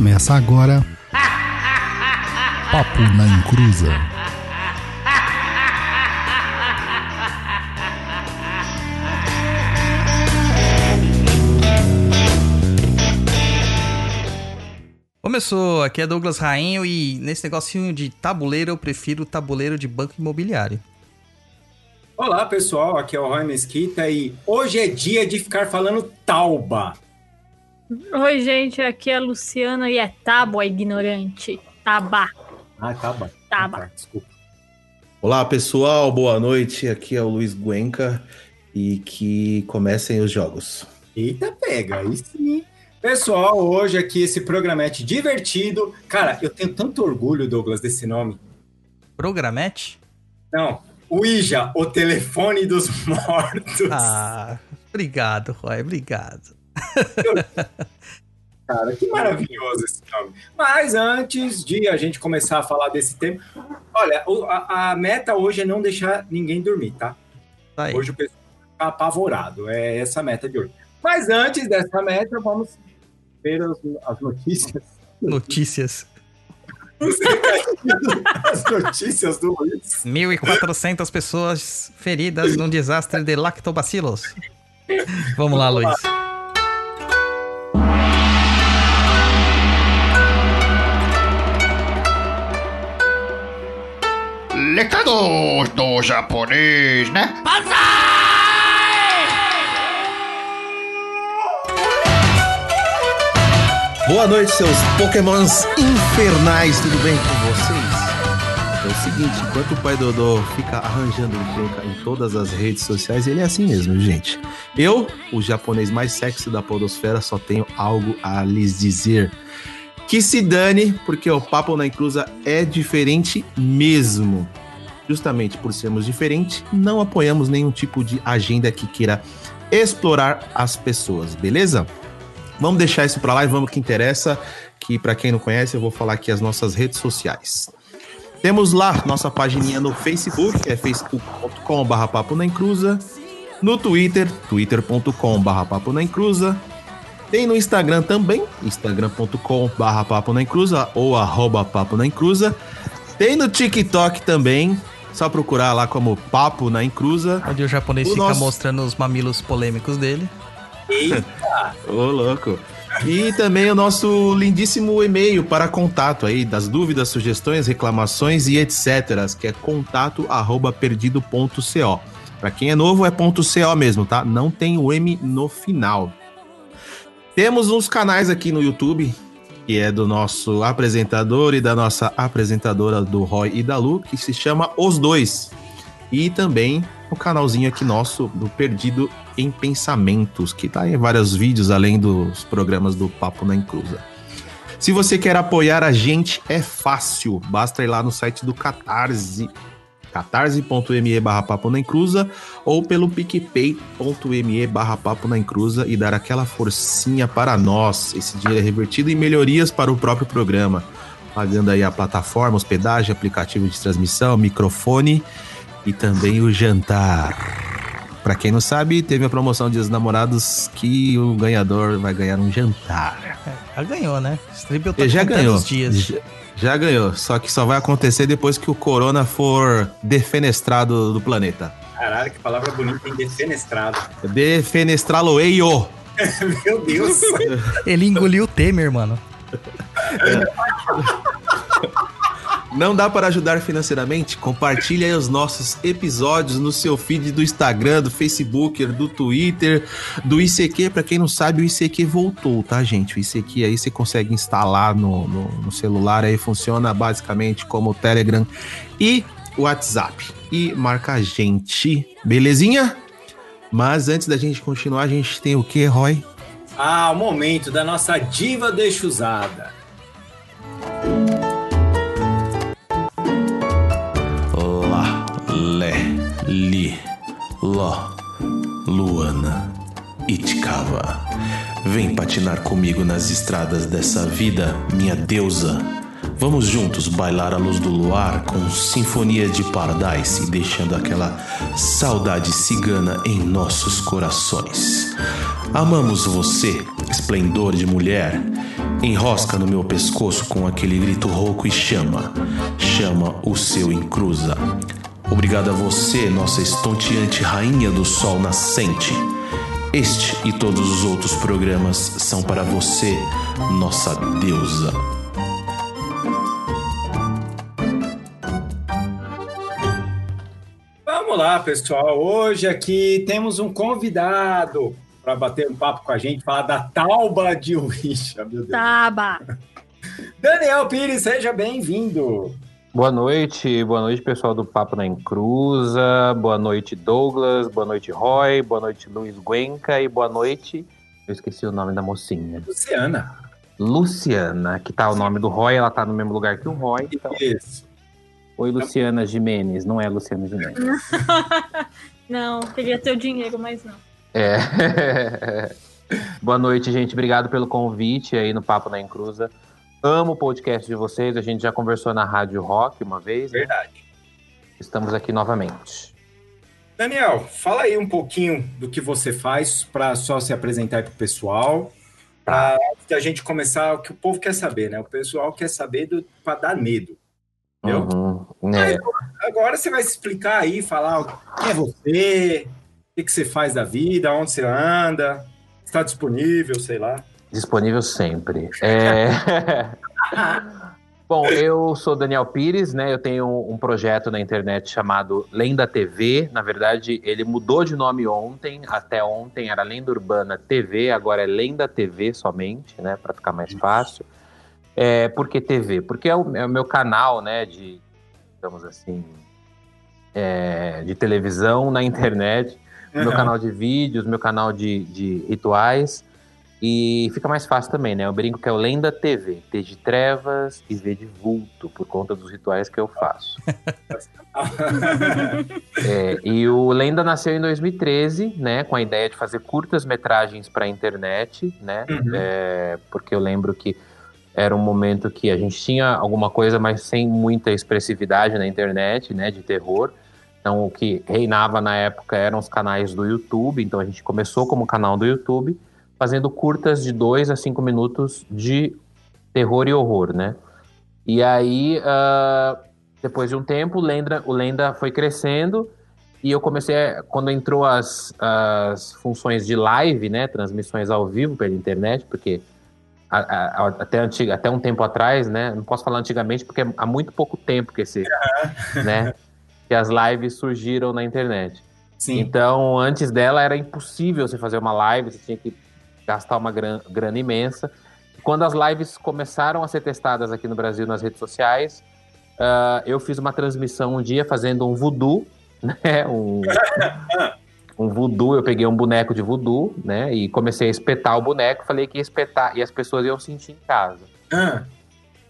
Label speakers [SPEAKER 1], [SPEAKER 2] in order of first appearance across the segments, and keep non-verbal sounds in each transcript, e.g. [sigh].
[SPEAKER 1] Começa agora. Papo na Encruza.
[SPEAKER 2] Começou, aqui é Douglas Rainho e nesse negocinho de tabuleiro eu prefiro tabuleiro de banco imobiliário.
[SPEAKER 3] Olá pessoal, aqui é o Roy Mesquita e hoje é dia de ficar falando tauba.
[SPEAKER 4] Oi, gente, aqui é a Luciana e é tábua ignorante. Taba.
[SPEAKER 3] Ah, taba.
[SPEAKER 4] Taba.
[SPEAKER 3] Ah, tá, desculpa.
[SPEAKER 5] Olá pessoal, boa noite. Aqui é o Luiz Guenca e que comecem os jogos.
[SPEAKER 3] Eita, pega, aí sim. Pessoal, hoje aqui esse programete divertido. Cara, eu tenho tanto orgulho, Douglas, desse nome.
[SPEAKER 2] Programete?
[SPEAKER 3] Não, Ouija, o telefone dos [laughs] mortos.
[SPEAKER 2] Ah, obrigado, Roy, obrigado. [laughs]
[SPEAKER 3] Cara, que maravilhoso esse nome. Mas antes de a gente começar a falar desse tema, olha, a, a meta hoje é não deixar ninguém dormir, tá?
[SPEAKER 2] Tá aí.
[SPEAKER 3] Hoje o pessoal fica apavorado. É essa a meta de hoje. Mas antes dessa meta, vamos ver as, as notícias.
[SPEAKER 2] Notícias.
[SPEAKER 3] As notícias do Luiz.
[SPEAKER 2] 1.400 pessoas feridas num desastre de lactobacilos. Vamos lá, Luiz.
[SPEAKER 6] Recados do japonês, né?
[SPEAKER 5] Boa noite, seus pokémons infernais, tudo bem com vocês? É o seguinte, enquanto o pai Dodô fica arranjando encrenca em todas as redes sociais, ele é assim mesmo, gente. Eu, o japonês mais sexy da podosfera, só tenho algo a lhes dizer. Que se dane, porque o Papo na Encruza é diferente mesmo. Justamente por sermos diferentes, não apoiamos nenhum tipo de agenda que queira explorar as pessoas, beleza? Vamos deixar isso pra lá e vamos que interessa, que pra quem não conhece, eu vou falar aqui as nossas redes sociais. Temos lá nossa pagininha no Facebook, que é facebook.com.br papo na encruza. No Twitter, twitter.com.br papo na encruza. Tem no Instagram também, instagram.com.br papo na encruza ou arroba papo na encruza. Tem no TikTok também, só procurar lá como papo na encruza.
[SPEAKER 2] Onde o japonês
[SPEAKER 5] O
[SPEAKER 2] fica
[SPEAKER 5] nosso-
[SPEAKER 2] mostrando os mamilos polêmicos dele.
[SPEAKER 5] Ô, louco. E também o nosso lindíssimo e-mail para contato aí, das dúvidas, sugestões, reclamações e etc. Que é contato arroba perdido.co. Para quem é novo, é ponto .co mesmo, tá? Não tem o M no final. Temos uns canais aqui no YouTube, que é do nosso apresentador e da nossa apresentadora do Roy e da Lu, que se chama Os Dois. E também o canalzinho aqui nosso do Perdido em Pensamentos, que tá em vários vídeos além dos programas do Papo na Encruza. Se você quer apoiar a gente, é fácil. Basta ir lá no site do Catarse, catarse.me barra papo na encruza ou pelo picpay.me barra papo na encruza e dar aquela forcinha para nós. Esse dinheiro é revertido em melhorias para o próprio programa, pagando aí a plataforma, hospedagem, aplicativo de transmissão, microfone e também o jantar. Pra quem não sabe, teve a promoção Dias dos Namorados que o ganhador vai ganhar um jantar.
[SPEAKER 2] Já ganhou, né? Stribble tá
[SPEAKER 5] Ele já ganhou.
[SPEAKER 2] os dias.
[SPEAKER 5] Já, já ganhou. Só que só vai acontecer depois que o Corona for defenestrado do planeta.
[SPEAKER 3] Caralho, que palavra bonita, hein? Defenestrado.
[SPEAKER 5] Defenestrá-lo-eio! [laughs]
[SPEAKER 3] Meu Deus.
[SPEAKER 2] Ele engoliu o Temer, mano. [laughs]
[SPEAKER 5] Não dá para ajudar financeiramente? Compartilhe os nossos episódios no seu feed do Instagram, do Facebook, do Twitter, do ICQ. Para quem não sabe, o ICQ voltou, tá, gente? O ICQ aí você consegue instalar no, no, no celular, aí funciona basicamente como o Telegram e o WhatsApp. E marca a gente, belezinha? Mas antes da gente continuar, a gente tem o que, Roy?
[SPEAKER 3] Ah, o momento da nossa diva deixuzada.
[SPEAKER 5] Lá, Li, Ló, Luana, Itkava. Vem patinar comigo nas estradas dessa vida, minha deusa. Vamos juntos bailar à luz do luar com sinfonia de Paradise, deixando aquela saudade cigana em nossos corações. Amamos você, esplendor de mulher, Enrosca no meu pescoço com aquele grito rouco e chama, chama o seu encruza. Obrigado a você, nossa estonteante rainha do sol nascente. Este e todos os outros programas são para você, nossa deusa.
[SPEAKER 3] Vamos lá, pessoal. Hoje aqui temos um convidado para bater um papo com a gente, falar da Tauba de Uíxa, meu Deus.
[SPEAKER 4] Taba. [laughs]
[SPEAKER 3] Daniel Pires, seja bem-vindo.
[SPEAKER 7] Boa noite, boa noite pessoal do Papo na Encruza, boa noite Douglas, boa noite Roy, boa noite Luiz Guenca e boa noite, eu esqueci o nome da mocinha,
[SPEAKER 3] Luciana.
[SPEAKER 7] Luciana, que tá o nome do Roy, ela tá no mesmo lugar que o Roy, então,
[SPEAKER 3] Isso.
[SPEAKER 7] oi Luciana Jimenez, não é Luciana Jimenez.
[SPEAKER 4] Não, [laughs] queria ter o dinheiro, mas não.
[SPEAKER 7] É. [laughs] boa noite gente, obrigado pelo convite aí no Papo na Encruza, amo o podcast de vocês, a gente já conversou na Rádio Rock uma vez, né?
[SPEAKER 3] Verdade.
[SPEAKER 7] estamos aqui novamente.
[SPEAKER 3] Daniel, fala aí um pouquinho do que você faz para só se apresentar para o pessoal. Pra antes da gente começar, o que o povo quer saber, né? O pessoal quer saber para dar medo. Entendeu?
[SPEAKER 7] Uhum, é.
[SPEAKER 3] Agora você vai se explicar aí, falar quem é você, o que, que você faz da vida, onde você anda, está disponível, sei lá.
[SPEAKER 7] Disponível sempre. É... [laughs] Bom, eu sou Daniel Pires, né? Eu tenho um projeto na internet chamado Lenda TV. Na verdade, ele mudou de nome ontem. Até ontem era Lenda Urbana TV, agora é Lenda TV somente, né? Para ficar mais fácil. É, por que TV? Porque é o, é o meu canal, né? De, digamos assim, é, de televisão na internet, meu canal de vídeos, meu canal de, de rituais. E fica mais fácil também, né? Eu brinco que é o Lenda TV, T de trevas e V de vulto, por conta dos rituais que eu faço. [laughs] É, e o Lenda nasceu em 2013, né? Com a ideia de fazer curtas metragens para a internet, né?
[SPEAKER 3] Uhum.
[SPEAKER 7] É, porque eu lembro que era um momento que a gente tinha alguma coisa, mas sem muita expressividade na internet, né? De terror. Então, o que reinava na época eram os canais do YouTube. Então, a gente começou como canal do YouTube, fazendo curtas de 2 a 5 minutos de terror e horror, né? E aí, ah, depois de um tempo, o Lenda, o Lenda foi crescendo e eu comecei, a- quando entrou as, as funções de live, né? Transmissões ao vivo pela internet, porque a- a- a- até, antiga, até um tempo atrás, né? Não posso falar antigamente porque há muito pouco tempo que esse, né? Que as lives surgiram na internet.
[SPEAKER 3] Sim.
[SPEAKER 7] Então, antes dela era impossível você fazer uma live, você tinha que gastar uma gran- grana imensa. Quando as lives começaram a ser testadas aqui no Brasil nas redes sociais, ah, eu fiz uma transmissão um dia fazendo um voodoo, [laughs] né? Um, um voodoo, eu peguei um boneco de voodoo, né? E comecei a espetar o boneco, falei que ia espetar, e as pessoas iam sentir em casa.
[SPEAKER 3] Ah,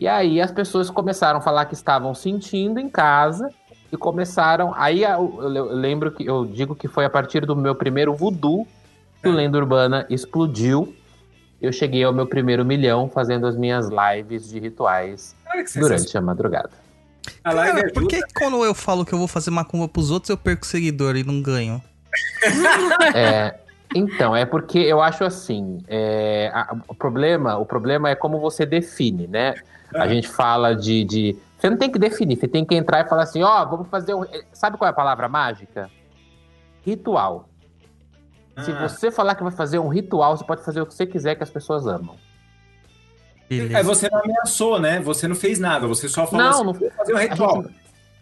[SPEAKER 7] E aí as pessoas começaram a falar que estavam sentindo em casa e começaram. Aí eu- eu lembro que eu digo que foi a partir do meu primeiro voodoo que o Lenda Urbana explodiu. Eu cheguei ao meu primeiro milhão fazendo as minhas lives de rituais durante a madrugada.
[SPEAKER 3] A live
[SPEAKER 2] Cara, por
[SPEAKER 3] ajuda.
[SPEAKER 2] que quando eu falo que eu vou fazer macumba pros outros, eu perco seguidor e não ganho? [laughs]
[SPEAKER 7] É, então, é porque eu acho assim, é, a- o, problema, o problema é como você define, né? A gente fala de, de- Você não tem que definir, você tem que entrar e falar assim, ó, vamos fazer um. Sabe qual é a palavra mágica? Ritual. Se
[SPEAKER 3] Ah.
[SPEAKER 7] você falar que vai fazer um ritual, você pode fazer o que você quiser que as pessoas amam.
[SPEAKER 2] Beleza.
[SPEAKER 3] É, você não ameaçou, né? Você não fez nada, você só falou
[SPEAKER 7] Não,
[SPEAKER 3] assim,
[SPEAKER 7] não-
[SPEAKER 3] vou fazer um
[SPEAKER 7] A
[SPEAKER 3] ritual.
[SPEAKER 7] gente,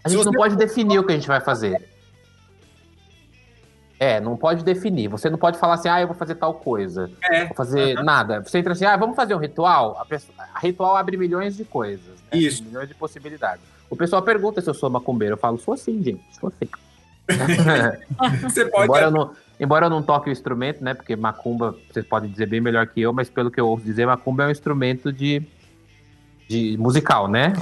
[SPEAKER 7] a gente não pode definir o que a gente vai fazer. É, não pode definir. Você não pode falar assim, ah, eu vou fazer tal coisa.
[SPEAKER 3] É.
[SPEAKER 7] Vou fazer nada. Você entra assim, ah, vamos fazer um ritual? A, pessoa, a ritual abre milhões de coisas. né?
[SPEAKER 3] Isso.
[SPEAKER 7] Milhões de possibilidades. O pessoal pergunta se eu sou macumbeiro. Eu falo, sou sim, gente. Sou sim. [laughs]
[SPEAKER 3] Você pode.
[SPEAKER 7] embora, eu não, embora eu não toque o instrumento, né? Porque macumba, vocês podem dizer bem melhor que eu, mas pelo que eu ouço dizer, macumba é um instrumento de, de musical, né?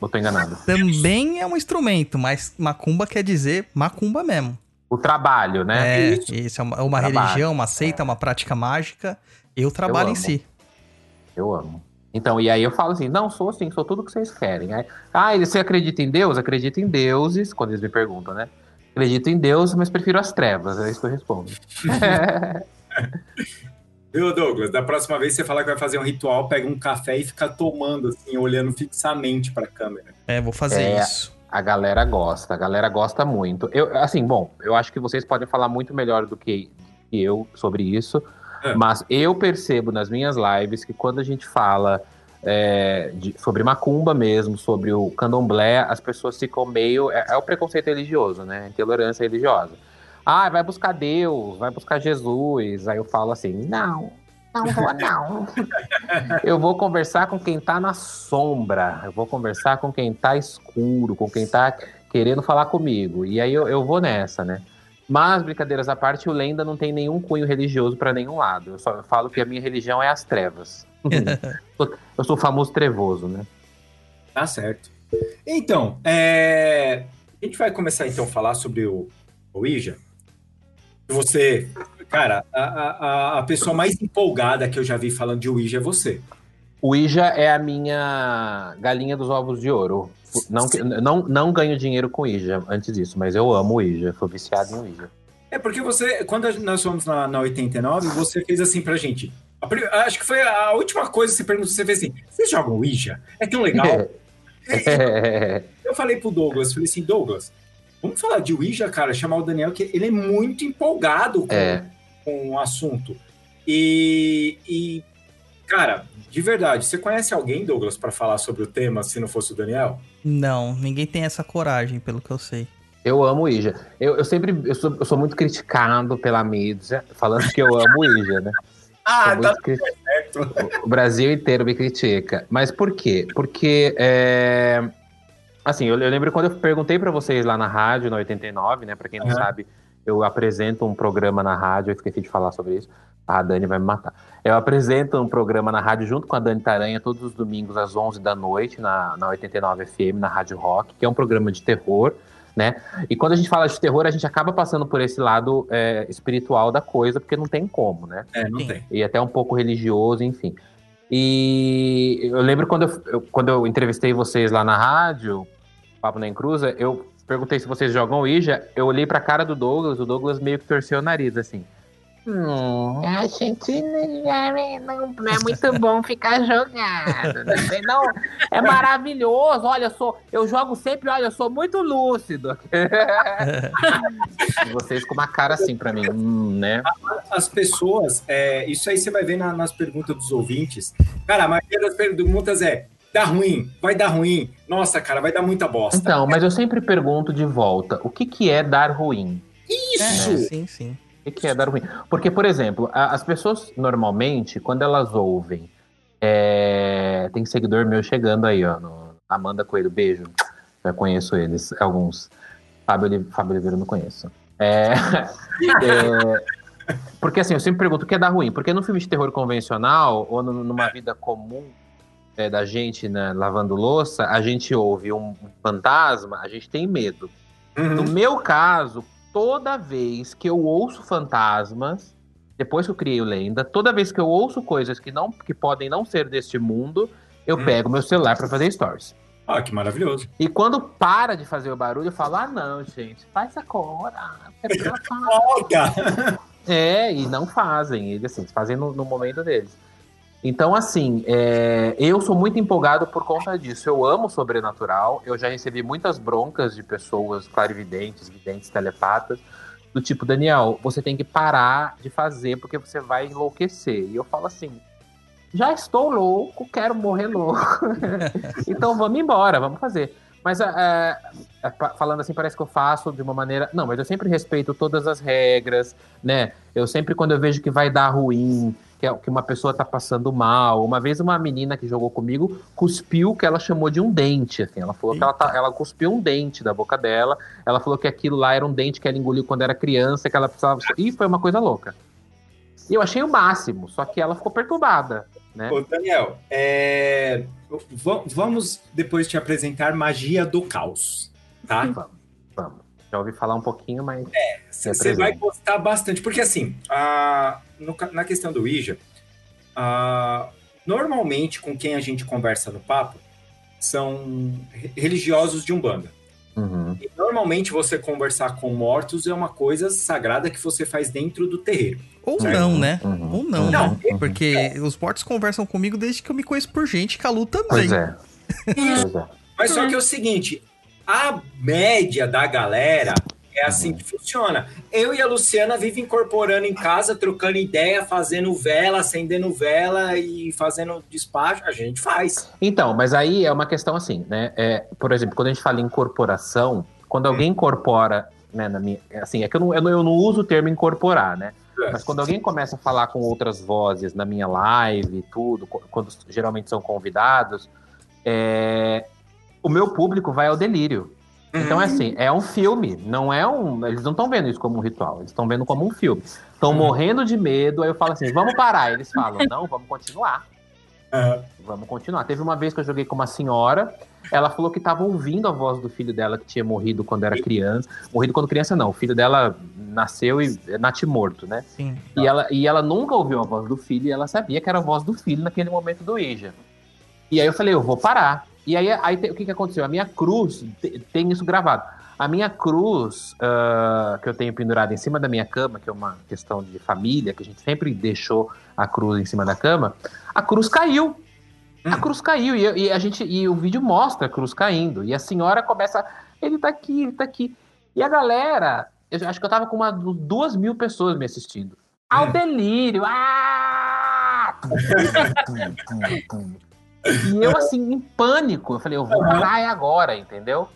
[SPEAKER 7] Ou tô enganado?
[SPEAKER 2] Também é um instrumento, mas macumba quer dizer macumba mesmo.
[SPEAKER 7] O trabalho, né?
[SPEAKER 2] É,
[SPEAKER 3] Isso.
[SPEAKER 2] isso é uma, uma religião, uma seita, uma prática mágica. Eu trabalho em
[SPEAKER 7] amo.
[SPEAKER 2] si.
[SPEAKER 7] Eu amo. Então, e aí eu falo assim, não, sou assim, sou tudo que vocês querem. Aí, ah, você acredita em Deus? Acredito em deuses, quando eles me perguntam, né? Acredito em Deus, mas prefiro as trevas, é isso que eu respondo. [laughs]
[SPEAKER 3] Viu, Douglas? Da próxima vez você falar que vai fazer um ritual, pega um café e fica tomando, assim, olhando fixamente pra câmera.
[SPEAKER 2] É, vou fazer
[SPEAKER 7] É.
[SPEAKER 2] isso.
[SPEAKER 7] A galera gosta, a galera gosta muito. Eu, assim, bom, eu acho que vocês podem falar muito melhor do que, que eu sobre isso,
[SPEAKER 3] É.
[SPEAKER 7] mas eu percebo nas minhas lives que quando a gente fala é, de- sobre macumba mesmo, sobre o candomblé, as pessoas ficam meio. É, é o preconceito religioso, né? Intolerância religiosa. Ah, vai buscar Deus, vai buscar Jesus. Aí eu falo assim: não, não vou, [laughs] não. Eu vou conversar com quem tá na sombra. Eu vou conversar com quem tá escuro, com quem tá querendo falar comigo. E aí eu, eu vou nessa, né? Mas, brincadeiras à parte, o Lenda não tem nenhum cunho religioso para nenhum lado. Eu só falo que a minha religião é as trevas. [laughs] Eu sou o famoso trevoso, né?
[SPEAKER 3] Tá certo. Então, é, a gente vai começar então a falar sobre o, o Ouija. Você, cara, a, a, a pessoa mais empolgada que eu já vi falando de Ouija é você.
[SPEAKER 7] O Ija é a minha galinha dos ovos de ouro. Não, não, não ganho dinheiro com Ija antes disso, mas eu amo o Ija. Sou viciado em Ija.
[SPEAKER 3] É porque você, quando nós fomos na, na 89, você fez assim pra gente. A acho que foi a última coisa que você perguntou, você fez assim, vocês jogam Ouija? É tão legal. [laughs]
[SPEAKER 7] É. [laughs]
[SPEAKER 3] Eu falei pro Douglas, falei assim, Douglas, vamos falar de Ouija, cara, chamar o Daniel, que ele é muito empolgado com,
[SPEAKER 7] É.
[SPEAKER 3] com o assunto. E, e, cara, de verdade, você conhece alguém, Douglas, pra falar sobre o tema, se não fosse o Daniel?
[SPEAKER 2] Não, ninguém tem essa coragem, pelo que eu sei.
[SPEAKER 7] Eu amo o Ija. Eu, eu sempre eu sou, eu sou muito criticado pela mídia, falando que eu amo o Ija, né? [laughs]
[SPEAKER 3] Ah,
[SPEAKER 7] muito cri- O Brasil inteiro me critica. Mas por quê? Porque, é, assim, eu, eu lembro quando eu perguntei pra vocês lá na rádio, na 89, né? Pra quem não
[SPEAKER 3] Aham.
[SPEAKER 7] sabe, eu apresento um programa na rádio, eu esqueci de falar sobre isso. A Dani vai me matar. Eu apresento um programa na rádio junto com a Dani Taranha todos os domingos às 11 da noite na, na 89 FM, na Rádio Rock, que é um programa de terror, né? E quando a gente fala de terror, a gente acaba passando por esse lado é, espiritual da coisa, porque não tem como, né?
[SPEAKER 3] É, não
[SPEAKER 2] Sim.
[SPEAKER 3] tem.
[SPEAKER 7] e até um pouco religioso, enfim. E eu lembro quando eu, eu- quando eu entrevistei vocês lá na rádio, Papo na Encruza, eu perguntei se vocês jogam Ouija, eu olhei pra cara do Douglas, o Douglas meio que torceu o nariz, assim. Hum, a gente não, não é muito bom ficar jogando. né? Não, é maravilhoso. Olha, eu sou, eu jogo sempre, olha, eu sou muito lúcido. [laughs] Vocês com uma cara assim pra mim, hum, né?
[SPEAKER 3] As pessoas, é, isso aí você vai ver na- nas perguntas dos ouvintes. Cara, a maioria das perguntas é: dá ruim, vai dar ruim. Nossa, cara, vai dar muita bosta.
[SPEAKER 7] Então, mas eu sempre pergunto de volta, o que, que é dar ruim?
[SPEAKER 3] isso!
[SPEAKER 2] É, sim, sim.
[SPEAKER 7] O que, é dar ruim? Porque, por exemplo, a- as pessoas normalmente, quando elas ouvem, é, tem seguidor meu chegando aí, ó, no Amanda Coelho, beijo, já conheço eles, alguns. Fábio, Oli- Fábio Oliveira eu não conheço. É, [laughs] é, porque assim, eu sempre pergunto o que é dar ruim, porque no filme de terror convencional, ou no- numa vida comum é, da gente né, lavando louça, a gente ouve um fantasma, a gente tem medo. No
[SPEAKER 3] Uhum.
[SPEAKER 7] meu caso, toda vez que eu ouço fantasmas, depois que eu criei o Lenda, toda vez que eu ouço coisas que, não, que podem não ser deste mundo, eu
[SPEAKER 3] Hum.
[SPEAKER 7] pego meu celular pra fazer stories.
[SPEAKER 3] Ah, que maravilhoso.
[SPEAKER 7] E quando para de fazer o barulho, eu falo: ah, não, gente, faz agora. é pra fazer."
[SPEAKER 3] Olha!
[SPEAKER 7] É, e não fazem. Eles assim, fazem no, no momento deles. Então, assim, é, eu sou muito empolgado por conta disso. Eu amo sobrenatural. Eu já recebi muitas broncas de pessoas clarividentes, videntes, telepatas, do tipo, Daniel, você tem que parar de fazer porque você vai enlouquecer. E eu falo assim. Já estou louco, quero morrer louco. [laughs] então vamos embora, vamos fazer. Mas é, é, pa- falando assim, parece que eu faço de uma maneira. Não, mas eu sempre respeito todas as regras, né? Eu sempre, quando eu vejo que vai dar ruim, que, é- que uma pessoa tá passando mal. Uma vez uma menina que jogou comigo cuspiu que ela chamou de um dente. Assim, ela falou que ela, tá- ela cuspiu um dente da boca dela. Ela falou que aquilo lá era um dente que ela engoliu quando era criança, que ela precisava. E foi uma coisa louca. E eu achei o máximo, só que ela ficou perturbada, né?
[SPEAKER 3] Ô, Daniel, é, va- vamos depois te apresentar Magia do Caos, tá?
[SPEAKER 7] Vamos. Já ouvi falar um pouquinho, mas.
[SPEAKER 3] Você
[SPEAKER 7] Me
[SPEAKER 3] vai gostar bastante, porque assim, a- no na questão do Ouija, a- normalmente com quem a gente conversa no papo são re- religiosos de Umbanda.
[SPEAKER 7] Uhum.
[SPEAKER 3] E normalmente você conversar com mortos é uma coisa sagrada que você faz dentro do terreiro.
[SPEAKER 2] Ou
[SPEAKER 3] Certo.
[SPEAKER 2] não, né?
[SPEAKER 7] Uhum.
[SPEAKER 2] Ou não,
[SPEAKER 3] Não,
[SPEAKER 2] né? Porque os mortos conversam comigo desde que eu me conheço por gente, Calu também.
[SPEAKER 7] Pois é. Pois é.
[SPEAKER 3] Mas só que é o seguinte, a média da galera é assim que funciona. Eu e a Luciana vivem incorporando em casa, trocando ideia, fazendo vela, acendendo vela e fazendo despacho. A gente faz.
[SPEAKER 7] Então, mas aí é uma questão assim, né? É, por exemplo, quando a gente fala em incorporação, quando alguém incorpora, né, na minha, assim, é que eu não, eu não, eu não uso o termo incorporar, né? Mas quando alguém começa a falar com outras vozes na minha live e tudo, quando geralmente são convidados, é, o meu público vai ao delírio. Então é assim, é um filme, não é um. Eles não estão vendo isso como um ritual, eles estão vendo como um filme. Estão morrendo de medo, aí eu falo assim, vamos parar. Eles falam, [laughs] não, vamos continuar.
[SPEAKER 3] Aham.
[SPEAKER 7] Vamos continuar. Teve uma vez que eu joguei com uma senhora, ela falou que estava ouvindo a voz do filho dela que tinha morrido quando era criança. Morrido quando criança, não. O filho dela nasceu e é natimorto, né?
[SPEAKER 2] Sim.
[SPEAKER 7] E ela, e ela nunca ouviu a voz do filho e ela sabia que era a voz do filho naquele momento do Ija. E aí eu falei, eu vou parar. E aí, aí o que, que aconteceu? A minha cruz te- tem isso gravado. A minha cruz, ah, que eu tenho pendurada em cima da minha cama, que é uma questão de família, que a gente sempre deixou a cruz em cima da cama, a cruz caiu. A cruz caiu e, eu- e a gente e o vídeo mostra a cruz caindo e a senhora começa, ele tá aqui, ele tá aqui. E a galera, eu acho que eu tava com uma duas mil pessoas me assistindo. Ao delírio, ah! E eu, assim, em pânico, eu falei, eu vou parar é agora, entendeu?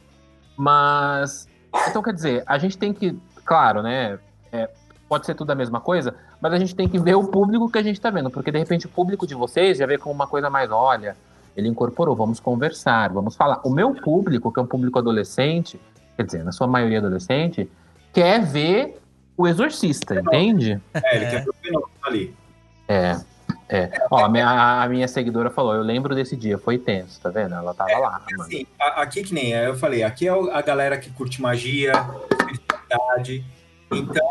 [SPEAKER 7] Mas, então quer dizer, a gente tem que, claro, né? é, pode ser tudo a mesma coisa, mas a gente tem que ver o público que a gente tá vendo, porque de repente o público de vocês já vê como uma coisa mais, olha, ele incorporou, vamos conversar, vamos falar. O meu público, que é um público adolescente, quer dizer, na sua maioria adolescente, quer ver o exorcista, entende?
[SPEAKER 3] É, ele quer ver o ali.
[SPEAKER 7] É. É. Ó, a minha, a minha seguidora falou, eu lembro desse dia, foi tenso, tá vendo? Ela tava lá, mano.
[SPEAKER 3] Assim, aqui que nem eu falei, aqui é a galera que curte magia, espiritualidade. Então,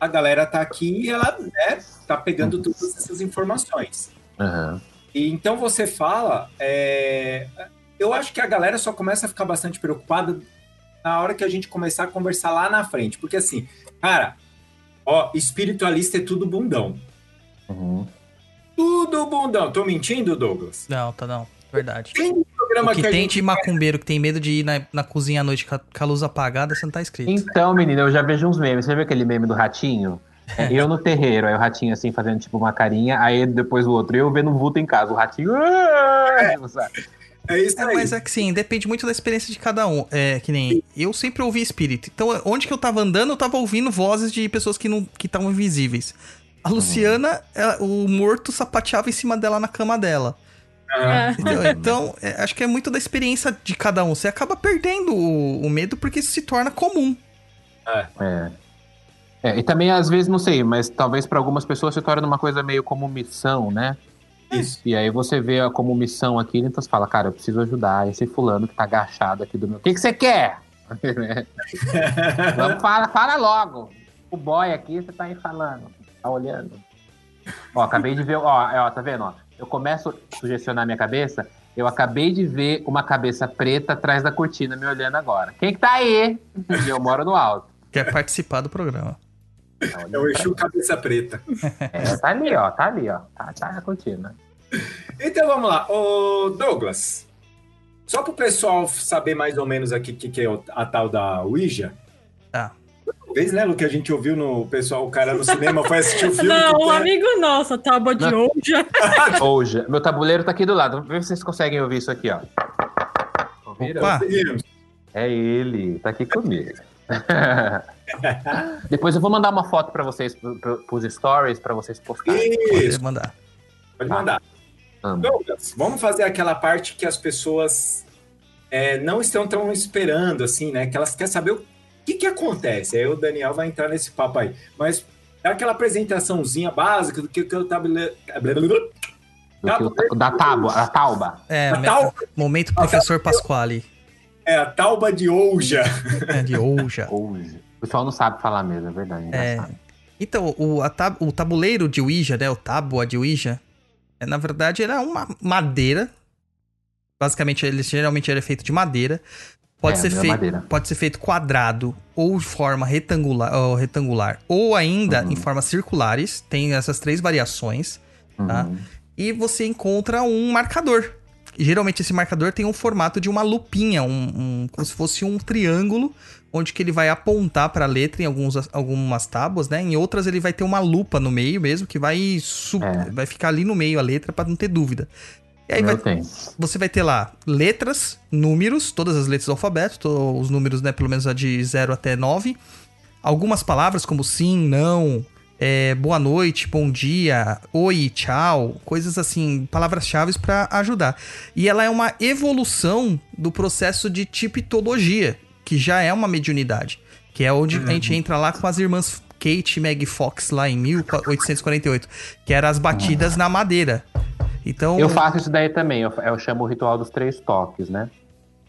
[SPEAKER 3] a galera tá aqui e ela né, tá pegando todas essas informações.
[SPEAKER 7] Aham.
[SPEAKER 3] E então você fala, é, eu acho que a galera só começa a ficar bastante preocupada na hora que a gente começar a conversar lá na frente, porque assim, cara, ó, espiritualista é tudo bundão,
[SPEAKER 7] Uhum.
[SPEAKER 3] Tudo bundão. Tô mentindo, Douglas?
[SPEAKER 2] Não, tá não. Verdade.
[SPEAKER 3] Tem um programa
[SPEAKER 2] O que
[SPEAKER 3] que a
[SPEAKER 2] tem
[SPEAKER 3] gente
[SPEAKER 2] de macumbeiro que tem medo de ir na, na cozinha à noite com a, com a luz apagada, você não tá escrito.
[SPEAKER 7] Então, menina, eu já vejo uns memes. Você viu aquele meme do ratinho? É, eu no terreiro, aí o ratinho assim fazendo tipo uma carinha, aí depois o outro, eu vendo um vulto em casa, o ratinho. "Ah", sabe?
[SPEAKER 3] é isso
[SPEAKER 2] É,
[SPEAKER 3] aí.
[SPEAKER 2] mas é que sim, depende muito da experiência de cada um. É que nem eu sempre ouvi espírito. Então, onde que eu tava andando, eu tava ouvindo vozes de pessoas que não que estavam invisíveis. A Luciana, ela- o morto sapateava em cima dela na cama dela.
[SPEAKER 3] Ah,
[SPEAKER 2] Entendeu? Então, é, acho que é muito da experiência de cada um. Você acaba perdendo o, o medo porque isso se torna comum.
[SPEAKER 7] É. É, e também às vezes, não sei, mas talvez para algumas pessoas se torne uma coisa meio como missão, né?
[SPEAKER 3] isso.
[SPEAKER 7] E aí você vê a- como missão aquilo, então você fala, cara, eu preciso ajudar esse fulano que tá agachado aqui do meu. O que, que você quer? [laughs] Vamos, fala, fala logo. O boy aqui, você tá aí falando. Tá olhando. Ó, acabei de ver, ó, ó, tá vendo? Ó, eu começo a sugestionar minha cabeça. Eu acabei de ver uma cabeça preta atrás da cortina me olhando agora. Quem que tá aí? Eu moro no alto.
[SPEAKER 2] Quer participar do programa.
[SPEAKER 7] Tá
[SPEAKER 3] É o Exu Cabeça Preta.
[SPEAKER 7] É, tá ali, ó, tá ali, ó. Tá, tá na cortina.
[SPEAKER 3] Então vamos lá. Ô, Douglas, só para o pessoal saber mais ou menos aqui o que, que é a tal da Ouija.
[SPEAKER 2] Tá.
[SPEAKER 3] Uma vez, né, Lu, que a gente ouviu no pessoal, o cara no cinema foi assistir o [laughs] filme.
[SPEAKER 4] Não, um amigo nosso, a tábua de. Ouija. [laughs]
[SPEAKER 7] Hoje, meu tabuleiro tá aqui do lado. Vê se vocês conseguem ouvir isso aqui, ó. Ouviram?
[SPEAKER 2] Opa.
[SPEAKER 7] É ele, tá aqui comigo. [laughs] Depois eu vou mandar uma foto pra vocês, pro- pro- pros stories, pra vocês postarem.
[SPEAKER 2] pode
[SPEAKER 3] Isso,
[SPEAKER 2] mandar.
[SPEAKER 3] pode mandar. Douglas, vamos fazer aquela parte que as pessoas é, não estão tão esperando, assim, né? Que elas querem saber o que, que acontece. Aí o Daniel vai entrar nesse papo aí. Mas é aquela apresentaçãozinha básica do que, que eu
[SPEAKER 7] que o da tábua, a tauba.
[SPEAKER 2] É,
[SPEAKER 3] A
[SPEAKER 2] minha-
[SPEAKER 3] tal-
[SPEAKER 2] momento professor Pasquale.
[SPEAKER 3] É a tauba de Ouja.
[SPEAKER 2] É, de Ouja. [laughs]
[SPEAKER 7] O pessoal não sabe falar mesmo, é verdade.
[SPEAKER 2] É.
[SPEAKER 7] engraçado.
[SPEAKER 2] Então, o, a tab- o tabuleiro de Ouija, né? O tábua de Ouija, é, na verdade, era uma madeira. Basicamente, ele geralmente era feito de madeira. Pode,
[SPEAKER 7] É,
[SPEAKER 2] ser
[SPEAKER 7] da
[SPEAKER 2] feito, pode ser feito quadrado ou de forma retangular, ou, retangular, ou ainda
[SPEAKER 7] Uhum.
[SPEAKER 2] em formas circulares. Tem essas três variações. Tá?
[SPEAKER 7] Uhum.
[SPEAKER 2] E você encontra um marcador. Geralmente esse marcador tem um formato de uma lupinha, um, um- como se fosse um triângulo, onde que ele vai apontar para a letra em alguns, algumas tábuas, né? Em outras ele vai ter uma lupa no meio mesmo, que vai,
[SPEAKER 7] É.
[SPEAKER 2] vai ficar ali no meio a letra para não ter dúvida. E aí vai, você vai ter lá letras, números, todas as letras do alfabeto, to- os números, né, pelo menos a de 0 até 9. Algumas palavras como sim, não, é, boa noite, bom dia, oi, tchau, coisas assim, palavras-chave para ajudar. E ela é uma evolução do processo de tipitologia, que já é uma mediunidade, que é onde a gente entra lá com as irmãs Kate e Meg Fox lá em 1848, que eram as batidas na madeira. Então,
[SPEAKER 7] Eu faço isso daí também. Eu, eu chamo o ritual dos três toques, né?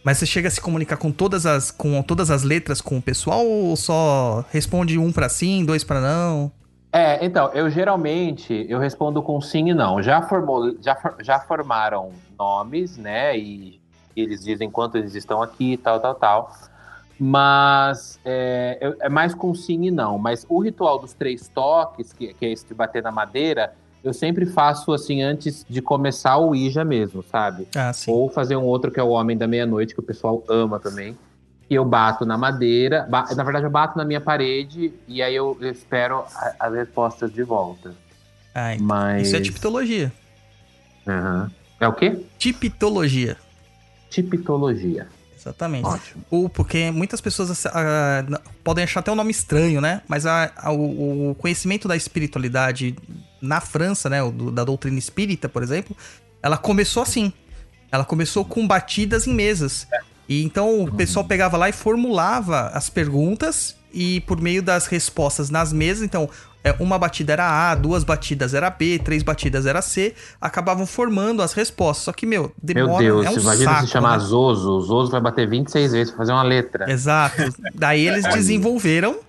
[SPEAKER 2] Mas você chega a se comunicar com todas as com todas as letras com o pessoal ou só responde um pra sim, dois pra não?
[SPEAKER 7] É, então, eu geralmente eu respondo com sim e não. Já formou, já, já formaram nomes, né? E eles dizem quanto eles estão aqui, tal, tal, tal. Mas é, eu- é mais com sim e não. Mas o ritual dos três toques, que, que é esse de bater na madeira, eu sempre faço assim antes de começar o Ija mesmo, sabe?
[SPEAKER 2] Ah.
[SPEAKER 7] Ou fazer um outro que é o Homem da Meia-Noite, que o pessoal ama também. E eu bato na madeira, ba- na verdade eu bato na minha parede e aí eu espero as respostas de volta.
[SPEAKER 2] Ah,
[SPEAKER 7] Mas.
[SPEAKER 2] Isso é tipitologia.
[SPEAKER 7] Aham. É o quê?
[SPEAKER 2] Tipitologia.
[SPEAKER 7] Tipitologia.
[SPEAKER 2] Exatamente.
[SPEAKER 7] Ótimo.
[SPEAKER 2] Ou porque muitas pessoas ah, n- podem achar até um nome estranho, né? Mas a- o, o conhecimento da espiritualidade na França, né? o do- da doutrina espírita, por exemplo, ela começou assim. Ela começou com batidas em mesas. E então o pessoal pegava lá e formulava as perguntas e por meio das respostas nas mesas, então é, uma batida era A, duas batidas era B, três batidas era C, acabavam formando as respostas. Só que, meu,
[SPEAKER 7] Meu
[SPEAKER 2] demora,
[SPEAKER 7] Deus,
[SPEAKER 2] é um
[SPEAKER 7] imagina
[SPEAKER 2] saco,
[SPEAKER 7] se chamar
[SPEAKER 2] né?
[SPEAKER 7] Zozo. O Zozo vai bater 26 vezes pra fazer uma letra.
[SPEAKER 2] Exato. Daí eles desenvolveram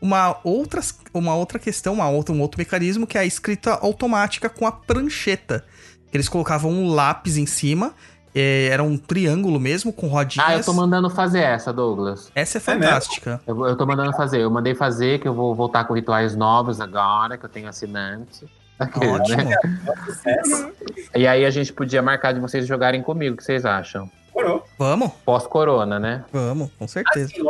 [SPEAKER 2] uma outra, uma outra questão, uma outra, um outro mecanismo, que é a escrita automática com a prancheta. Que eles colocavam um lápis em cima, eh, era um triângulo mesmo, com rodinhas.
[SPEAKER 7] Ah, eu tô mandando fazer essa, Douglas.
[SPEAKER 2] Essa é
[SPEAKER 3] É
[SPEAKER 2] fantástica.
[SPEAKER 7] Eu, eu tô mandando fazer. Eu mandei fazer, que eu vou voltar com rituais novos agora, que eu tenho assinante. [laughs] Aquele,
[SPEAKER 2] Ótimo.
[SPEAKER 7] né? E aí a gente podia marcar de vocês jogarem comigo, o que vocês acham?
[SPEAKER 3] Morou.
[SPEAKER 2] Vamos,
[SPEAKER 7] Pós-corona, né?
[SPEAKER 2] vamos, com certeza.
[SPEAKER 3] Assim.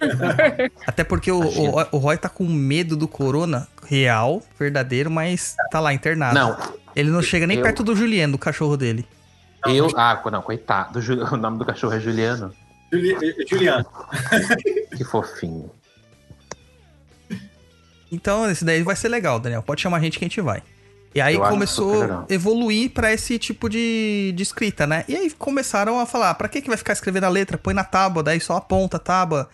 [SPEAKER 3] [laughs]
[SPEAKER 2] Até porque o, o, o Roy tá com medo do corona real, verdadeiro, mas tá lá internado.
[SPEAKER 7] Não,
[SPEAKER 2] Ele não chega nem
[SPEAKER 7] eu-
[SPEAKER 2] perto do Juliano, do cachorro dele.
[SPEAKER 7] Eu. Ah, não, coitado. [laughs] O nome do cachorro é Juliano.
[SPEAKER 3] Juli- eh, Juliano. [laughs]
[SPEAKER 7] Que fofinho.
[SPEAKER 2] Então, esse daí vai ser legal, Daniel. Pode chamar a gente que a gente vai. E aí
[SPEAKER 7] Eu
[SPEAKER 2] começou a evoluir pra esse tipo de, de escrita, né? E aí começaram a falar, pra que que vai ficar escrevendo a letra? Põe na tábua, daí só aponta a tábua.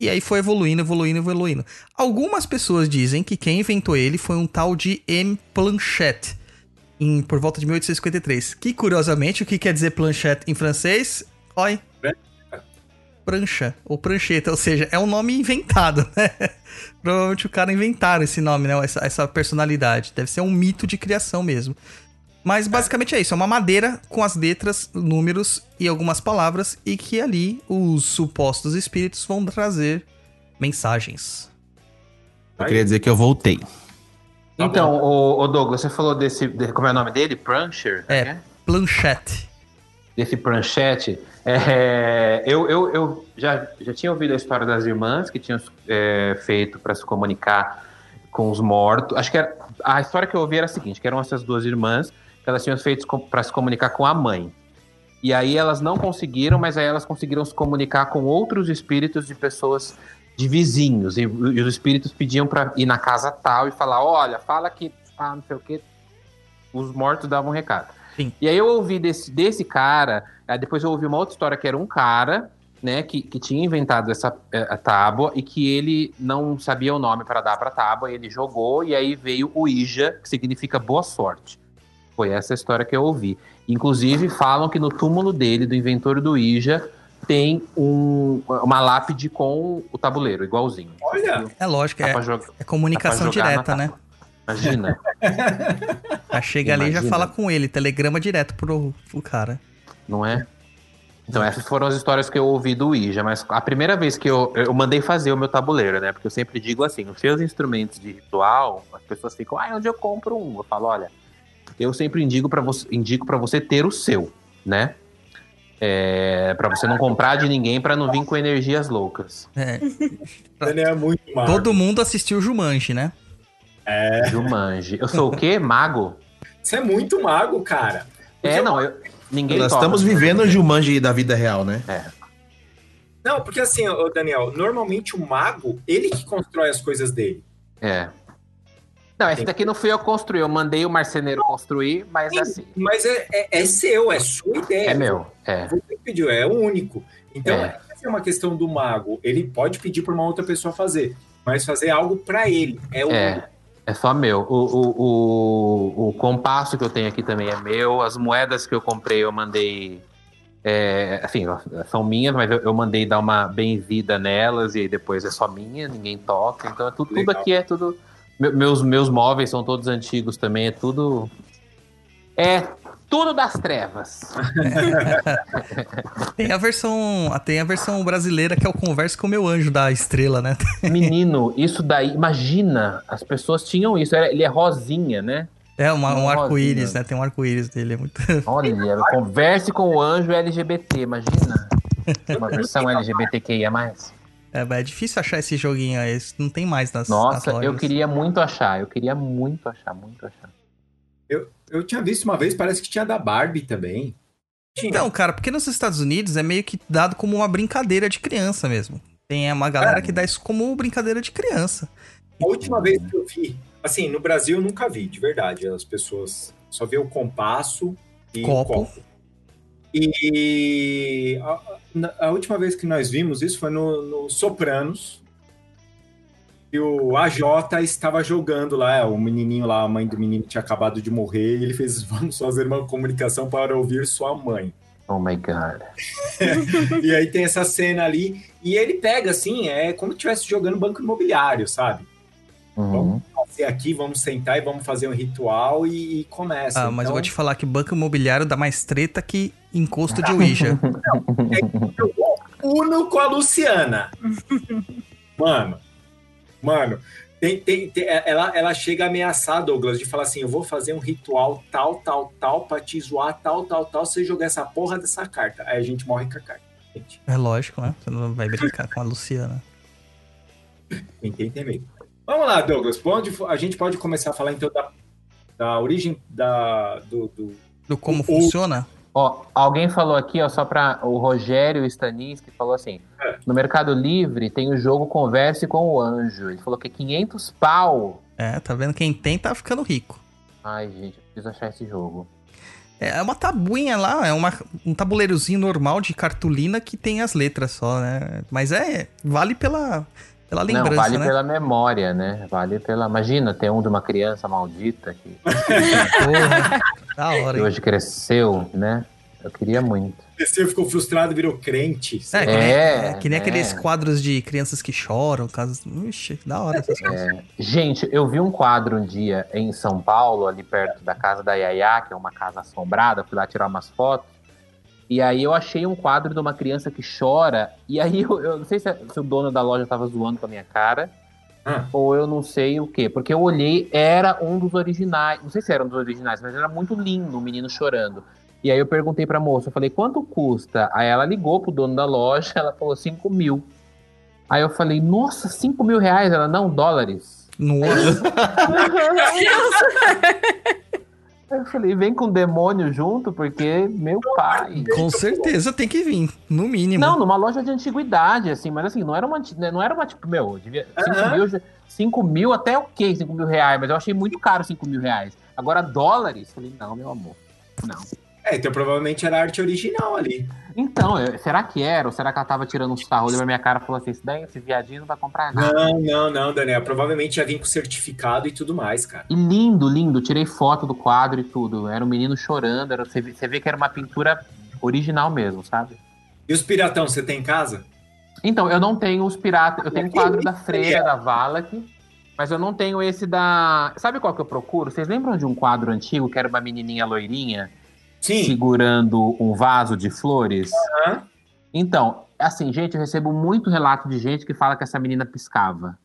[SPEAKER 2] E aí foi evoluindo, evoluindo, evoluindo. Algumas pessoas dizem que quem inventou ele foi um tal de M. Planchette, em, por volta de 1853. Que, curiosamente, o que quer dizer planchette em francês? Oi. Prancha, ou prancheta, ou seja, é um nome inventado, [laughs] né? Provavelmente o cara inventaram esse nome, né? Essa, essa personalidade. Deve ser um mito de criação mesmo. Mas basicamente é isso, é uma madeira com as letras, números e algumas palavras e que ali os supostos espíritos vão trazer mensagens.
[SPEAKER 5] Eu queria dizer que eu voltei.
[SPEAKER 3] Tá
[SPEAKER 7] então, o, o Douglas, você falou desse, de- Como é o nome dele? Prancher?
[SPEAKER 2] É.
[SPEAKER 7] né?
[SPEAKER 2] Planchette.
[SPEAKER 7] Desse pranchete. É, eu eu, eu já, já tinha ouvido a história das irmãs que tinham é, feito para se comunicar com os mortos. Acho que era, a história que eu ouvi era a seguinte: que eram essas duas irmãs que elas tinham feito para se comunicar com a mãe. E aí elas não conseguiram, mas aí elas conseguiram se comunicar com outros espíritos de pessoas de vizinhos. E, e os espíritos pediam para ir na casa tal e falar: olha, fala que ah, não sei o que. Os mortos davam um recado.
[SPEAKER 2] Sim.
[SPEAKER 7] E aí eu ouvi desse, desse cara, depois eu ouvi uma outra história que era um cara, né, que, que tinha inventado essa eh, a tábua e que ele não sabia o nome para dar para tábua, ele jogou e aí veio o Ija, que significa boa sorte. Foi essa a história que eu ouvi. Inclusive falam que no túmulo dele, do inventor do Ija, tem um, uma lápide com o tabuleiro, igualzinho.
[SPEAKER 3] Olha.
[SPEAKER 2] É lógico, é, é comunicação direta, né? [laughs]
[SPEAKER 7] Imagina.
[SPEAKER 2] Já chega ali e já
[SPEAKER 7] Imagina.
[SPEAKER 2] fala com ele, telegrama direto pro, pro cara.
[SPEAKER 7] não é? Então, essas foram as histórias que eu ouvi do Ija, mas a primeira vez que eu, eu mandei fazer o meu tabuleiro, né? Porque eu sempre digo assim: os seus instrumentos de ritual, as pessoas ficam, ah, onde eu compro um? Eu falo, olha, eu sempre indico para você, indico pra você ter o seu, né? É, para você não comprar de ninguém para não vir com energias loucas.
[SPEAKER 2] É, [laughs]
[SPEAKER 3] Daniel é muito mago.
[SPEAKER 2] todo mundo assistiu Jumanji, né?
[SPEAKER 3] É.
[SPEAKER 7] Jumanji. Eu sou o quê? Mago?
[SPEAKER 3] Você é muito mago, cara.
[SPEAKER 7] É, não, eu, ninguém
[SPEAKER 5] Nós
[SPEAKER 7] toca.
[SPEAKER 5] estamos vivendo o Jumanji da vida real, né?
[SPEAKER 3] Não, porque assim, Daniel, normalmente o mago, ele que constrói as coisas dele.
[SPEAKER 7] É. Não, esse daqui não fui eu que construí, eu mandei o marceneiro construir, mas assim,
[SPEAKER 3] Mas é, é, é seu, é sua ideia.
[SPEAKER 7] é meu. É.
[SPEAKER 3] Você pediu, é o único. Então,
[SPEAKER 7] É.
[SPEAKER 3] essa é uma questão do mago. Ele pode pedir para uma outra pessoa fazer, mas fazer algo para ele. É o
[SPEAKER 7] É, é só meu. O, o, o, o compasso que eu tenho aqui também é meu. As moedas que eu comprei eu mandei. É, assim, são minhas, mas eu, eu mandei dar uma benzida nelas e aí depois é só minha, ninguém toca. Então é tudo, tudo aqui é tudo. Me- Meus, meus móveis são todos antigos também, é tudo. É tudo das trevas. [laughs]
[SPEAKER 2] Tem a versão, tem a versão brasileira que é o Converse com o meu anjo da estrela, né? [laughs]
[SPEAKER 7] Menino, isso daí, imagina, as pessoas tinham isso, ele é rosinha, né?
[SPEAKER 2] É uma- um arco-íris,
[SPEAKER 7] né?
[SPEAKER 2] né? Tem um arco-íris dele, é muito.
[SPEAKER 7] Olha, converse com o anjo LGBT, imagina. [laughs] Uma versão LGBTQIA+.
[SPEAKER 2] É, é difícil achar esse joguinho aí, não tem mais nas, nas
[SPEAKER 7] Nossa, eu
[SPEAKER 2] lojas.
[SPEAKER 7] queria muito achar, eu queria muito achar, muito achar.
[SPEAKER 3] Eu tinha visto uma vez, parece que tinha da Barbie também. Tinha.
[SPEAKER 2] Então, cara, porque nos Estados Unidos é meio que dado como uma brincadeira de criança mesmo. Tem uma galera que dá isso como brincadeira de criança.
[SPEAKER 3] A última vez que eu vi, assim, no Brasil eu nunca vi, de verdade. As pessoas só vê o compasso e o
[SPEAKER 2] Copo.
[SPEAKER 3] E a, a última vez que nós vimos isso foi no, no Sopranos. E o AJ estava jogando lá, é, o menininho lá, a mãe do menino tinha acabado de morrer, e ele fez: [laughs] Vamos fazer uma comunicação para ouvir sua mãe.
[SPEAKER 7] Oh my god. [laughs]
[SPEAKER 3] E aí tem essa cena ali, e ele pega assim, é como se estivesse jogando banco imobiliário, sabe?
[SPEAKER 7] Uhum.
[SPEAKER 3] Fazer aqui, vamos sentar e vamos fazer um ritual e, e começa.
[SPEAKER 2] Ah, mas eu
[SPEAKER 3] Então,
[SPEAKER 2] vou te falar que banco imobiliário dá mais treta que encosto de [laughs] Ouija.
[SPEAKER 3] Uno com a Luciana. [laughs] Mano, mano, tem, tem, tem- ela, ela chega a ameaçar, Douglas, de falar assim: eu vou fazer um ritual tal, tal, tal, pra te zoar, tal, tal, tal, se você jogar essa porra dessa carta. Aí a gente morre com a carta. Gente,
[SPEAKER 2] é lógico, né? Você não vai brincar com a Luciana.
[SPEAKER 3] ninguém tem medo. Vamos lá, Douglas. Pode, a gente pode começar a falar então da, da origem da, do, do-
[SPEAKER 2] Do como
[SPEAKER 3] O-
[SPEAKER 2] funciona?
[SPEAKER 7] Ó, alguém falou aqui, ó, só pra o Rogério Stanisky falou assim:
[SPEAKER 3] É.
[SPEAKER 7] no Mercado Livre tem o jogo Converse com o Anjo. Ele falou que é 500 pau.
[SPEAKER 2] É, tá vendo? Quem tem tá ficando rico.
[SPEAKER 7] Ai, gente, eu preciso achar esse jogo.
[SPEAKER 2] É uma tabuinha lá, é uma, um tabuleirozinho normal de cartolina que tem as letras só, né? Mas é, vale pela, pela lembrança,
[SPEAKER 7] Não, vale
[SPEAKER 2] né?
[SPEAKER 7] pela memória, né? Vale pela. Imagina, tem um de uma criança maldita que, [laughs]
[SPEAKER 2] Porra, da hora,
[SPEAKER 7] que hoje cresceu, né? Eu queria muito.
[SPEAKER 3] Você ficou frustrado, virou crente.
[SPEAKER 2] É, que nem,
[SPEAKER 7] É,
[SPEAKER 2] é, que nem
[SPEAKER 7] é.
[SPEAKER 2] aqueles quadros de crianças que choram, casos... Ixi, da hora essas coisas.
[SPEAKER 7] Gente, eu vi um quadro um dia em São Paulo, ali perto da casa da Yaya, que é uma casa assombrada, fui lá tirar umas fotos. E aí eu achei um quadro de uma criança que chora. E aí eu, eu não sei se, se o dono da loja tava zoando com a minha cara.
[SPEAKER 3] Ah.
[SPEAKER 7] Ou eu não sei o quê. Porque eu olhei, era um dos originais. Não sei se era um dos originais, mas era muito lindo o menino chorando. E aí eu perguntei pra moça, eu falei, quanto custa? Aí ela ligou pro dono da loja, ela falou 5 mil. Aí eu falei, nossa, 5 mil reais? Ela, não, dólares.
[SPEAKER 2] Nossa, [laughs] [laughs]
[SPEAKER 7] eu falei, vem com demônio junto, porque meu pai.
[SPEAKER 2] com certeza tem que vir, no mínimo.
[SPEAKER 7] Não, numa loja de antiguidade, assim, mas assim, não era uma, anti- não era uma tipo, meu, devia. 5
[SPEAKER 3] Aham.
[SPEAKER 7] mil, 5 mil até ok, 5 mil reais, mas eu achei muito caro 5 mil reais. Agora, dólares? Falei, não, meu amor. Não.
[SPEAKER 3] É, então provavelmente era a arte original ali.
[SPEAKER 7] Então, eu- será que era? Ou será que ela tava tirando um sarro? Olhou pra minha cara e falou assim: daí, esse viadinho não vai comprar nada.
[SPEAKER 3] Não, não, não, Daniel. Provavelmente ia vir com certificado e tudo mais, cara.
[SPEAKER 7] E lindo, lindo. Tirei foto do quadro e tudo. Era um menino chorando. Era, você, vê, você vê que era uma pintura original mesmo, sabe?
[SPEAKER 3] E os piratão, você tem em casa?
[SPEAKER 7] Então, eu não tenho os piratas. Eu tenho o quadro da Freira, da Valak. Mas eu não tenho esse da. Sabe qual que eu procuro? Vocês lembram de um quadro antigo que era uma menininha loirinha?
[SPEAKER 3] Sim.
[SPEAKER 7] segurando um vaso de flores.
[SPEAKER 3] Aham.
[SPEAKER 7] Então, assim, gente, eu recebo muito relato de gente que fala que essa menina piscava.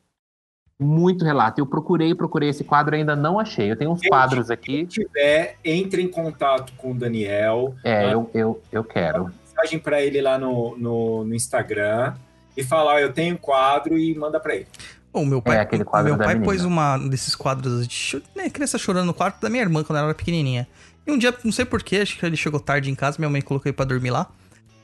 [SPEAKER 7] Muito relato. Eu procurei, procurei esse quadro, ainda não achei. Eu tenho uns
[SPEAKER 3] Gente,
[SPEAKER 7] quadros aqui.
[SPEAKER 3] Se tiver, entre em contato com o Daniel.
[SPEAKER 7] É, eu, eu, eu quero.
[SPEAKER 3] Mensagem para ele lá no, no, no Instagram e falar: ó, eu tenho um quadro e manda para ele.
[SPEAKER 2] Bom, meu pai,
[SPEAKER 7] É, aquele quadro
[SPEAKER 2] meu
[SPEAKER 7] da
[SPEAKER 2] pai
[SPEAKER 7] menina.
[SPEAKER 2] pôs uma desses quadros de né, criança chorando no quarto da minha irmã quando ela era pequenininha. E um dia, não sei porquê, acho que ele chegou tarde em casa, minha mãe colocou ele pra dormir lá.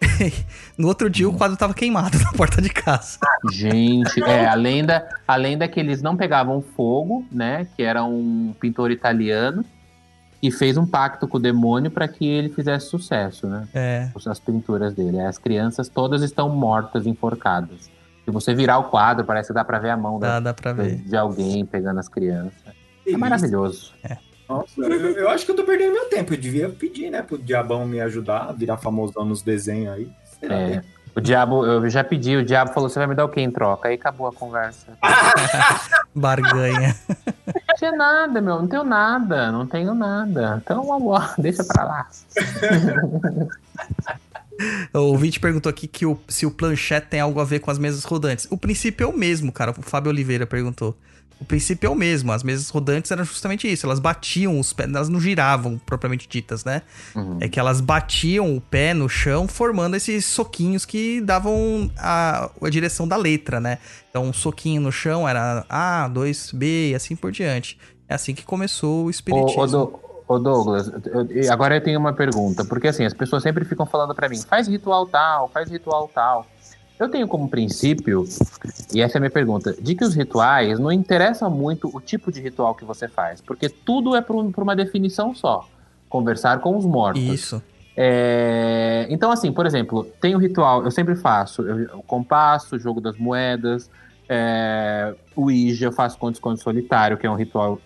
[SPEAKER 2] [laughs] no outro dia o quadro tava queimado [laughs] na porta de casa.
[SPEAKER 7] Gente, é, a lenda, a lenda é que eles não pegavam fogo, né? Que era um pintor italiano e fez um pacto com o demônio para que ele fizesse sucesso, né?
[SPEAKER 2] É.
[SPEAKER 7] As pinturas dele. As crianças todas estão mortas, enforcadas. Se você virar o quadro, parece que dá pra ver a mão
[SPEAKER 2] Dá,
[SPEAKER 7] da,
[SPEAKER 2] dá pra ver.
[SPEAKER 7] de alguém pegando as crianças. É maravilhoso.
[SPEAKER 3] Nossa, eu, eu acho que eu tô perdendo meu tempo. Eu devia pedir, né, pro Diabão me ajudar a virar famosão nos desenhos aí. Será
[SPEAKER 7] É.
[SPEAKER 3] que-
[SPEAKER 7] O diabo, eu já pedi, o diabo falou: você vai me dar o quê em troca? Aí acabou a conversa. [laughs]
[SPEAKER 2] Barganha.
[SPEAKER 7] Não tinha nada, meu, não tenho nada, não tenho nada. Então, agora, [laughs] deixa pra lá.
[SPEAKER 2] O ouvinte perguntou aqui que o- se o planchete tem algo a ver com as mesas rodantes. O princípio é o mesmo, cara. O Fábio Oliveira perguntou. O princípio é o mesmo. As mesas rodantes eram justamente isso. Elas batiam os pés, elas não giravam, propriamente ditas, né?
[SPEAKER 7] Uhum.
[SPEAKER 2] É que elas batiam o pé no chão, formando esses soquinhos que davam a, a direção da letra, né? Então, um soquinho no chão era A, 2, B e assim por diante. É assim que começou o espiritismo.
[SPEAKER 7] ô, Do- ô, Douglas, eu- agora eu tenho uma pergunta, porque assim, as pessoas sempre ficam falando pra mim, faz ritual tal, faz ritual tal. Eu tenho como princípio, e essa é a minha pergunta, de que os rituais não interessam muito o tipo de ritual que você faz, porque tudo é por, um- por uma definição só. Conversar com os mortos.
[SPEAKER 2] Isso.
[SPEAKER 7] É, Então, assim, por exemplo, tem o ritual, eu sempre faço eu- o compasso, o jogo das moedas, é... o Ouija, eu faço conto-esconde solitário, que é um ritual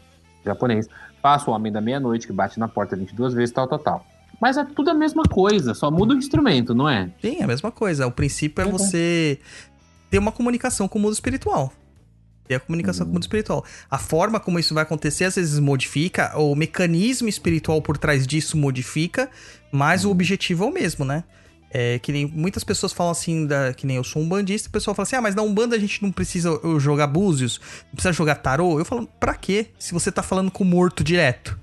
[SPEAKER 7] japonês. Faço o Homem da Meia-Noite, que bate na porta 22 vezes, tal, tal, tal. Mas é tudo a mesma coisa, só muda o instrumento, não é?
[SPEAKER 2] Sim, é a mesma coisa. O princípio é
[SPEAKER 7] Uhum.
[SPEAKER 2] você ter uma comunicação com o mundo espiritual. Ter a comunicação com o mundo espiritual. A forma como isso vai acontecer às vezes modifica, o mecanismo espiritual por trás disso modifica, mas o objetivo é o mesmo, né? É que nem muitas pessoas falam assim, da, que nem eu sou um bandista, o pessoal fala assim: ah, mas na Umbanda a gente não precisa uh, jogar búzios, não precisa jogar tarô. Eu falo, pra quê? Se você tá falando com o morto direto.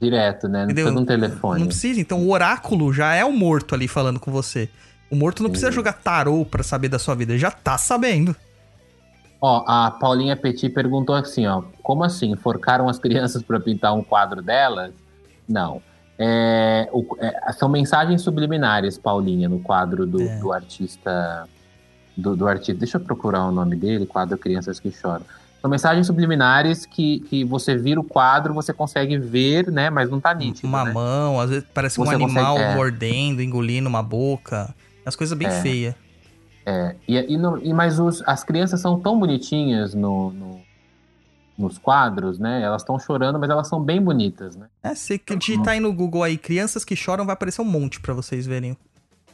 [SPEAKER 7] Direto, né? Não
[SPEAKER 2] Entendeu?
[SPEAKER 7] precisa de um telefone.
[SPEAKER 2] Não precisa, então o oráculo já é o morto ali falando com você. O morto não precisa jogar tarô pra saber da sua vida, ele já tá sabendo.
[SPEAKER 7] Ó, a Paulinha Petit perguntou assim, ó, como assim? Forcaram as crianças para pintar um quadro delas? Não. É, o- é, são mensagens subliminares, Paulinha, no quadro do,
[SPEAKER 2] É.
[SPEAKER 7] do artista. Do, do artista. Deixa eu procurar o nome dele, quadro Crianças que Choram. São mensagens subliminares que, que você vira o quadro, você consegue ver, né? Mas não tá nítido.
[SPEAKER 2] uma
[SPEAKER 7] né?
[SPEAKER 2] mão, às vezes parece um
[SPEAKER 7] Você
[SPEAKER 2] animal
[SPEAKER 7] consegue- é.
[SPEAKER 2] mordendo, engolindo uma boca. As coisas bem
[SPEAKER 7] É.
[SPEAKER 2] feias.
[SPEAKER 7] É, e, e, no- e- mas os- as crianças são tão bonitinhas no, no- nos quadros, né? Elas estão chorando, mas elas são bem bonitas, né?
[SPEAKER 2] É, se digitar aí no Google aí, crianças que choram, vai aparecer um monte pra vocês verem.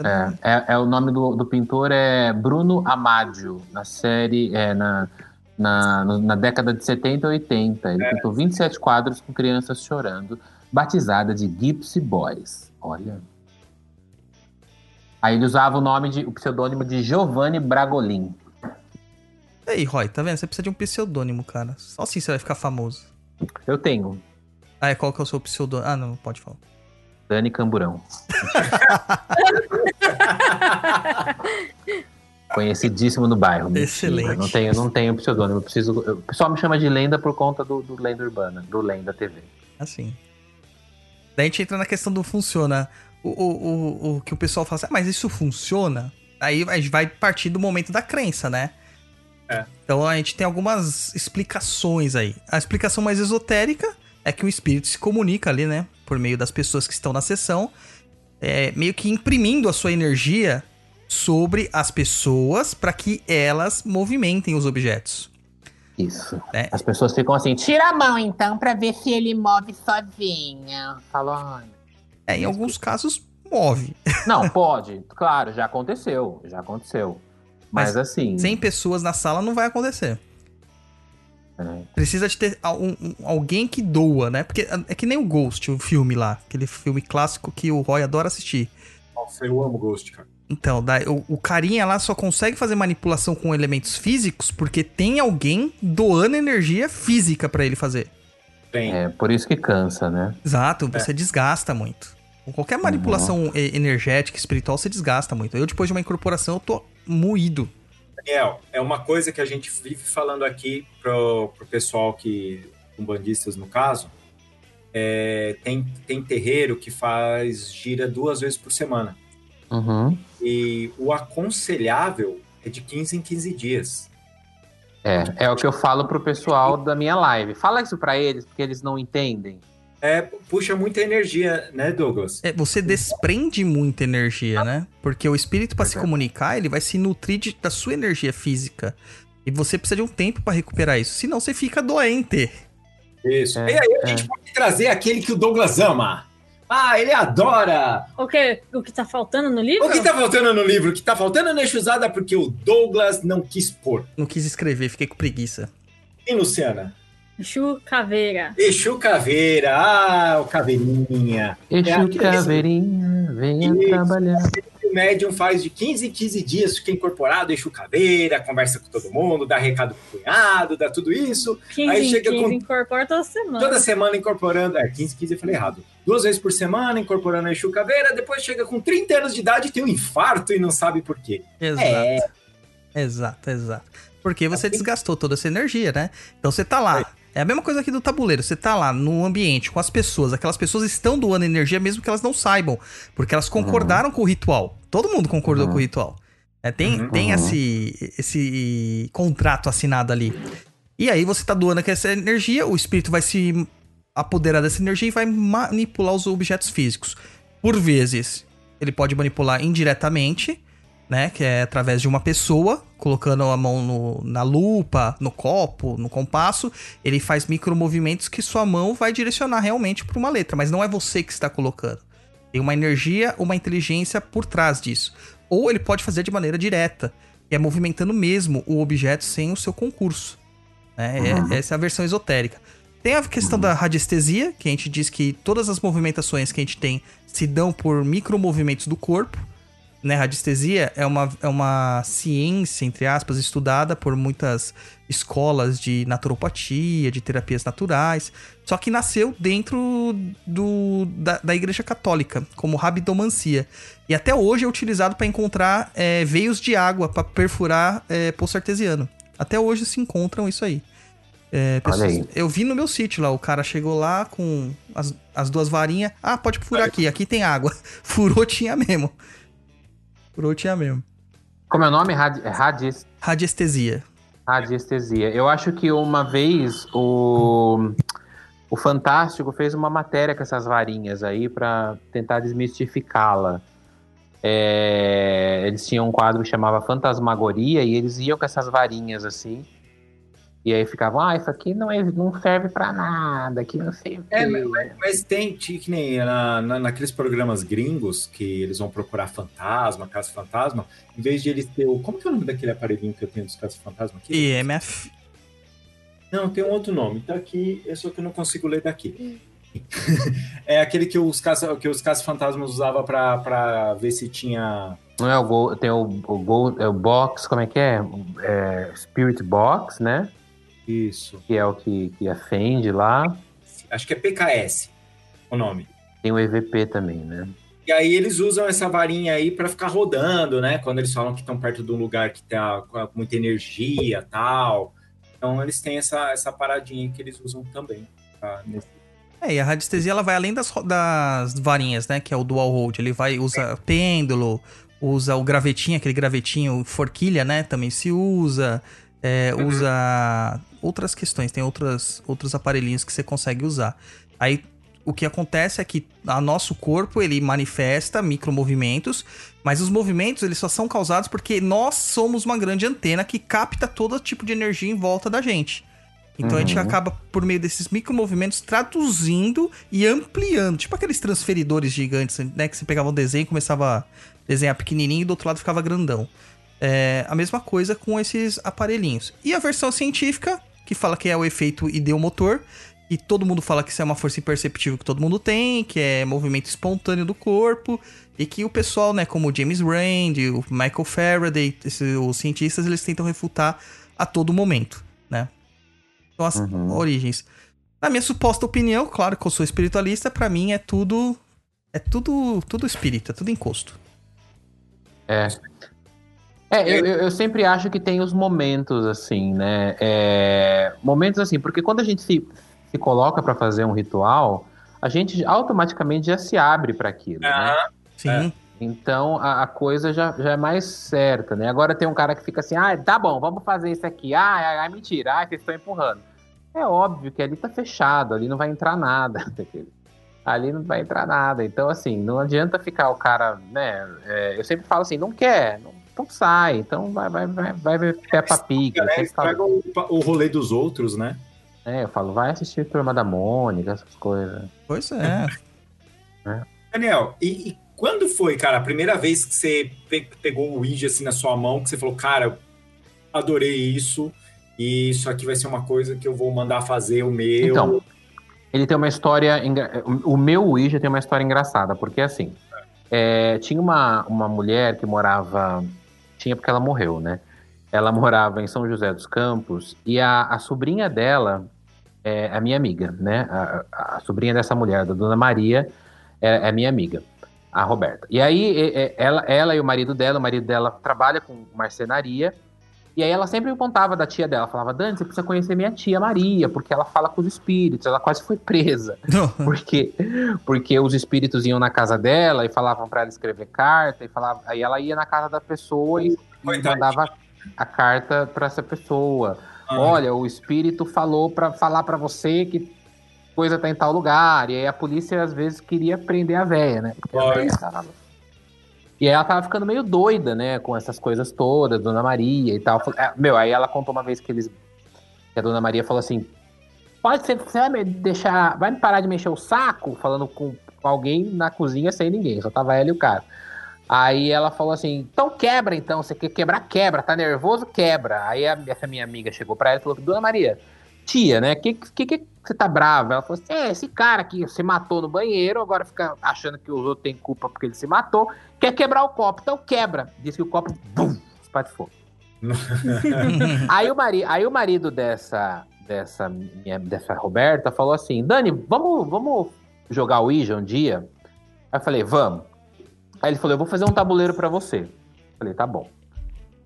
[SPEAKER 7] É, é, é o nome do, do pintor é Bruno Amadio, na série, é, na, na, na década de 70 e 80. Ele pintou 27 quadros com crianças chorando, batizada de Gypsy Boys. Olha. Aí ele usava o nome de, o pseudônimo de Giovanni Bragolin.
[SPEAKER 2] E aí, Roy, tá vendo? Você precisa de um pseudônimo, cara. Só assim você vai ficar famoso.
[SPEAKER 7] Eu tenho,
[SPEAKER 2] Ah, é, qual que é o seu pseudônimo? Ah, não, não pode falar.
[SPEAKER 7] Dani Camburão. [laughs] [laughs] Conhecidíssimo no bairro. mentira.
[SPEAKER 2] Excelente.
[SPEAKER 7] Não tenho, não tenho pseudônimo. Eu preciso, eu- o pessoal me chama de lenda por conta do, do Lenda Urbana, do Lenda TV.
[SPEAKER 2] Assim. Daí a gente entra na questão do funciona. O, o, o, o que o pessoal fala assim, ah, mas isso funciona? Aí a gente vai partir do momento da crença, né?
[SPEAKER 3] É.
[SPEAKER 2] Então a gente tem algumas explicações aí. A explicação mais esotérica é que o espírito se comunica ali, né? Por meio das pessoas que estão na sessão, é, meio que imprimindo a sua energia sobre as pessoas para que elas movimentem os objetos.
[SPEAKER 7] Isso.
[SPEAKER 2] É.
[SPEAKER 7] As pessoas ficam assim, tira
[SPEAKER 8] a mão então pra ver se ele move sozinho.
[SPEAKER 7] fala, "Ai,
[SPEAKER 2] É, em alguns casos move. [laughs]
[SPEAKER 7] Não, pode. Claro, já aconteceu. Já aconteceu. Mas,
[SPEAKER 2] Mas
[SPEAKER 7] assim.
[SPEAKER 2] 100 pessoas na sala não vai acontecer.
[SPEAKER 7] É.
[SPEAKER 2] Precisa de ter um- um- alguém que doa, né? Porque é que nem o Ghost, o filme lá. Aquele filme clássico que o Roy adora assistir.
[SPEAKER 3] Nossa, eu amo Ghost, cara.
[SPEAKER 2] Então, daí, o, o carinha lá só consegue fazer manipulação com elementos físicos porque tem alguém doando energia física pra ele fazer.
[SPEAKER 3] Tem.
[SPEAKER 7] É, por isso que cansa, né?
[SPEAKER 2] Exato, você desgasta muito. Com qualquer manipulação e- energética, espiritual, você desgasta muito. Eu, depois de uma incorporação, eu tô moído.
[SPEAKER 3] Daniel, é uma coisa que a gente vive falando aqui pro, pro pessoal que, umbandistas no caso, é, tem, tem terreiro que faz gira duas vezes por semana.
[SPEAKER 7] Uhum.
[SPEAKER 3] E o aconselhável é de 15 em 15 dias.
[SPEAKER 7] É, é o que eu falo pro pessoal da minha live. Fala isso pra eles, porque eles não entendem.
[SPEAKER 3] É, puxa muita energia, né, Douglas?
[SPEAKER 2] É, você desprende muita energia, né? Porque o espírito, pra se comunicar, ele vai se nutrir de- da sua energia física. E você precisa de um tempo pra recuperar isso. Senão você fica doente.
[SPEAKER 3] Isso.
[SPEAKER 7] É,
[SPEAKER 3] e aí a
[SPEAKER 7] é.
[SPEAKER 3] gente pode trazer aquele que o Douglas ama. Ah, ele adora!
[SPEAKER 4] O que, o que tá faltando no livro?
[SPEAKER 3] O que tá faltando no livro? O que tá faltando na Exusada porque o Douglas não quis pôr.
[SPEAKER 2] Não quis escrever, fiquei com preguiça.
[SPEAKER 3] E Luciana?
[SPEAKER 4] Chu Caveira.
[SPEAKER 3] Exu Caveira. Ah, o Caveirinha.
[SPEAKER 7] Exu
[SPEAKER 3] aquele-
[SPEAKER 7] Caveirinha, venha
[SPEAKER 3] Isso.
[SPEAKER 7] trabalhar.
[SPEAKER 3] O médium faz de 15 em 15 dias, fica incorporado, Exu Caveira, conversa com todo mundo, dá recado pro cunhado, dá tudo isso.
[SPEAKER 4] 15
[SPEAKER 3] Aí
[SPEAKER 4] em
[SPEAKER 3] chega
[SPEAKER 4] 15,
[SPEAKER 3] com-
[SPEAKER 4] incorpora toda semana.
[SPEAKER 3] Toda semana incorporando. É, 15, 15 eu falei errado. Duas vezes por semana incorporando a Exu Caveira, depois chega com 30 anos de idade e tem um infarto e não sabe por quê.
[SPEAKER 2] Exato.
[SPEAKER 3] É.
[SPEAKER 2] Exato, exato. Porque você desgastou toda essa energia, né? Então você tá lá. É a mesma coisa aqui do tabuleiro. Você tá lá no ambiente com as pessoas. Aquelas pessoas estão doando energia mesmo que elas não saibam. Porque elas concordaram com o ritual. Todo mundo concordou
[SPEAKER 7] Uhum.
[SPEAKER 2] com o ritual. É, tem
[SPEAKER 3] Uhum.
[SPEAKER 2] tem
[SPEAKER 7] Uhum.
[SPEAKER 2] esse, esse contrato assinado ali. E aí você tá doando essa energia, o espírito vai se apoderar dessa energia e vai manipular os objetos físicos. Por vezes, ele pode manipular indiretamente, né? Que é através de uma pessoa, colocando a mão no- na lupa, no copo, no compasso. Ele faz micromovimentos que sua mão vai direcionar realmente para uma letra, mas não é você que está colocando. Tem uma energia, uma inteligência por trás disso. Ou ele pode fazer de maneira direta, que é movimentando mesmo o objeto sem o seu concurso. né? É- essa é a versão esotérica. Tem a questão da radiestesia, que a gente diz que todas as movimentações que a gente tem se dão por micromovimentos do corpo. Né? Radiestesia é uma, é uma ciência, entre aspas, estudada por muitas escolas de naturopatia, de terapias naturais. Só que nasceu dentro do, da, da Igreja Católica, como rabidomancia. E até hoje é utilizado para encontrar é, veios de água para perfurar é, poço artesiano. Até hoje se encontram isso aí. É,
[SPEAKER 7] aí.
[SPEAKER 2] Eu vi no meu sítio lá, o cara chegou lá com as, as duas varinhas. Ah, pode furar aqui, aqui tem água. [laughs] Furou, tinha mesmo. Furou, tinha mesmo.
[SPEAKER 7] Como é o nome? Radi é radis
[SPEAKER 2] Radiestesia.
[SPEAKER 7] radiestesia. Eu acho que uma vez o, o Fantástico fez uma matéria com essas varinhas aí pra tentar desmistificá-la. É, eles tinham um quadro que chamava Fantasmagoria e eles iam com essas varinhas assim. E aí ficavam, ah, isso aqui não, é, não serve pra nada, que não sei o.
[SPEAKER 3] É, Mas tem, ti- que nem na, na- naqueles programas gringos que eles vão procurar fantasma, caso fantasma, em vez de eles ter o. Como que é o nome daquele aparelhinho que eu tenho dos casos fantasma aqui?
[SPEAKER 2] EMF.
[SPEAKER 3] Não, tem um outro nome. Tá aqui, é só que eu não consigo ler daqui. [laughs] é aquele que os caça, que os caças fantasmas usavam pra, pra ver se tinha.
[SPEAKER 7] Não é o tem o, o, é o Box, como é que é? é? Spirit Box, né?
[SPEAKER 3] Isso.
[SPEAKER 7] Que é o que, que acende lá.
[SPEAKER 3] Acho que é PKS o nome.
[SPEAKER 7] Tem o EVP também, né?
[SPEAKER 3] E aí eles usam essa varinha aí pra ficar rodando, né? Quando eles falam que estão perto de um lugar que tá com muita energia tal. Então eles têm essa, essa paradinha que eles usam também. tá? Nesse-
[SPEAKER 2] É, e a radiestesia ela vai além das, das varinhas, né? Que é o dual hold. Ele vai usa pêndulo, usa o gravetinho, aquele gravetinho, forquilha, né? Também se usa. É, usa outras questões, tem outras, outros aparelhinhos que você consegue usar. Aí o que acontece é que a nosso corpo ele manifesta micromovimentos, mas os movimentos eles só são causados porque nós somos uma grande antena que capta todo tipo de energia em volta da gente. Então a gente
[SPEAKER 7] Uhum.
[SPEAKER 2] acaba, por meio desses micromovimentos, traduzindo e ampliando. Tipo aqueles transferidores gigantes, né? Que você pegava um desenho e começava a desenhar pequenininho e do outro lado ficava grandão. É a mesma coisa com esses aparelhinhos. E a versão científica que fala que é o efeito ideomotor, e todo mundo fala que isso é uma força imperceptível que todo mundo tem, que é movimento espontâneo do corpo, e que o pessoal, né, como o James Rand, o Michael Faraday, esse- os cientistas, eles tentam refutar a todo momento, né? Então, as
[SPEAKER 7] Uhum.
[SPEAKER 2] origens. Na minha suposta opinião, claro que eu sou espiritualista, pra mim é tudo é tudo tudo espírita, tudo encosto.
[SPEAKER 7] É. É, eu, eu- sempre acho que tem os momentos, assim, né? É, momentos assim, porque quando a gente se, se coloca pra fazer um ritual, a gente automaticamente já se abre pra aquilo, né?
[SPEAKER 2] Sim.
[SPEAKER 7] Então a, a coisa já, já é mais certa, né? Agora tem um cara que fica assim, ah, tá bom, vamos fazer isso aqui. Ah, ah, ah, mentira, ah, vocês estão empurrando. É óbvio que ali tá fechado, ali não vai entrar nada. [laughs] ali não vai entrar nada. Então, assim, não adianta ficar o cara, né? é, eu sempre falo assim, não quer, não, então sai. Então vai, vai, vai, vai ver Peppa Pig. falo.
[SPEAKER 3] estraga o, o rolê dos outros, né?
[SPEAKER 7] É, eu falo, vai assistir Turma da Mônica, essas coisas.
[SPEAKER 2] Pois [laughs] é.
[SPEAKER 3] Daniel, e, e quando foi, cara, a primeira vez que você pe- pegou o Ouija assim na sua mão, que você falou, cara, eu adorei isso, e isso aqui vai ser uma coisa que eu vou mandar fazer o meu.
[SPEAKER 7] Então, ele tem uma história. O meu Ouija tem uma história engraçada, porque assim. é, tinha uma, uma mulher que morava. Tinha porque ela morreu, né? Ela [laughs] morava em São José dos Campos e a, a sobrinha dela é a minha amiga, né? A, a- sobrinha dessa mulher, da Dona Maria, é, é minha amiga, a Roberta. E aí, é- é, ela, ela e o marido dela, o marido dela trabalha com marcenaria. E aí ela sempre me contava da tia dela, falava, Dani, você precisa conhecer minha tia Maria, porque ela fala com os espíritos, ela quase foi presa. [laughs] Porque, porque os espíritos iam na casa dela e falavam pra ela escrever carta, e falava, aí ela ia na casa da pessoa e, e mandava a carta pra essa pessoa.
[SPEAKER 3] Ah,
[SPEAKER 7] Olha, o espírito falou pra falar pra você que coisa tá em tal lugar. E aí a polícia às vezes queria prender a véia, né? Porque a véia tava... E ela tava ficando meio doida, né? Com essas coisas todas, Dona Maria e tal. É, Meu, aí ela contou uma vez que eles. Que a Dona Maria falou assim: Pode ser, você vai me deixar. Vai me parar de mexer o saco? Falando com com alguém na cozinha sem ninguém, só tava ela e o cara. Aí ela falou assim: então quebra então, você quer quebrar, quebra, tá nervoso, quebra. Aí a- essa minha amiga chegou pra ela e falou: Dona Maria, tia, né? Que, que, que você tá brava? Ela falou assim: é, esse cara aqui se matou no banheiro, agora fica achando que os outros têm culpa porque ele se matou, quer quebrar o copo, então quebra. Disse que o copo, bum, espatifou. [laughs] aí, o mari, aí o marido dessa, dessa, minha, dessa Roberta falou assim: Dani, vamos, vamos jogar o Ouija um dia? Aí eu falei: vamos. Aí ele falou: eu vou fazer um tabuleiro pra você. Eu falei: tá bom.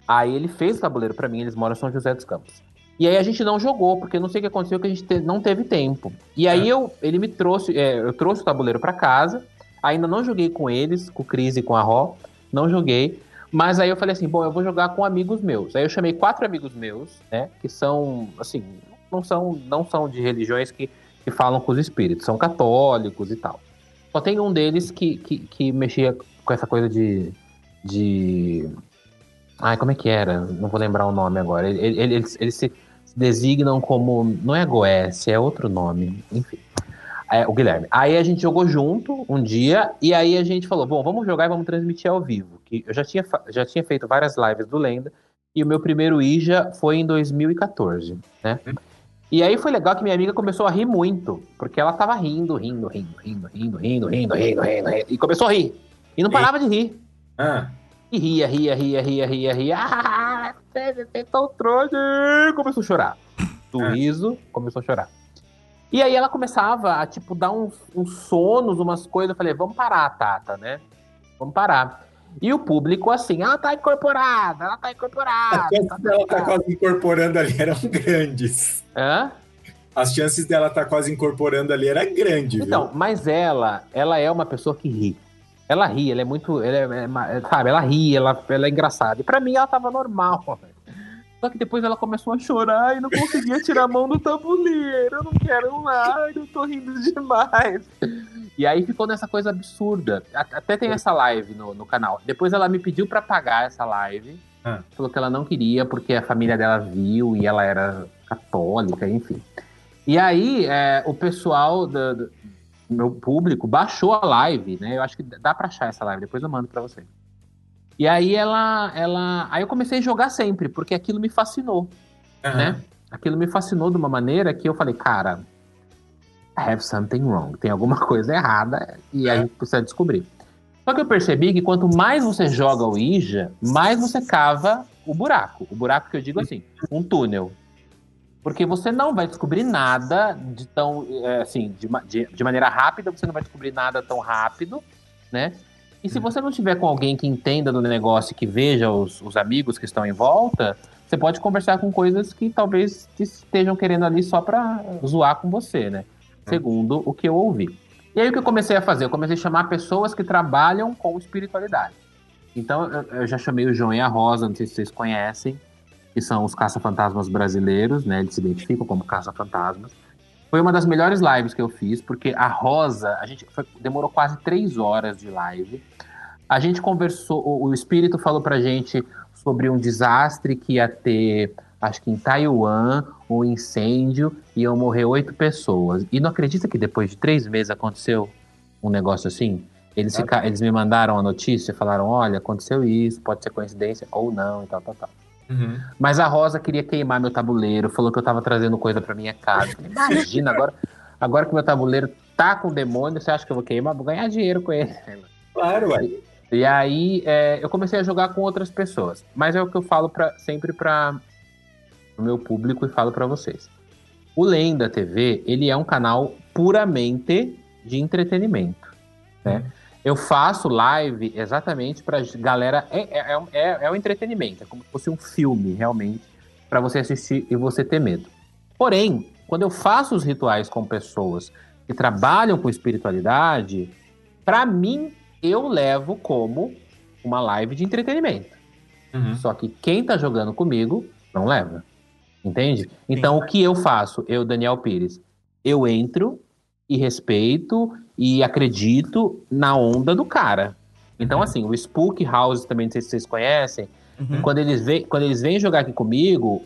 [SPEAKER 7] Aí ele fez o tabuleiro pra mim, eles moram em São José dos Campos. E aí a gente não jogou, porque não sei o que aconteceu, que a gente te- não teve tempo. E aí eu, ele me trouxe, é, eu trouxe o tabuleiro pra casa, ainda não joguei com eles, com o Cris e com a Ró, não joguei. Mas aí eu falei assim, bom, eu vou jogar com amigos meus. Aí eu chamei quatro amigos meus, né, que são, assim, não são, não são de religiões que, que falam com os espíritos, são católicos e tal. Só tem um deles que, que, que mexia com essa coisa de, de... Ai, como é que era? Não vou lembrar o nome agora. Ele- ele- Eles, eles se designam como... Não é Goécia, é outro nome. Enfim. É, o Guilherme. Aí a gente jogou junto um dia, e aí a gente falou, bom, vamos jogar e vamos transmitir ao vivo. Que eu já tinha, já tinha feito várias lives do Lenda, e o meu primeiro Ija foi em 2014, né? E aí foi legal que minha amiga começou a rir muito, porque ela tava rindo, rindo, rindo, rindo, rindo, rindo, rindo, rindo, rindo, rindo, e começou a rir. E não parava de rir.
[SPEAKER 3] Ah,
[SPEAKER 7] E ria, ria, ria, ria, ria, ria. Ah, é tão trouxa. Começou a chorar. Do
[SPEAKER 3] Ah.
[SPEAKER 7] riso, começou a chorar. E aí ela começava a, tipo, dar uns, uns sonos, umas coisas. Eu falei, vamos parar, Tata, né? Vamos parar. E o público, assim, ela tá incorporada, ela tá incorporada.
[SPEAKER 3] as chances dela tá quase incorporando ali eram grandes.
[SPEAKER 7] Hã?
[SPEAKER 3] As chances dela estar quase incorporando ali era grande,
[SPEAKER 7] Então, mas ela, ela é uma pessoa que ri. Ela ri, ela é muito. Ela é, é ma- sabe, ela ri, ela, ela é engraçada. E pra mim ela tava normal. Só que depois ela começou a chorar e não conseguia tirar a mão do tabuleiro. Eu não quero mais, eu tô rindo demais. E aí ficou nessa coisa absurda. Até tem essa live no, no canal. Depois ela me pediu pra pagar essa live.
[SPEAKER 3] Ah.
[SPEAKER 7] Falou que ela não queria porque a família dela viu e ela era católica, enfim. E aí, é, o pessoal do, do meu público baixou a live, né? Eu acho que dá pra achar essa live, depois eu mando pra você. E aí ela, ela, aí eu comecei a jogar sempre, porque aquilo me fascinou,
[SPEAKER 3] Aham.
[SPEAKER 7] né? aquilo me fascinou de uma maneira que eu falei, cara, I have something wrong. Tem alguma [laughs] coisa errada e a gente precisa descobrir. Só que eu percebi que quanto mais você joga o Ija, mais você cava o buraco. O buraco que eu digo assim, um túnel. Porque você não vai descobrir nada de tão, é, assim, de, de, de maneira rápida, você não vai descobrir nada tão rápido, né? E se você não tiver com alguém que entenda do negócio, que veja os, os amigos que estão em volta, você pode conversar com coisas que talvez te estejam querendo ali só pra zoar com você, né? Segundo o que eu ouvi. E aí o que eu comecei a fazer? Eu comecei a chamar pessoas que trabalham com espiritualidade. Então eu, eu já chamei o João e a Rosa, não sei se vocês conhecem, que são os caça-fantasmas brasileiros, né? Eles se identificam como caça-fantasmas. Foi uma das melhores lives que eu fiz, porque a Rosa, a gente foi- demorou quase três horas de live. A gente conversou, o, o espírito falou pra gente sobre um desastre que ia ter, acho que em Taiwan, um incêndio, iam morrer oito pessoas. E não acredita que depois de três meses aconteceu um negócio assim? Eles, fica- eles me mandaram a notícia, falaram: olha, aconteceu isso, pode ser coincidência ou não, e tal, tal, tal.
[SPEAKER 3] Uhum.
[SPEAKER 7] Mas a Rosa queria queimar meu tabuleiro, falou que eu tava trazendo coisa pra minha casa. [laughs] Imagina, agora, agora que meu tabuleiro tá com demônio, você acha que eu vou queimar? Vou ganhar dinheiro com ele.
[SPEAKER 3] Claro, ué.
[SPEAKER 7] E aí é, eu comecei a jogar com outras pessoas. Mas é o que eu falo pra, sempre para o meu público e falo pra vocês. O Lenda TV, ele é um canal puramente de entretenimento. Né? Eu faço live exatamente pra galera. É, é, é, é, é um entretenimento, é como se fosse um filme, realmente, pra você assistir e você ter medo. Porém, quando eu faço os rituais com pessoas que trabalham com espiritualidade, pra mim eu levo como uma live de entretenimento.
[SPEAKER 3] Uhum.
[SPEAKER 7] Só que quem tá jogando comigo não leva. Entende? Então o que eu faço, eu, Daniel Pires, eu entro e respeito e acredito na onda do cara. Então, assim, o Spook House também, não sei se vocês conhecem,
[SPEAKER 2] Uhum.
[SPEAKER 7] quando eles, vêm, quando eles vêm jogar aqui comigo,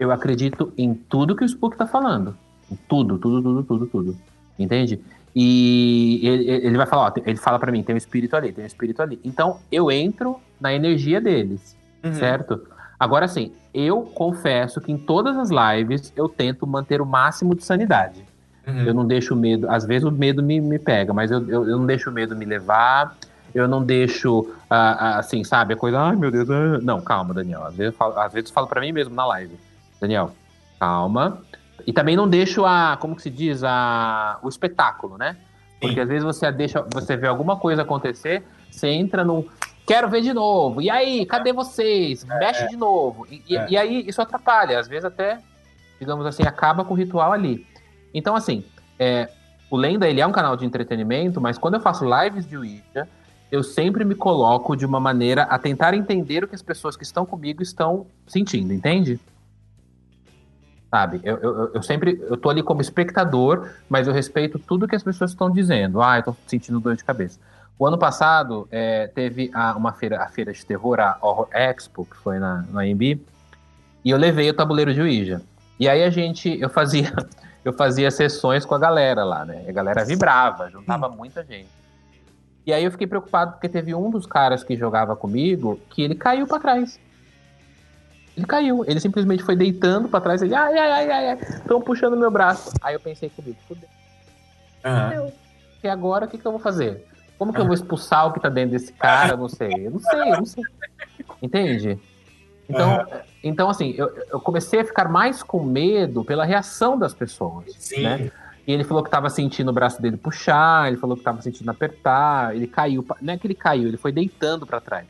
[SPEAKER 7] eu acredito em tudo que o Spook tá falando. Em tudo, tudo, tudo, tudo, tudo. Entende? E ele, ele vai falar, ó, ele fala pra mim, tem um espírito ali, tem um espírito ali. Então, eu entro na energia deles,
[SPEAKER 3] Uhum.
[SPEAKER 7] certo? Agora, assim, eu confesso que em todas as lives eu tento manter o máximo de sanidade.
[SPEAKER 3] Uhum.
[SPEAKER 7] Eu não deixo o medo, às vezes o medo me, me pega, mas eu, eu, eu não deixo o medo me levar, eu não deixo, ah, ah, assim, sabe, a coisa, ai meu Deus, ah." não, calma, Daniel. Às vezes eu falo, às vezes falo pra mim mesmo na live, Daniel, calma. E também não deixo a, como que se diz, a, o espetáculo, né? Porque às vezes você deixa, você vê alguma coisa acontecer, você entra num. Quero ver de novo. E aí, cadê vocês? Mexe de novo. E-
[SPEAKER 3] É.
[SPEAKER 7] e aí, isso atrapalha. Às vezes até, digamos assim, acaba com o ritual ali. Então, assim, é, o Lenda, ele é um canal de entretenimento, mas quando eu faço lives de Ouija, eu sempre me coloco de uma maneira a tentar entender o que as pessoas que estão comigo estão sentindo, entende? Sabe? Eu, eu, eu- sempre, eu tô ali como espectador, mas eu respeito tudo que as pessoas estão dizendo. Ah, eu tô sentindo dor de cabeça. O ano passado, é, teve a, uma feira, a feira de terror, a Horror Expo, que foi na, na AMB, e eu levei o tabuleiro de Ouija. E aí a gente, eu fazia, [laughs] eu fazia sessões com a galera lá, né? A galera vibrava, juntava muita gente. E aí eu fiquei preocupado porque teve um dos caras que jogava comigo que ele caiu pra trás. Ele caiu, ele simplesmente foi deitando pra trás, ele, ai, ai, ai, ai, ai, estão puxando meu braço. Aí eu pensei comigo, fudeu.
[SPEAKER 3] Aham.
[SPEAKER 7] E agora o que, que eu vou fazer? Como que eu vou expulsar o que tá dentro desse cara? Eu não sei. Eu não sei, eu não sei. [laughs] Entende? Então, então assim, eu, eu comecei a ficar mais com medo pela reação das pessoas.
[SPEAKER 3] Sim.
[SPEAKER 7] Né? E ele falou que tava sentindo o braço dele puxar, ele falou que tava sentindo apertar, ele caiu. Não é que ele caiu, ele foi deitando pra trás.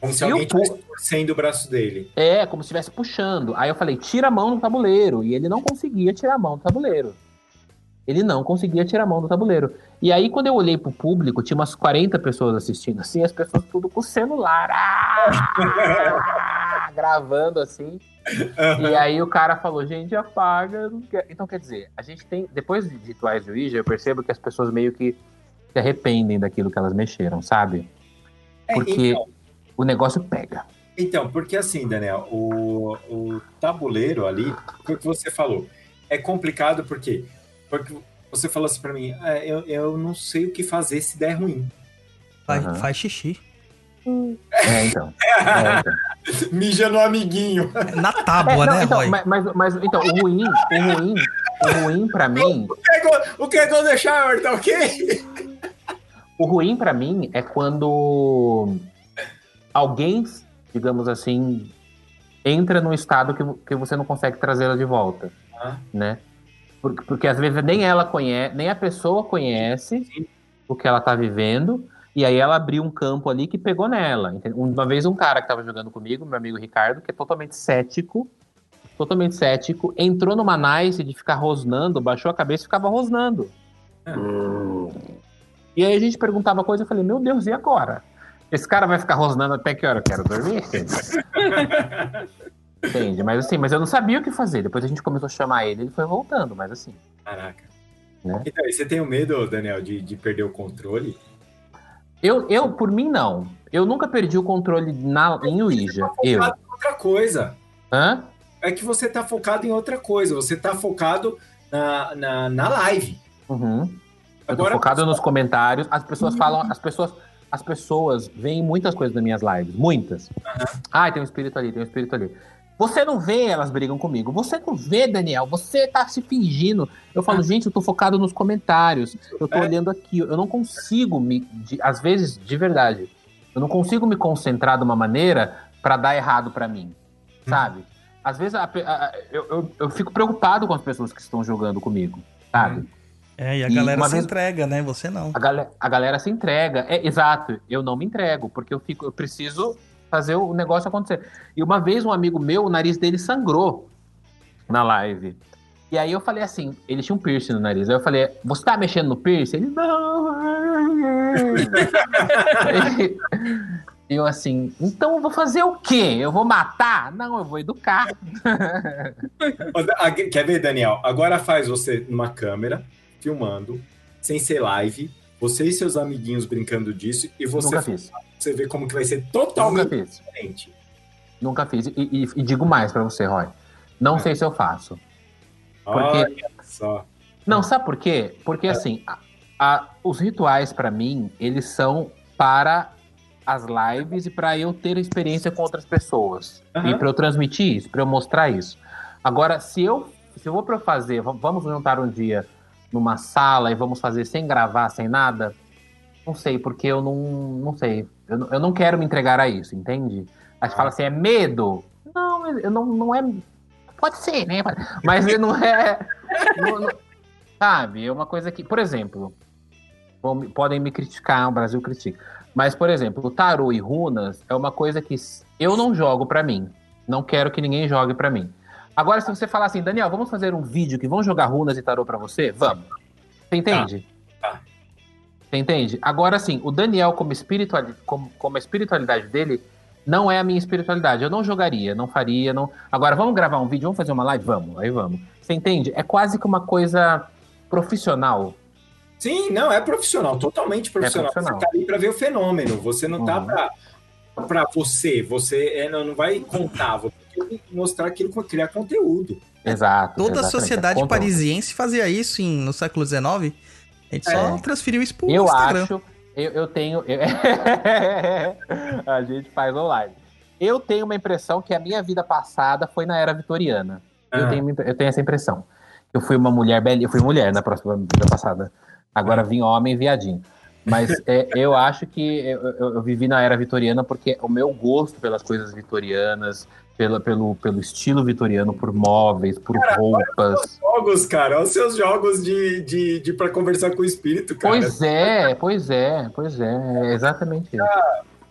[SPEAKER 3] Como se
[SPEAKER 7] E
[SPEAKER 3] alguém estivesse torcendo o braço dele.
[SPEAKER 7] É, como se estivesse puxando. Aí eu falei, tira a mão do tabuleiro. E ele não conseguia tirar a mão do tabuleiro. Ele não conseguia tirar a mão do tabuleiro. E aí, quando eu olhei pro público, tinha umas 40 pessoas assistindo, assim, as pessoas tudo com o celular. ah, [laughs] gravando assim. E aí o cara falou, gente, apaga. eu não quero." Então, quer dizer, a gente tem. Depois de rituais de Ouija, eu percebo que as pessoas meio que se arrependem daquilo que elas mexeram, sabe?
[SPEAKER 3] É,
[SPEAKER 7] Porque
[SPEAKER 3] então,
[SPEAKER 7] o negócio pega.
[SPEAKER 3] Então, porque assim, Daniel, o, o tabuleiro ali, foi o que você falou, é complicado porque, porque você falou assim pra mim, "Ah, eu, eu não sei o que fazer se der ruim.
[SPEAKER 2] Faz,
[SPEAKER 7] Aham.
[SPEAKER 2] faz xixi.
[SPEAKER 7] É, então. [laughs] É, então.
[SPEAKER 3] Mija no amiguinho.
[SPEAKER 2] Na
[SPEAKER 7] É,
[SPEAKER 2] tábua,
[SPEAKER 7] não,
[SPEAKER 2] né,
[SPEAKER 7] então,
[SPEAKER 2] Roy?
[SPEAKER 7] mas, mas, mas, então, o ruim, o ruim, o ruim pra mim,
[SPEAKER 3] O que é go- o que é Golden Shower, tá ok?
[SPEAKER 7] o ruim pra mim é quando alguém, digamos assim, entra num estado que, que você não consegue trazê-la de volta,
[SPEAKER 3] Ah.
[SPEAKER 7] né? Porque, porque às vezes nem ela conhece, nem a pessoa conhece o que ela tá vivendo, e aí ela abriu um campo ali que pegou nela. Uma vez um cara que tava jogando comigo, meu amigo Ricardo, que é totalmente cético, totalmente cético, entrou numa nice de ficar rosnando, baixou a cabeça e ficava rosnando. E aí a gente perguntava coisa, eu falei, meu Deus, e agora? Esse cara vai ficar rosnando até que hora? Eu quero dormir? [laughs] Entende? Mas assim, mas eu não sabia o que fazer. Depois a gente começou a chamar ele, ele foi voltando, mas assim.
[SPEAKER 3] Caraca.
[SPEAKER 7] Né?
[SPEAKER 3] Então, e você tem o medo, Daniel, de, de perder o controle?
[SPEAKER 7] Eu, eu, por mim, não. Eu nunca perdi o controle na, em Ouija. Eu.
[SPEAKER 3] Focado em outra coisa.
[SPEAKER 7] Hã?
[SPEAKER 3] É que você tá focado em outra coisa. Você tá focado na, na, na live.
[SPEAKER 7] Uhum. Eu
[SPEAKER 3] Agora,
[SPEAKER 7] focado nos comentários. As pessoas falam, as pessoas, as pessoas veem muitas coisas nas minhas lives, muitas. Ah, tem um espírito ali, tem um espírito ali. Você não vê, elas brigam comigo. Você não vê, Daniel. Você tá se fingindo. Eu falo, gente, eu tô focado nos comentários. Eu tô
[SPEAKER 3] É.
[SPEAKER 7] olhando aqui. Eu não consigo me. de- às vezes, de verdade, eu não consigo me concentrar de uma maneira pra dar errado pra mim. Sabe? Às vezes a a- eu, eu, eu fico preocupado com as pessoas que estão jogando comigo. Sabe?
[SPEAKER 2] É, e a
[SPEAKER 7] E
[SPEAKER 2] galera se
[SPEAKER 7] vez-
[SPEAKER 2] entrega, né? Você não.
[SPEAKER 7] A, galera, a galera se entrega. É, exato. Eu não me entrego, porque eu fico, eu preciso fazer o negócio acontecer. E uma vez um amigo meu, o nariz dele sangrou na live. E aí eu falei assim, ele tinha um piercing no nariz. Aí eu falei, você tá mexendo no piercing? Ele, não. [laughs] Eu assim, então eu vou fazer o quê? Eu vou matar? Não, eu vou educar. [laughs]
[SPEAKER 3] Ó, a- Quer ver, Daniel? Agora faz você numa câmera, filmando, sem ser live, você e seus amiguinhos brincando disso, e você,
[SPEAKER 7] Nunca
[SPEAKER 3] você vê como que vai ser
[SPEAKER 7] Nunca
[SPEAKER 3] totalmente
[SPEAKER 7] fiz.
[SPEAKER 3] diferente.
[SPEAKER 7] Nunca fiz. E, e- e digo mais pra você, Roy. Não sei se eu faço. Porque-
[SPEAKER 3] Olha só.
[SPEAKER 7] Não, sabe por quê? Porque assim, a- a- os rituais pra mim, eles são para as lives e pra eu ter experiência com outras pessoas.
[SPEAKER 3] Aham.
[SPEAKER 7] E pra eu transmitir isso, pra eu mostrar isso. Agora, se eu se eu vou pra fazer, vamos juntar um dia numa sala e vamos fazer sem gravar, sem nada, não sei, porque eu não, não sei. Eu, eu não quero me entregar a isso, entende? Aí você fala assim, é medo? Não, eu não, não é. Pode ser, né? [laughs] Mas não é. não- não- sabe? É uma coisa que. Por exemplo, podem me criticar, o Brasil critica. Mas, por exemplo, o tarô e runas é uma coisa que eu não jogo pra mim. Não quero que ninguém jogue pra mim. Agora, se você falar assim, Daniel, vamos fazer um vídeo que vão jogar runas e tarô pra você? Vamos. Você entende?
[SPEAKER 3] Tá.
[SPEAKER 7] Você entende? Agora, assim, o Daniel, como, espirituali como, como a espiritualidade dele, não é a minha espiritualidade. Eu não jogaria, não faria, não. Agora, vamos gravar um vídeo, vamos fazer uma live? Vamos, aí vamos. Você entende? É quase que uma coisa profissional.
[SPEAKER 3] Sim, não, é profissional, totalmente profissional.
[SPEAKER 7] profissional.
[SPEAKER 3] Você tá ali pra ver o fenômeno, você não tá
[SPEAKER 7] Uhum.
[SPEAKER 3] pra, pra você, você é, não, não vai contar, você mostrar aquilo, criar conteúdo.
[SPEAKER 7] Exato.
[SPEAKER 2] Toda a sociedade
[SPEAKER 7] Conta-
[SPEAKER 2] parisiense fazia isso em- no século XIX. A gente só
[SPEAKER 3] É.
[SPEAKER 2] transferiu isso pro
[SPEAKER 7] Eu
[SPEAKER 2] Instagram.
[SPEAKER 7] acho, eu, eu tenho. eu- [laughs] a gente faz online. Eu tenho uma impressão que a minha vida passada foi na era vitoriana. Eu,
[SPEAKER 3] Ah.
[SPEAKER 7] tenho, eu tenho essa impressão. Eu fui uma mulher bela, eu fui mulher na próxima vida passada. Agora vim homem viadinho. Mas [laughs] é, eu acho que eu, eu- eu vivi na era vitoriana porque o meu gosto pelas coisas vitorianas, pela, pelo, pelo estilo vitoriano, por móveis, por roupas.
[SPEAKER 3] Jogos, cara, olha os seus jogos de, de, de para conversar com o espírito, cara.
[SPEAKER 7] Pois é, pois é, pois é, é exatamente isso.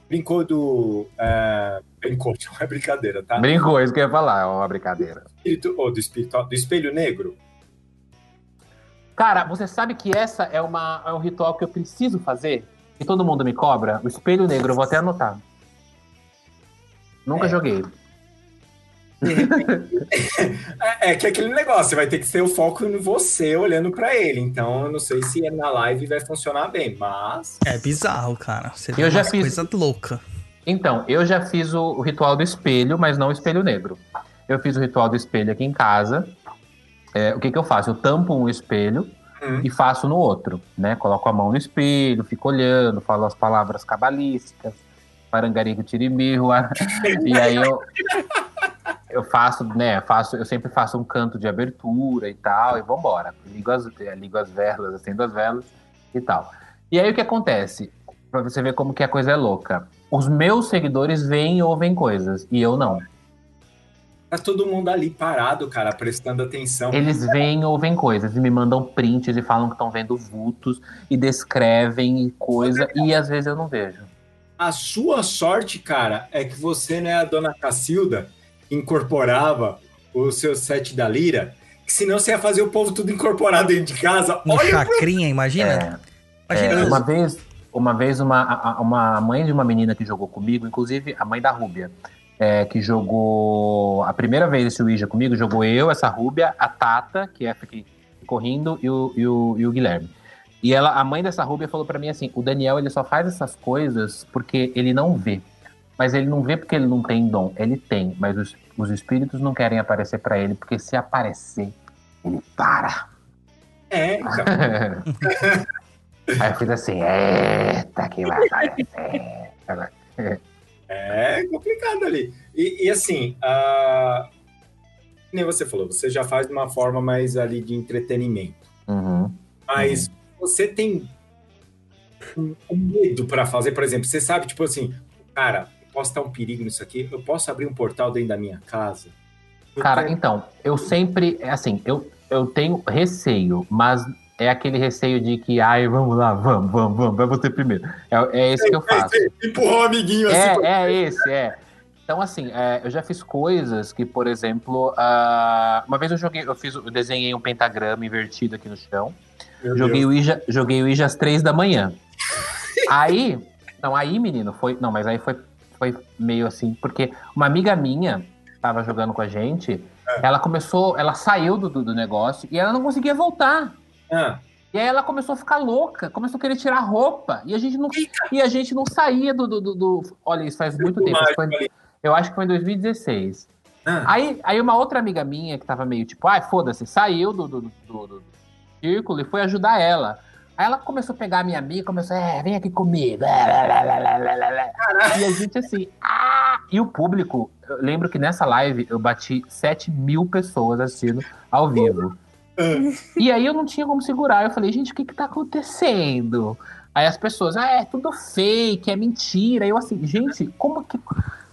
[SPEAKER 3] Brincou do. é, brincou, não é brincadeira, tá?
[SPEAKER 7] Brincou, isso que eu ia falar, é uma brincadeira.
[SPEAKER 3] Espírito, ou do espírito, do espelho negro.
[SPEAKER 7] Cara, você sabe que essa é, uma, é um ritual que eu preciso fazer? E todo mundo me cobra? O espelho negro, eu vou até anotar. Nunca
[SPEAKER 3] É.
[SPEAKER 7] joguei.
[SPEAKER 3] É, é que aquele negócio, vai ter que ter o foco em você olhando pra ele. Então, eu não sei se na live vai funcionar bem, mas.
[SPEAKER 2] É bizarro, cara. Você
[SPEAKER 7] Eu já fiz-
[SPEAKER 2] coisa louca.
[SPEAKER 7] Então, eu já fiz o, o ritual do espelho, mas não o espelho negro. Eu fiz o ritual do espelho aqui em casa. É, o que, que eu faço? Eu tampo um espelho
[SPEAKER 3] Hum.
[SPEAKER 7] e faço no outro, né? Coloco a mão no espelho, fico olhando, falo as palavras cabalísticas, Parangarico Tirimirua. [laughs] e aí eu, eu faço, né, faço, eu sempre faço um canto de abertura e tal, e vambora. Ligo as, eh, ligo as velas, acendo as velas e tal. E aí o que acontece? Pra você ver como que a coisa é louca. Os meus seguidores veem e ouvem coisas, e eu não.
[SPEAKER 3] Tá todo mundo ali parado, cara, prestando atenção.
[SPEAKER 7] Eles veem e ouvem coisas, e me mandam prints e falam que estão vendo vultos, e descrevem coisa, e às vezes eu não vejo.
[SPEAKER 3] A sua sorte, cara, é que você não é a dona Cacilda incorporava o seu set da lira, que senão você ia fazer o povo tudo incorporado dentro de casa.
[SPEAKER 2] Um
[SPEAKER 3] Olha o
[SPEAKER 2] chacrinha, imagina? Imagina
[SPEAKER 7] É,
[SPEAKER 2] os-
[SPEAKER 7] uma vez, uma vez uma, uma mãe de uma menina que jogou comigo, inclusive a mãe da Rúbia, é, que jogou a primeira vez esse Ouija comigo, jogou eu, essa Rúbia, a Tata, que é que ficou rindo, e o, e o, e o Guilherme. E ela, a mãe dessa Rúbia falou pra mim assim: o Daniel ele só faz essas coisas porque ele não vê. Mas ele não vê porque ele não tem dom, ele tem, mas os, os espíritos não querem aparecer pra ele, porque se aparecer, ele para.
[SPEAKER 3] É, então. [laughs]
[SPEAKER 7] Aí eu fiz assim, eita, que vai aparecer. [laughs]
[SPEAKER 3] É complicado ali. E, e assim, que nem você falou, você já faz de uma forma mais ali de entretenimento.
[SPEAKER 7] Uhum.
[SPEAKER 3] Mas você tem um, medo para fazer, por exemplo, você sabe, tipo assim, cara, posso estar um perigo nisso aqui, eu posso abrir um portal dentro da minha casa. Eu
[SPEAKER 7] Cara, então, eu sempre, é assim, eu, eu tenho receio, mas é aquele receio de que, ai, vamos lá, vamos, vamos, vamos, vai você primeiro. É, é esse que eu faço.
[SPEAKER 3] Empurrou um amiguinho assim. pra-
[SPEAKER 7] É, é esse, é. Então, assim, é, eu já fiz coisas que, por exemplo, ah, uma vez eu joguei, eu fiz, eu desenhei um pentagrama invertido aqui no chão.
[SPEAKER 3] Meu
[SPEAKER 7] Joguei
[SPEAKER 3] Deus.
[SPEAKER 7] o, Ija, joguei o Ija às três da manhã. [laughs] aí, não, aí, menino, foi. Não, mas aí foi, foi meio assim, porque uma amiga minha tava jogando com a gente, ela começou, ela saiu do, do negócio e ela não conseguia voltar.
[SPEAKER 3] Ah,
[SPEAKER 7] E aí ela começou a ficar louca, começou a querer tirar a roupa. E a gente não, e a gente não saía do, do, do- do- Olha, isso faz muito tempo. isso foi- eu acho que foi em 2016.
[SPEAKER 3] ah.
[SPEAKER 7] Aí, aí uma outra amiga minha que tava meio tipo, ai, foda-se, saiu do, do, do, do- do círculo e foi ajudar ela. Aí ela começou a pegar a minha amiga, começou, é, vem aqui comigo. E a gente assim, ah! E o público, eu lembro que nessa live eu bati 7 mil pessoas assistindo ao vivo. [laughs] E aí eu não tinha como segurar. Eu falei, gente, o que que tá acontecendo? Aí as pessoas, ah, é tudo fake, é mentira. Eu assim, gente, como que,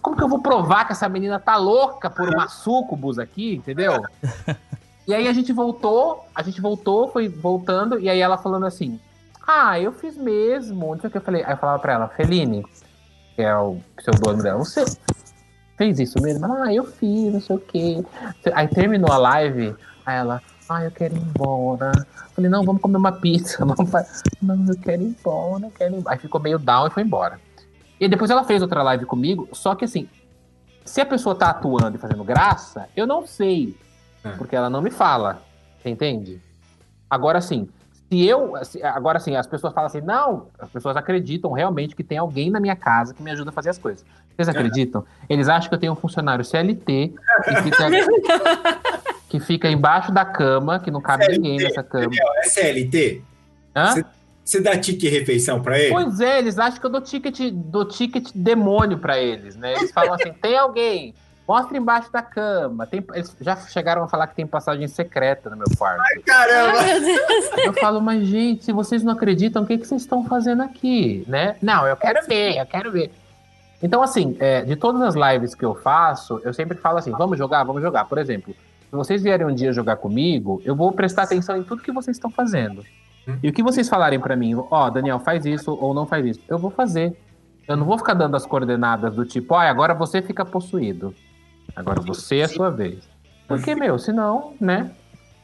[SPEAKER 7] como que eu vou provar que essa menina tá louca por [laughs] uma sucubus aqui, entendeu? [laughs] E aí a gente voltou, a gente voltou, foi voltando, e aí ela falando assim, ah, eu fiz mesmo, não sei o que eu falei. Aí eu falava pra ela, Feline, que é o pseudônimo dela, você fez isso mesmo? Ah, eu fiz, não sei o que. Aí terminou a live, aí ela, ah, eu quero ir embora. Falei, não, vamos comer uma pizza. [laughs] Vamos fa- Não, eu quero ir embora, eu quero ir embora. Aí ficou meio down e foi embora. E depois ela fez outra live comigo, só que assim, se a pessoa tá atuando e fazendo graça, eu não sei.
[SPEAKER 3] É.
[SPEAKER 7] Porque ela não me fala. Você entende? Agora sim, se eu. Agora sim, as pessoas falam assim, não, as pessoas acreditam realmente que tem alguém na minha casa que me ajuda a fazer as coisas. Vocês acreditam? Eles acham que eu tenho um funcionário CLT que fica, [laughs] que fica embaixo da cama, que não cabe ninguém nessa cama.
[SPEAKER 3] É CLT?
[SPEAKER 7] Hã?
[SPEAKER 3] Você- Você dá tique refeição pra ele?
[SPEAKER 7] Pois é, eles acham que eu dou ticket, dou ticket demônio pra eles, né? Eles falam assim: tem alguém, mostra embaixo da cama. Tem, eles já chegaram a falar que tem passagem secreta no meu quarto.
[SPEAKER 3] Caramba!
[SPEAKER 7] Eu falo, mas gente, se vocês não acreditam, o que, que vocês estão fazendo aqui, né? Não, eu quero ver, eu quero ver. Então, assim, é, de todas as lives que eu faço, eu sempre falo assim: vamos jogar, vamos jogar. Por exemplo, se vocês vierem um dia jogar comigo, eu vou prestar atenção em tudo que vocês estão fazendo. E o que vocês falarem pra mim, ó, Daniel, faz isso ou não faz isso, eu vou fazer. Eu não vou ficar dando as coordenadas do tipo, ó, agora você fica possuído. Agora você é a sua vez. Porque, meu, senão, né?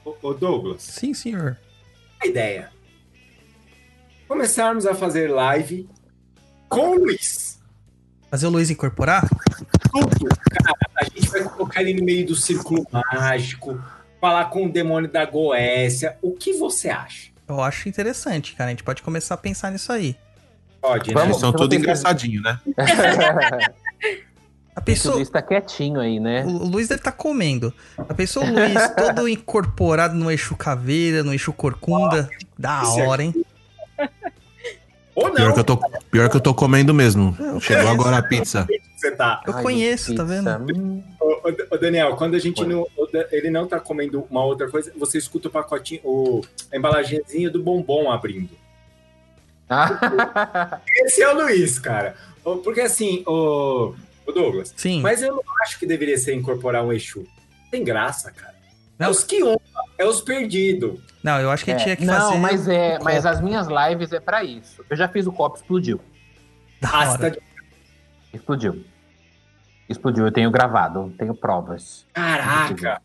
[SPEAKER 3] Ô, Douglas,
[SPEAKER 2] Sim, senhor.
[SPEAKER 3] a ideia. Começarmos a fazer live com o Luiz.
[SPEAKER 2] Fazer o Luiz incorporar?
[SPEAKER 3] Tudo, cara. A gente vai colocar ele no meio do círculo mágico, falar com o demônio da Goécia. O que você acha?
[SPEAKER 2] Eu acho interessante, cara. A gente pode começar a pensar nisso aí.
[SPEAKER 3] Pode, né?
[SPEAKER 7] Vamos.
[SPEAKER 5] Eles são tudo engraçadinho, né? [laughs]
[SPEAKER 2] A pessoa.
[SPEAKER 7] isso tá quietinho aí, né?
[SPEAKER 2] O o Luiz deve estar comendo. A pessoa, o Luiz, [laughs] todo incorporado no eixo caveira, no eixo corcunda. Da
[SPEAKER 3] Isso é-
[SPEAKER 2] hora, hein?
[SPEAKER 3] Ou não.
[SPEAKER 5] Pior que, eu tô, pior que eu tô comendo mesmo. Chegou agora a pizza.
[SPEAKER 3] Você tá.
[SPEAKER 2] Eu
[SPEAKER 7] Ai,
[SPEAKER 2] conheço, tá
[SPEAKER 7] pizza.
[SPEAKER 2] vendo?
[SPEAKER 7] Hum.
[SPEAKER 3] Ô, Daniel, quando a gente não. o Da- Ele não tá comendo uma outra coisa, você escuta o pacotinho, o, a embalagenzinha do bombom abrindo.
[SPEAKER 7] Ah,
[SPEAKER 3] Esse é o Luiz, cara. Porque assim, o, o Douglas.
[SPEAKER 2] Sim.
[SPEAKER 3] Mas eu não acho que deveria ser incorporar um Exu. Tem graça, cara. É
[SPEAKER 2] Não.
[SPEAKER 3] os que honra, é os perdidos.
[SPEAKER 2] Não, eu acho que
[SPEAKER 7] é.
[SPEAKER 2] tinha que
[SPEAKER 7] Não,
[SPEAKER 2] fazer.
[SPEAKER 7] mas é,
[SPEAKER 2] o
[SPEAKER 7] mas
[SPEAKER 2] copo.
[SPEAKER 7] as minhas lives é pra isso. Eu já fiz o copo, explodiu.
[SPEAKER 2] Da
[SPEAKER 3] Ah, tá de...
[SPEAKER 7] Explodiu. Explodiu, eu tenho gravado, tenho provas.
[SPEAKER 3] Caraca!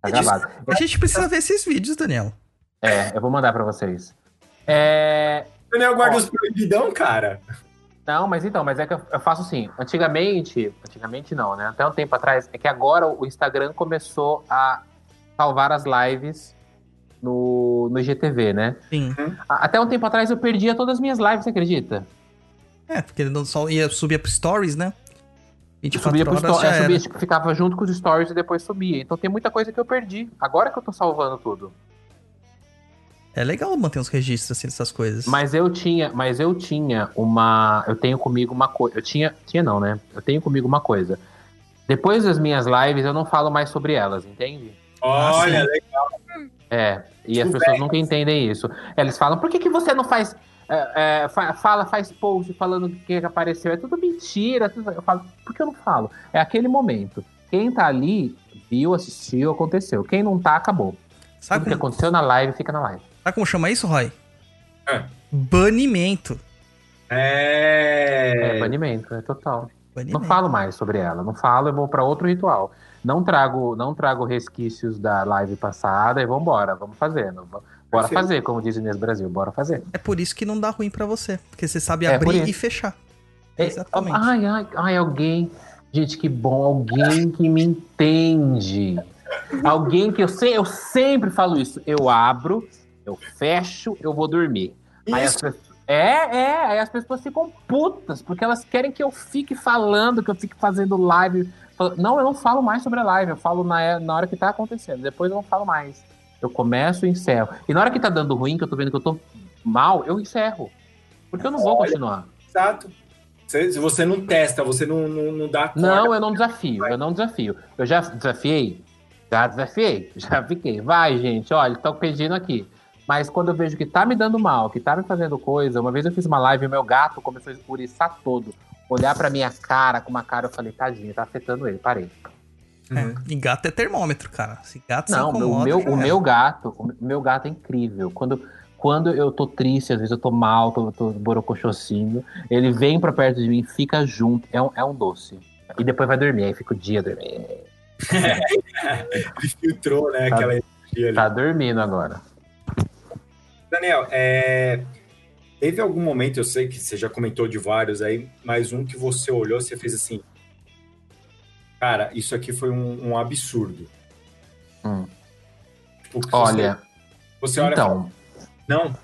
[SPEAKER 7] Tá gravado.
[SPEAKER 2] A gente precisa ver esses vídeos, Daniel.
[SPEAKER 7] É, eu vou mandar pra vocês. É,
[SPEAKER 3] Daniel guarda
[SPEAKER 7] Ó.
[SPEAKER 3] os proibidão, cara.
[SPEAKER 7] Não, mas então, mas é que eu, faço assim. Antigamente, antigamente não, né? Até um tempo atrás, é que agora o Instagram começou a salvar as lives no, no IGTV, né?
[SPEAKER 2] Sim.
[SPEAKER 7] A- Até um tempo atrás eu perdia todas as minhas lives, você acredita?
[SPEAKER 2] É, porque ele não só ia subir pro stories, né?
[SPEAKER 7] Eu
[SPEAKER 2] 24
[SPEAKER 7] subia pro
[SPEAKER 2] horas
[SPEAKER 7] sto-
[SPEAKER 2] já
[SPEAKER 7] eu subia,
[SPEAKER 2] era.
[SPEAKER 7] tipo, ficava junto com os stories e depois subia. Então tem muita coisa que eu perdi. Agora que eu tô salvando tudo.
[SPEAKER 2] É legal manter uns registros assim dessas coisas.
[SPEAKER 7] Mas eu tinha, mas eu tinha uma, eu tenho comigo uma coisa, eu tinha, tinha não, né? Eu tenho comigo uma coisa. Depois das minhas lives eu não falo mais sobre elas, entende?
[SPEAKER 3] Olha,
[SPEAKER 2] sim.
[SPEAKER 3] legal.
[SPEAKER 7] É, e as pessoas nunca entendem isso. Eles falam, por que, que você não faz. é, é, fa- fala, faz post falando que apareceu. É tudo mentira. tudo- Eu falo, por que eu não falo? É aquele momento. Quem tá ali, viu, assistiu, aconteceu. Quem não tá, acabou.
[SPEAKER 2] sabe,
[SPEAKER 7] Tudo que aconteceu na live fica na live.
[SPEAKER 2] Sabe como chama isso, Roy?
[SPEAKER 3] É.
[SPEAKER 2] Banimento.
[SPEAKER 7] É,
[SPEAKER 3] É.
[SPEAKER 7] banimento, é total. Não
[SPEAKER 2] Banimento.
[SPEAKER 7] falo mais sobre ela. Não falo, eu vou pra outro ritual. Não trago, não trago resquícios da live passada e vambora, vamos fazendo. Bora fazer, como diz Inês Brasil, bora fazer.
[SPEAKER 2] É por isso que não dá ruim pra você. Porque você sabe
[SPEAKER 7] É,
[SPEAKER 2] abrir e fechar.
[SPEAKER 7] É,
[SPEAKER 2] Exatamente.
[SPEAKER 7] Ai, ai, ai, alguém. Gente, que bom, alguém que me entende. Alguém que eu, sei, eu sempre falo isso. Eu abro, eu fecho, eu vou dormir.
[SPEAKER 3] Isso.
[SPEAKER 7] pessoas, é, é, aí as pessoas ficam putas, porque elas querem que eu fique falando, que eu fique fazendo live. Não, eu não falo mais sobre a live, eu falo na, na hora que tá acontecendo. Depois eu não falo mais. Eu começo e encerro. E na hora que tá dando ruim, que eu tô vendo que eu tô mal, eu encerro. Porque eu não vou
[SPEAKER 3] Olha,
[SPEAKER 7] continuar.
[SPEAKER 3] Exato. Se, você não testa, você não, não, não dá corda.
[SPEAKER 7] Não, eu não desafio, eu não desafio. Eu já desafiei? Já desafiei, já fiquei. Vai, gente, olha, estão pedindo aqui. Mas quando eu vejo que tá me dando mal, que tá me fazendo coisa, uma vez eu fiz uma live e meu gato começou a escuriçar todo. Olhar pra minha cara com uma cara, eu falei, tadinho, tá afetando ele, parei.
[SPEAKER 3] Uhum.
[SPEAKER 2] É. E gato é termômetro, cara. Se gato
[SPEAKER 7] Não,
[SPEAKER 2] se incomoda,
[SPEAKER 7] o meu, o meu gato, o meu gato é incrível. Quando, quando eu tô triste, às vezes eu tô mal, tô, tô borocochocinho, ele vem pra perto de mim, fica junto, é um, é um doce. E depois vai dormir, aí fica o dia dormindo. [laughs]
[SPEAKER 3] Ele filtrou, né?
[SPEAKER 7] Tá.
[SPEAKER 3] Aquela energia ali.
[SPEAKER 7] Tá dormindo agora.
[SPEAKER 3] Daniel, é, teve algum momento, eu sei que você já comentou de vários aí, mas um que você olhou, você fez assim. Cara, isso aqui foi um, um absurdo.
[SPEAKER 7] Hum.
[SPEAKER 3] Tipo,
[SPEAKER 7] Olha,
[SPEAKER 3] você, você olha
[SPEAKER 7] então.
[SPEAKER 3] não,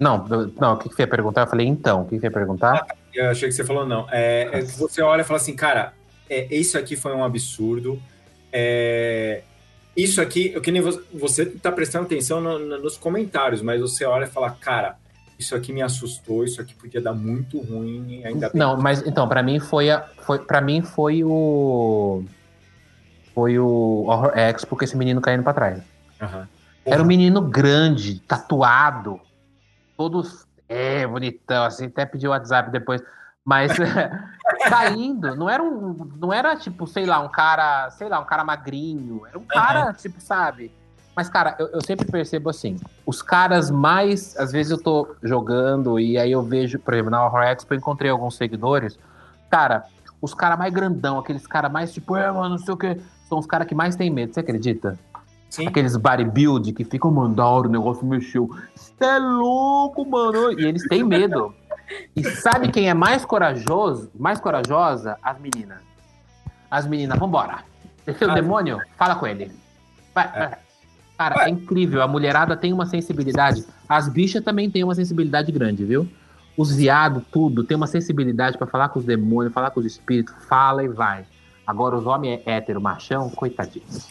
[SPEAKER 7] Não, eu- não, o que, que ia perguntar? Eu falei, então, o que, que você ia perguntar?
[SPEAKER 3] eu achei que você falou não. É, é você olha e fala assim, cara, é, isso aqui foi um absurdo. É, isso aqui, eu que nem você, você tá prestando atenção no- no- nos comentários, mas você olha e fala, cara, isso aqui me assustou, isso aqui podia dar muito ruim, ainda bem.
[SPEAKER 7] Não, mas então, pra mim foi a. Foi, pra mim foi o. Foi o Horror Expo com esse menino caindo pra trás.
[SPEAKER 3] Aham.
[SPEAKER 7] Era um menino grande, tatuado, todos. É, bonitão, assim, até pediu o WhatsApp depois. Mas [laughs] caindo, não era um. Não era tipo, sei lá, um cara, sei lá, um cara magrinho. Era um cara, tipo, sabe? Mas, cara, eu, eu sempre percebo assim, os caras mais. Às vezes eu tô jogando e aí eu vejo, por exemplo, na Horror Expo eu encontrei alguns seguidores. Cara, os caras mais grandão, aqueles caras mais tipo, é, mano, não sei o que, são os caras que mais têm medo, você acredita?
[SPEAKER 3] Sim.
[SPEAKER 7] Aqueles bodybuild que ficam, mano, da hora, o negócio mexeu. Você é louco, mano. E eles têm medo. E sabe quem é mais corajoso, mais corajosa? As meninas. As meninas, vambora. Desceu o
[SPEAKER 3] Ah.
[SPEAKER 7] demônio? Fala com ele. Vai, vai. Cara,
[SPEAKER 3] Ué.
[SPEAKER 7] é incrível. A mulherada tem uma sensibilidade. As bichas também têm uma sensibilidade grande, viu? Os viados, tudo, tem uma sensibilidade pra falar com os demônios, falar com os espíritos. Fala e vai. Agora, os homens hétero, machão, coitadinhos.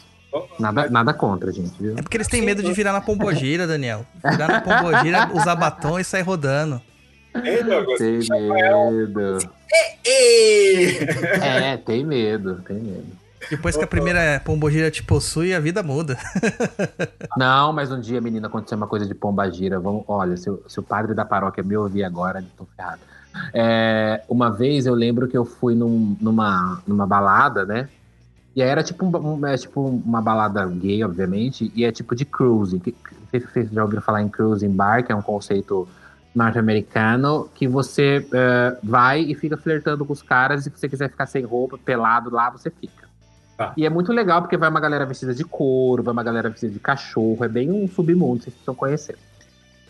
[SPEAKER 7] Nada, nada contra, gente, viu?
[SPEAKER 2] É porque eles têm medo de virar na pombogira, Daniel. Virar na pombogira, usar batom e sair rodando.
[SPEAKER 7] Tem
[SPEAKER 3] Rafael.
[SPEAKER 7] medo. É, tem medo, tem medo.
[SPEAKER 2] Depois que a primeira pombogira te possui, a vida muda. [laughs]
[SPEAKER 7] Não, mas um dia, menina, aconteceu uma coisa de pombagira. Vamos, olha, se, o- se o padre da paróquia me ouvir agora, tô ferrado. É, uma vez eu lembro que eu fui num- numa, numa balada, né? E aí era tipo, um, é tipo uma balada gay, obviamente, e é tipo de cruising. Não sei se vocês já ouviram falar em cruising bar, que é um conceito norte-americano, que você é, vai e fica flertando com os caras, e se você quiser ficar sem roupa, pelado lá, você fica.
[SPEAKER 3] Tá.
[SPEAKER 7] E é muito legal, porque vai uma galera vestida de couro, vai uma galera vestida de cachorro, é bem um submundo, vocês precisam conhecer.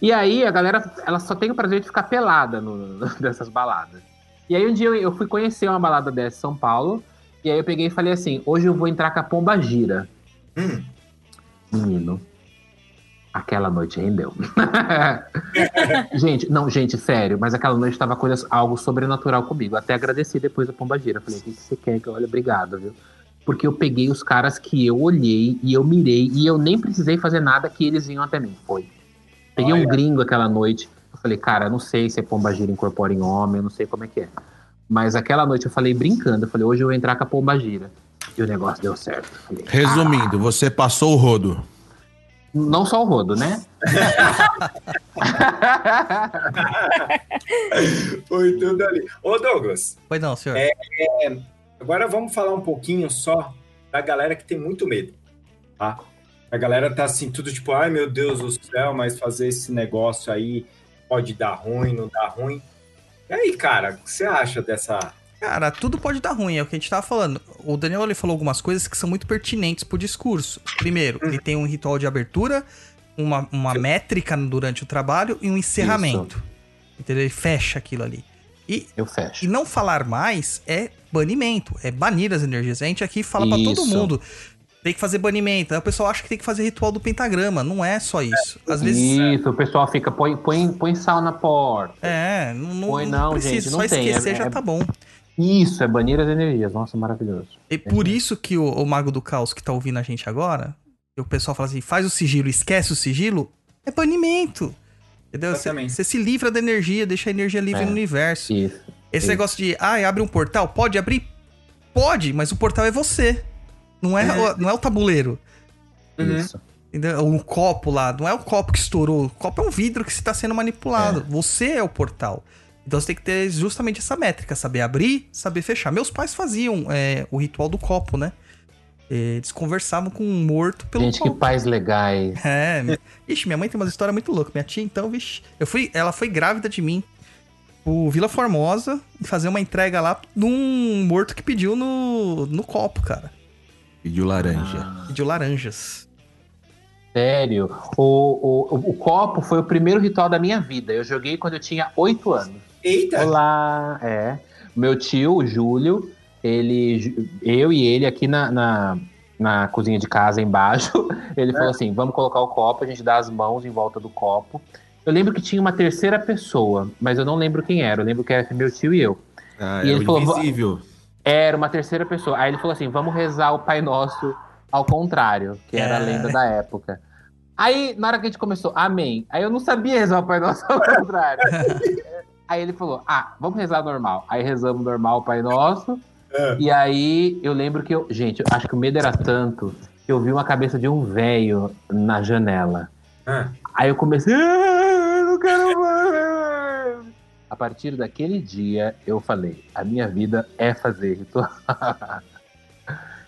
[SPEAKER 7] E aí a galera, ela só tem o prazer de ficar pelada no, dessas [laughs] baladas. E aí um dia eu, eu fui conhecer uma balada dessa em São Paulo, e aí eu peguei e falei assim, hoje eu vou entrar com a pomba gira.
[SPEAKER 3] Hum.
[SPEAKER 7] Menino, aquela noite rendeu. [laughs] gente, não, gente, sério, mas aquela noite tava coisa, algo sobrenatural comigo. Até agradeci depois a pomba gira. Falei, o que que você quer? Olha, obrigado, viu? Porque eu peguei os caras que eu olhei e eu mirei e eu nem precisei fazer nada que eles vinham até mim. Foi. Peguei um
[SPEAKER 3] Olha.
[SPEAKER 7] gringo aquela noite. Eu falei, cara, eu não sei se a pomba gira incorpora em homem, eu não sei como é que é. Mas aquela noite eu falei brincando, eu falei, hoje eu vou entrar com a pomba gira. E o negócio deu certo. Eu Falei,
[SPEAKER 5] Resumindo, você passou o rodo.
[SPEAKER 7] Não só o rodo, né?
[SPEAKER 3] Foi tudo ali. Ô, Douglas,
[SPEAKER 2] Pois não, senhor.
[SPEAKER 3] É. agora vamos falar um pouquinho só da galera que tem muito medo, tá? A galera tá assim, tudo tipo, ai meu Deus do céu, mas fazer esse negócio aí pode dar ruim, não dá ruim. E aí, cara, o que você acha dessa.
[SPEAKER 2] Cara, tudo pode dar ruim, é o que a gente tava falando. O Daniel ele falou algumas coisas que são muito pertinentes pro discurso. Primeiro, ele tem um ritual de abertura, uma, uma métrica durante o trabalho e um encerramento. Entendeu? Ele fecha aquilo ali. E,
[SPEAKER 7] Eu fecho.
[SPEAKER 2] e não falar mais é banimento, é banir as energias. A gente aqui fala pra todo
[SPEAKER 7] Isso.
[SPEAKER 2] mundo. Tem que fazer banimento. Aí o pessoal acha que tem que fazer ritual do pentagrama. Não é só isso. Às vezes.
[SPEAKER 7] Isso, o pessoal fica, põe, põe, põe sal na porta.
[SPEAKER 2] É, não, não,
[SPEAKER 7] Põe
[SPEAKER 2] não
[SPEAKER 7] não,
[SPEAKER 2] precisa.
[SPEAKER 7] gente, não
[SPEAKER 2] só
[SPEAKER 7] tem,
[SPEAKER 2] esquecer
[SPEAKER 7] é-
[SPEAKER 2] já
[SPEAKER 7] é-
[SPEAKER 2] tá bom.
[SPEAKER 7] Isso, é banir as energias. Nossa, maravilhoso.
[SPEAKER 2] E por isso que o, o Mago do Caos que tá ouvindo a gente agora, e o pessoal fala assim, faz o sigilo, esquece o sigilo, é banimento. Entendeu? Você se livra da energia, deixa a energia livre
[SPEAKER 7] É.
[SPEAKER 2] no universo.
[SPEAKER 7] Isso.
[SPEAKER 2] Esse
[SPEAKER 7] Isso.
[SPEAKER 2] negócio de, ah, abre um portal, pode abrir? Pode, mas o portal é você. Não é, o, não é o tabuleiro.
[SPEAKER 3] Uhum.
[SPEAKER 7] Isso.
[SPEAKER 2] Entendeu? O copo lá, não é o copo que estourou. O copo é um vidro que está sendo manipulado. Você é o portal. Então você tem que ter justamente essa métrica, saber abrir, saber fechar. Meus pais faziam é, o ritual do copo, né? Eles conversavam com um morto pelo
[SPEAKER 7] Gente, que
[SPEAKER 2] copo.
[SPEAKER 7] pais legais. [laughs]
[SPEAKER 2] É. Ixi, minha mãe tem uma história muito louca. Minha tia, então, vixe. Eu fui, ela foi grávida de mim. O Vila Formosa e fazer uma entrega lá num morto que pediu no, no copo, cara.
[SPEAKER 5] Pediu laranja.
[SPEAKER 2] Pediu laranjas.
[SPEAKER 7] Sério. O, o, o, o copo foi o primeiro ritual da minha vida. Eu joguei quando eu tinha oito anos.
[SPEAKER 3] Eita!
[SPEAKER 7] Olá, é. Meu tio, o Júlio, ele, eu e ele aqui na, na, na cozinha de casa embaixo, [laughs] ele falou assim: vamos colocar o copo, a gente dá as mãos em volta do copo. Eu lembro que tinha uma terceira pessoa, mas eu não lembro quem era. Eu lembro que era meu tio e eu.
[SPEAKER 5] Ah,
[SPEAKER 7] E
[SPEAKER 5] é
[SPEAKER 7] ele falou,
[SPEAKER 5] invisível.
[SPEAKER 7] Era uma terceira pessoa. Aí ele falou assim: vamos rezar o Pai Nosso ao contrário, que era a
[SPEAKER 2] É.
[SPEAKER 7] lenda da época. Aí, na hora que a gente começou, amém. Aí eu não sabia rezar o Pai Nosso ao contrário. [laughs] aí ele falou: ah, vamos rezar normal. Aí rezamos normal o Pai Nosso.
[SPEAKER 3] É.
[SPEAKER 7] E aí eu lembro que eu. Gente, eu acho que o medo era tanto que eu vi uma cabeça de um velho na janela.
[SPEAKER 3] Ah,
[SPEAKER 7] Aí eu comecei, "Ah, eu não quero mais. A partir daquele dia, eu falei, a minha vida é fazer ritual. [laughs]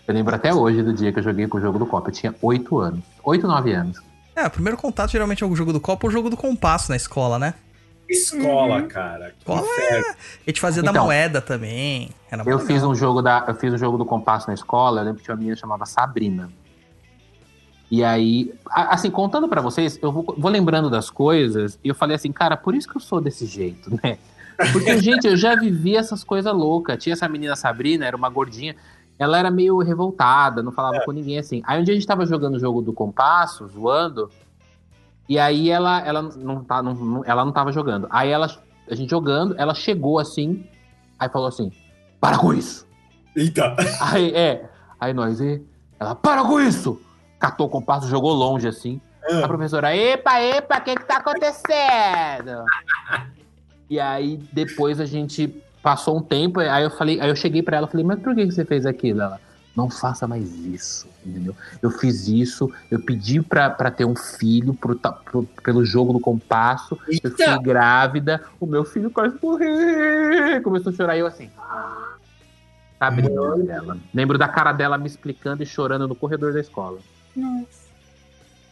[SPEAKER 7] eu lembro até hoje do dia que eu joguei com o jogo do copo. Eu tinha 8 anos. 8, 9 anos.
[SPEAKER 2] É, o primeiro contato geralmente é o jogo do copo ou o jogo do compasso na escola, né?
[SPEAKER 3] Escola, cara. Que
[SPEAKER 2] Escola
[SPEAKER 3] inferno.
[SPEAKER 2] A gente fazia da
[SPEAKER 7] Então,
[SPEAKER 2] moeda também. Era
[SPEAKER 7] Eu fiz um jogo da, eu fiz um jogo do compasso na escola. Eu lembro que tinha uma menina que chamava Sabrina. E aí, assim, contando pra vocês, eu vou, vou lembrando das coisas e eu falei assim, cara, por isso que eu sou desse jeito, [laughs] né? Porque, gente, eu já vivi essas coisas loucas. Tinha essa menina Sabrina, era uma gordinha. Ela era meio revoltada, não falava com ninguém assim. Aí um dia a gente tava jogando o jogo do compasso, zoando. E aí ela, ela, não, tá, não, ela não tava jogando. Aí ela, a gente jogando, ela chegou assim, aí falou assim: para com isso!
[SPEAKER 3] Eita!
[SPEAKER 7] Aí, é. Aí nós, e ela, para com isso! Catou o compasso, jogou longe assim. A
[SPEAKER 3] Ah,
[SPEAKER 7] professora, epa, epa, o que que tá acontecendo? [laughs] E aí depois a gente passou um tempo, aí eu falei, aí eu cheguei pra ela e falei, mas por que você fez aquilo? Ela, não faça mais isso, entendeu? Eu fiz isso, eu pedi pra, pra ter um filho pro, pro- pelo jogo do compasso, eu
[SPEAKER 3] Eita!
[SPEAKER 7] fiquei grávida, o meu filho quase morreu. Começou a chorar e eu assim. Brincando dela. Lembro da cara dela me explicando e chorando no corredor da escola.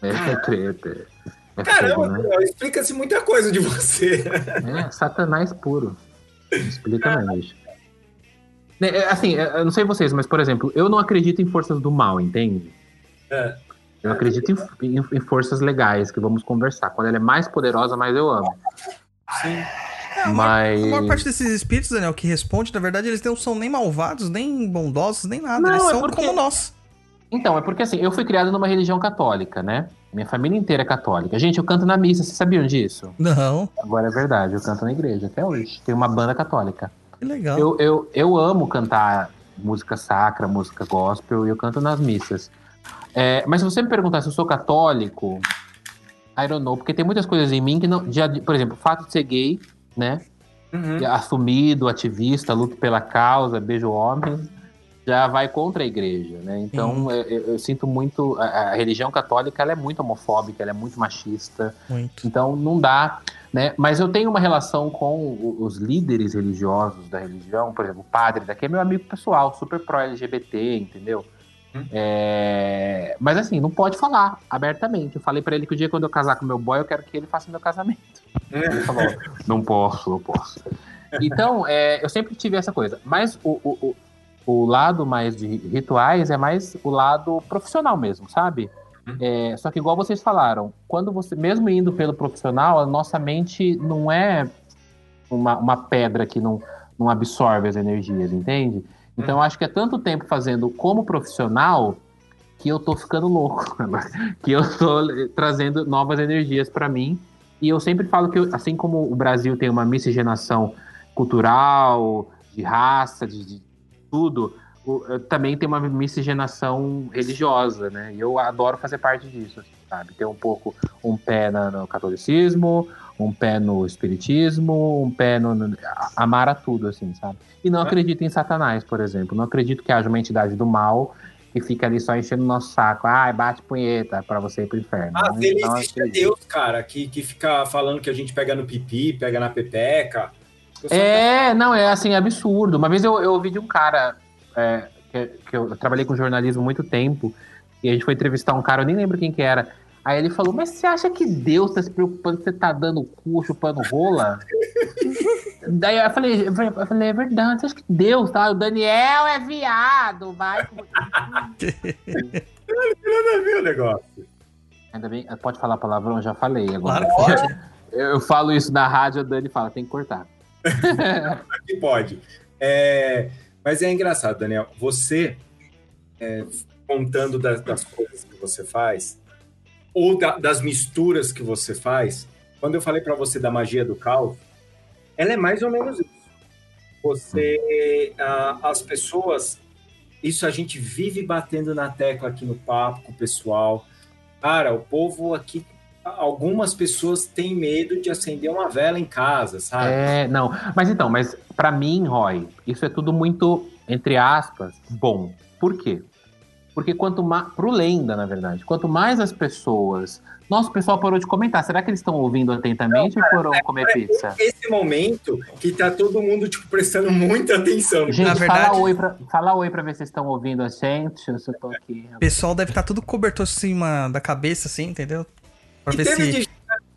[SPEAKER 7] É treta. É
[SPEAKER 3] Caramba,
[SPEAKER 7] fogo, né?
[SPEAKER 3] Explica-se muita coisa de você.
[SPEAKER 7] É, satanás puro. Explica é, Assim, é, eu não sei vocês, mas, por exemplo, eu não acredito em forças do mal, entende?
[SPEAKER 3] É.
[SPEAKER 7] Eu acredito em, em- em forças legais, que vamos conversar. Quando ela é mais poderosa, mais eu amo.
[SPEAKER 3] Sim.
[SPEAKER 2] É, a,
[SPEAKER 7] Mas-
[SPEAKER 2] maior, a maior parte desses espíritos, Daniel, que responde, na verdade, eles não são nem malvados, nem bondosos, nem nada.
[SPEAKER 7] Não,
[SPEAKER 2] eles
[SPEAKER 7] é
[SPEAKER 2] são
[SPEAKER 7] porque-
[SPEAKER 2] como nós.
[SPEAKER 7] Então, é porque assim, eu fui criado numa religião católica, né? Minha família inteira é católica. Gente, eu canto na missa, vocês sabiam disso?
[SPEAKER 2] Não,
[SPEAKER 7] Agora é verdade, eu canto na igreja até hoje. Tem uma banda católica.
[SPEAKER 2] Que legal.
[SPEAKER 7] Eu, eu, eu amo cantar música sacra, música gospel, e eu canto nas missas. É, mas se você me perguntar se eu sou católico, I don't know, porque tem muitas coisas em mim que não. Já, por exemplo, o fato de ser gay, né?
[SPEAKER 3] Uhum.
[SPEAKER 7] Assumido, ativista, luto pela causa, beijo homens, já vai contra a igreja, né? Então eu, eu- eu sinto muito. A, a religião católica ela é muito homofóbica, ela é muito machista.
[SPEAKER 2] Muito.
[SPEAKER 7] Então não dá, né? Mas eu tenho uma relação com os líderes religiosos da religião, por exemplo, o padre daqui é meu amigo pessoal, super pró-LGBT, entendeu?
[SPEAKER 3] Hum.
[SPEAKER 7] É, Mas assim, não pode falar abertamente. Eu falei pra ele que o dia quando eu casar com meu boy, eu quero que ele faça meu casamento. Ele falou, não posso, não posso. Então, é, eu sempre tive essa coisa. Mas o, o, o, o lado mais de rituais é mais o lado profissional mesmo, sabe? É, só que igual vocês falaram, quando você, mesmo indo pelo profissional, a nossa mente não é uma, uma pedra que não, não absorve as energias, entende? Então eu acho que é tanto tempo fazendo como profissional que eu tô ficando louco, [laughs] que eu tô trazendo novas energias para mim. E eu sempre falo que, eu- assim como o Brasil tem uma miscigenação cultural, de raça, de, de tudo, eh, também tem uma miscigenação religiosa, né? E eu adoro fazer parte disso, assim, sabe? Ter um pouco um pé no catolicismo, um pé no espiritismo, um pé no, no- amar a tudo, assim, sabe? E não acredito em Satanás, por exemplo. Não acredito que haja uma entidade do mal que fica ali só enchendo o nosso saco. Ai, bate punheta pra você ir pro inferno.
[SPEAKER 3] Ah,
[SPEAKER 7] Não-
[SPEAKER 3] ele
[SPEAKER 7] não
[SPEAKER 3] existe é. Deus, cara, que, que fica falando que a gente pega no pipi, pega na pepeca.
[SPEAKER 7] É, não, é assim, absurdo. Uma vez eu, eu ouvi de um cara é, que, que eu trabalhei com jornalismo há muito tempo, e a gente foi entrevistar um cara, eu nem lembro quem que era. Aí ele falou, mas você acha que Deus tá se preocupando que você tá dando cu, chupando rola? [laughs] Daí eu falei, eu falei, é verdade, você acha que Deus tá? O Daniel é viado, vai.
[SPEAKER 3] Nada a ver o negócio.
[SPEAKER 7] Ainda bem, pode falar palavrão? Eu já falei agora.
[SPEAKER 2] Claro que
[SPEAKER 7] Eu, eu falo isso na rádio, a Dani fala, tem que cortar.
[SPEAKER 3] Aqui pode. É, mas é engraçado, Daniel. Você, é, contando das, das coisas que você faz, ou da- das misturas que você faz, quando eu falei para você da magia do caos, ela é mais ou menos isso. Você, ah, as pessoas, isso a gente vive batendo na tecla aqui no papo com o pessoal. Cara, o povo aqui, algumas pessoas têm medo de acender uma vela em casa, sabe?
[SPEAKER 7] É, não. Mas então, mas pra mim, Roy, isso é tudo muito, entre aspas, bom. Por quê? Porque quanto mais. Pro lenda, na verdade. Quanto mais as pessoas. Nossa, o pessoal parou de comentar. Será que eles estão ouvindo atentamente ou foram comer pizza?
[SPEAKER 3] esse momento que tá todo mundo, tipo, prestando muita atenção.
[SPEAKER 7] Gente,
[SPEAKER 2] Na verdade-
[SPEAKER 7] fala, oi pra, fala oi pra ver se vocês estão ouvindo a gente. Eu só tô aqui.
[SPEAKER 2] O pessoal deve estar tudo cobertor acima da cabeça, assim, entendeu? Pra
[SPEAKER 3] E
[SPEAKER 2] ver
[SPEAKER 3] teve
[SPEAKER 2] se.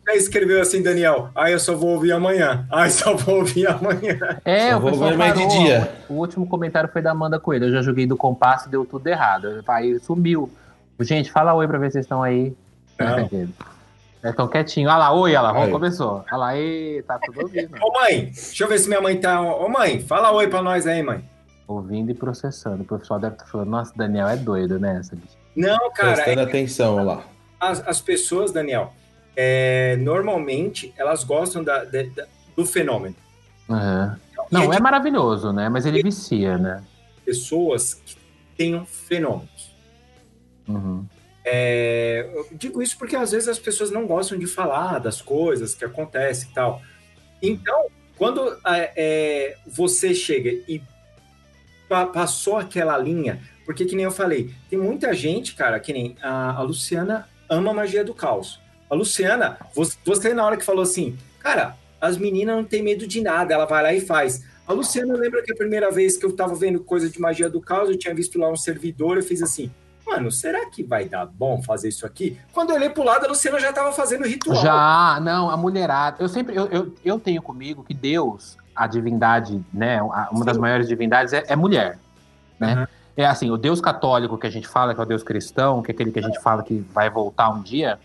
[SPEAKER 3] já escreveu assim, Daniel, ah, eu só vou ouvir amanhã. Ah, eu só vou ouvir amanhã.
[SPEAKER 7] É,
[SPEAKER 5] Só
[SPEAKER 7] o
[SPEAKER 5] vou
[SPEAKER 7] pessoal
[SPEAKER 5] mais de dia.
[SPEAKER 7] O último comentário foi da Amanda Coelho. Eu já joguei do compasso e deu tudo errado. Aí sumiu. Gente, fala oi pra ver se vocês estão aí. Estão quietinho. Olha lá, oi, olha lá,
[SPEAKER 5] Aí.
[SPEAKER 7] começou. Olha lá, ei, tá tudo [laughs] ouvindo.
[SPEAKER 3] Ô, mãe, deixa eu ver se minha mãe tá... Ô, mãe, fala oi pra nós aí, mãe.
[SPEAKER 7] ouvindo e processando. O pessoal deve estar falando, nossa, Daniel é doido, né? Essa bicha.
[SPEAKER 3] Não, cara,
[SPEAKER 5] Prestando
[SPEAKER 3] é-
[SPEAKER 5] atenção lá.
[SPEAKER 3] As, as pessoas, Daniel, é, normalmente, elas gostam da- da- da- do fenômeno.
[SPEAKER 7] Aham.
[SPEAKER 3] E
[SPEAKER 7] Não,
[SPEAKER 3] é
[SPEAKER 7] é maravilhoso, né? Mas ele vicia, né?
[SPEAKER 3] pessoas que tenham fenômenos.
[SPEAKER 7] Uhum.
[SPEAKER 3] É, eu digo isso porque às vezes as pessoas não gostam de falar das coisas que acontecem e tal. Então, Quando é, é, você chega e pa- passou aquela linha, porque que nem eu falei, tem muita gente, cara, que nem a, a Luciana ama a magia do caos. A Luciana, você, na hora que falou assim, cara, as meninas não tem medo de nada, ela vai lá e faz. A Luciana lembra que a primeira vez que eu tava vendo coisa de magia do caos, eu tinha visto lá um servidor, eu fiz assim, mano, será que vai dar bom fazer isso aqui? Quando eu olhei pro lado, a Luciana já tava fazendo ritual.
[SPEAKER 7] Já, não, a mulherada. Eu sempre, eu, eu, eu tenho comigo que Deus, a divindade, né, uma das
[SPEAKER 3] Sim.
[SPEAKER 7] maiores divindades é, é mulher, né?
[SPEAKER 3] Uhum.
[SPEAKER 7] É assim, o Deus católico que a gente fala, que é o Deus cristão, que é aquele que a gente fala que vai voltar um dia.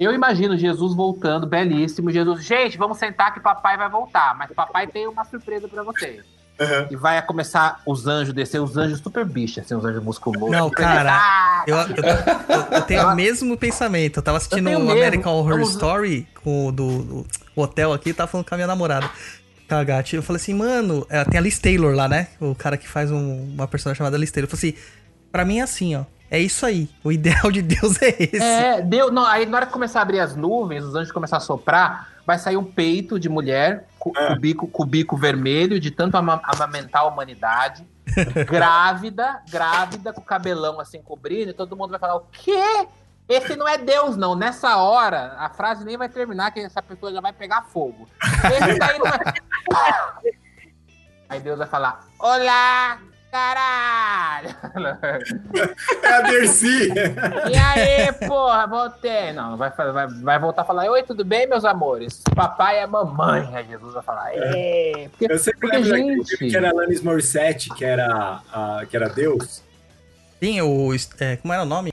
[SPEAKER 7] Eu imagino Jesus voltando, belíssimo. Jesus, gente, vamos sentar que papai vai voltar, mas papai tem uma surpresa pra vocês.
[SPEAKER 3] Uhum.
[SPEAKER 7] E vai começar os anjos descer, os anjos super bichos, assim, os anjos musculosos.
[SPEAKER 2] Não, cara,
[SPEAKER 7] Ah,
[SPEAKER 2] Eu, eu, eu- eu tenho o mesmo pensamento. Eu tava assistindo
[SPEAKER 7] Eu
[SPEAKER 2] o
[SPEAKER 7] mesmo.
[SPEAKER 2] American Horror
[SPEAKER 7] Vamos-
[SPEAKER 2] Story com o do, do hotel aqui, tava falando com a minha namorada. Gatti. Eu falei assim, mano, é, tem a Liz Taylor lá, né? O cara que faz um- uma personagem chamada Liz Taylor. Eu falei assim, pra mim é assim, ó. É isso aí. O ideal de Deus é esse.
[SPEAKER 7] É, deu. Não, aí na hora que começar a abrir as nuvens, os anjos começar a soprar, vai sair um peito de mulher com, com o, bico, com o bico vermelho, de tanto ama- amamentar a humanidade. [laughs] grávida, grávida, com o cabelão assim cobrindo, e todo mundo vai falar: o quê? Esse não é Deus, não. Nessa hora, a frase nem vai terminar, que essa pessoa já vai pegar fogo. Esse daí não é. [laughs] Aí Deus vai falar: Olá, caralho!
[SPEAKER 3] É a Dercy.
[SPEAKER 7] E aí, porra, voltei. Não, vai, vai, vai voltar a falar: Oi, tudo bem, meus amores? Papai é mamãe. Aí Jesus vai falar: É. Porque,
[SPEAKER 3] Eu sempre
[SPEAKER 7] porque
[SPEAKER 3] lembro
[SPEAKER 7] gente.
[SPEAKER 3] que era Alanis Morissette, que era, a, que era Deus.
[SPEAKER 2] Tem o. é, como era o nome?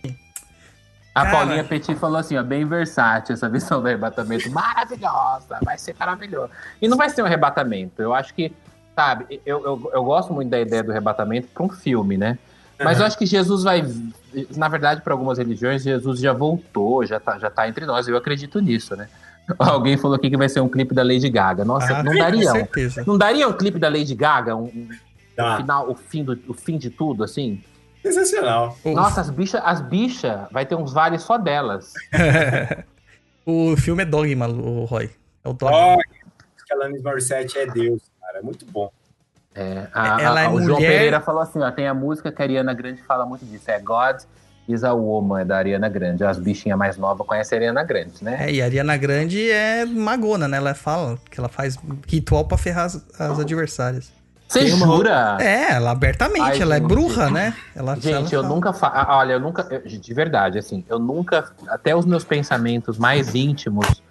[SPEAKER 7] A
[SPEAKER 2] Cara.
[SPEAKER 7] Paulinha Petit falou assim: ó, bem versátil essa visão do arrebatamento. Maravilhosa, vai ser maravilhoso. E não vai ser um arrebatamento. Eu acho que, sabe, eu, eu, eu gosto muito da ideia do arrebatamento para um filme, né? Mas eu acho que Jesus vai. Na verdade, para algumas religiões, Jesus já voltou, já tá, já tá entre nós. Eu acredito nisso, né? [laughs] Alguém falou aqui que vai ser um clipe da Lady Gaga. Nossa,
[SPEAKER 2] Ah,
[SPEAKER 7] não daria. um-. Não daria um clipe da Lady Gaga? Um, um
[SPEAKER 3] Tá.
[SPEAKER 7] final, o fim, do, o fim de tudo, assim?
[SPEAKER 3] Sensacional.
[SPEAKER 7] Nossa, as bichas as bicha, vai ter uns vales só delas. [laughs]
[SPEAKER 2] o filme é Dogma, o Roy. É o Dogma.
[SPEAKER 3] Olha, que a Alanis Morissette é Deus, cara. É muito bom.
[SPEAKER 7] É, a-
[SPEAKER 2] Ela
[SPEAKER 7] a-
[SPEAKER 2] é
[SPEAKER 7] o João
[SPEAKER 2] mulher-
[SPEAKER 7] Pereira falou assim, ó, tem a música que a Ariana Grande fala muito disso, é God is a Woman, é da Ariana Grande. As bichinhas mais novas conhecem a Ariana Grande, né?
[SPEAKER 2] É, e a Ariana Grande é magona, né? Ela fala que ela faz ritual pra ferrar as, as adversárias.
[SPEAKER 7] Você
[SPEAKER 5] uma-
[SPEAKER 7] jura?
[SPEAKER 2] É, ela abertamente,
[SPEAKER 7] Ai,
[SPEAKER 2] ela é
[SPEAKER 7] gente.
[SPEAKER 2] bruxa, né? Ela,
[SPEAKER 7] Gente,
[SPEAKER 2] ela
[SPEAKER 7] eu nunca fa... ah, Olha, eu nunca. eu- de verdade, assim, eu nunca. Até os meus pensamentos mais íntimos,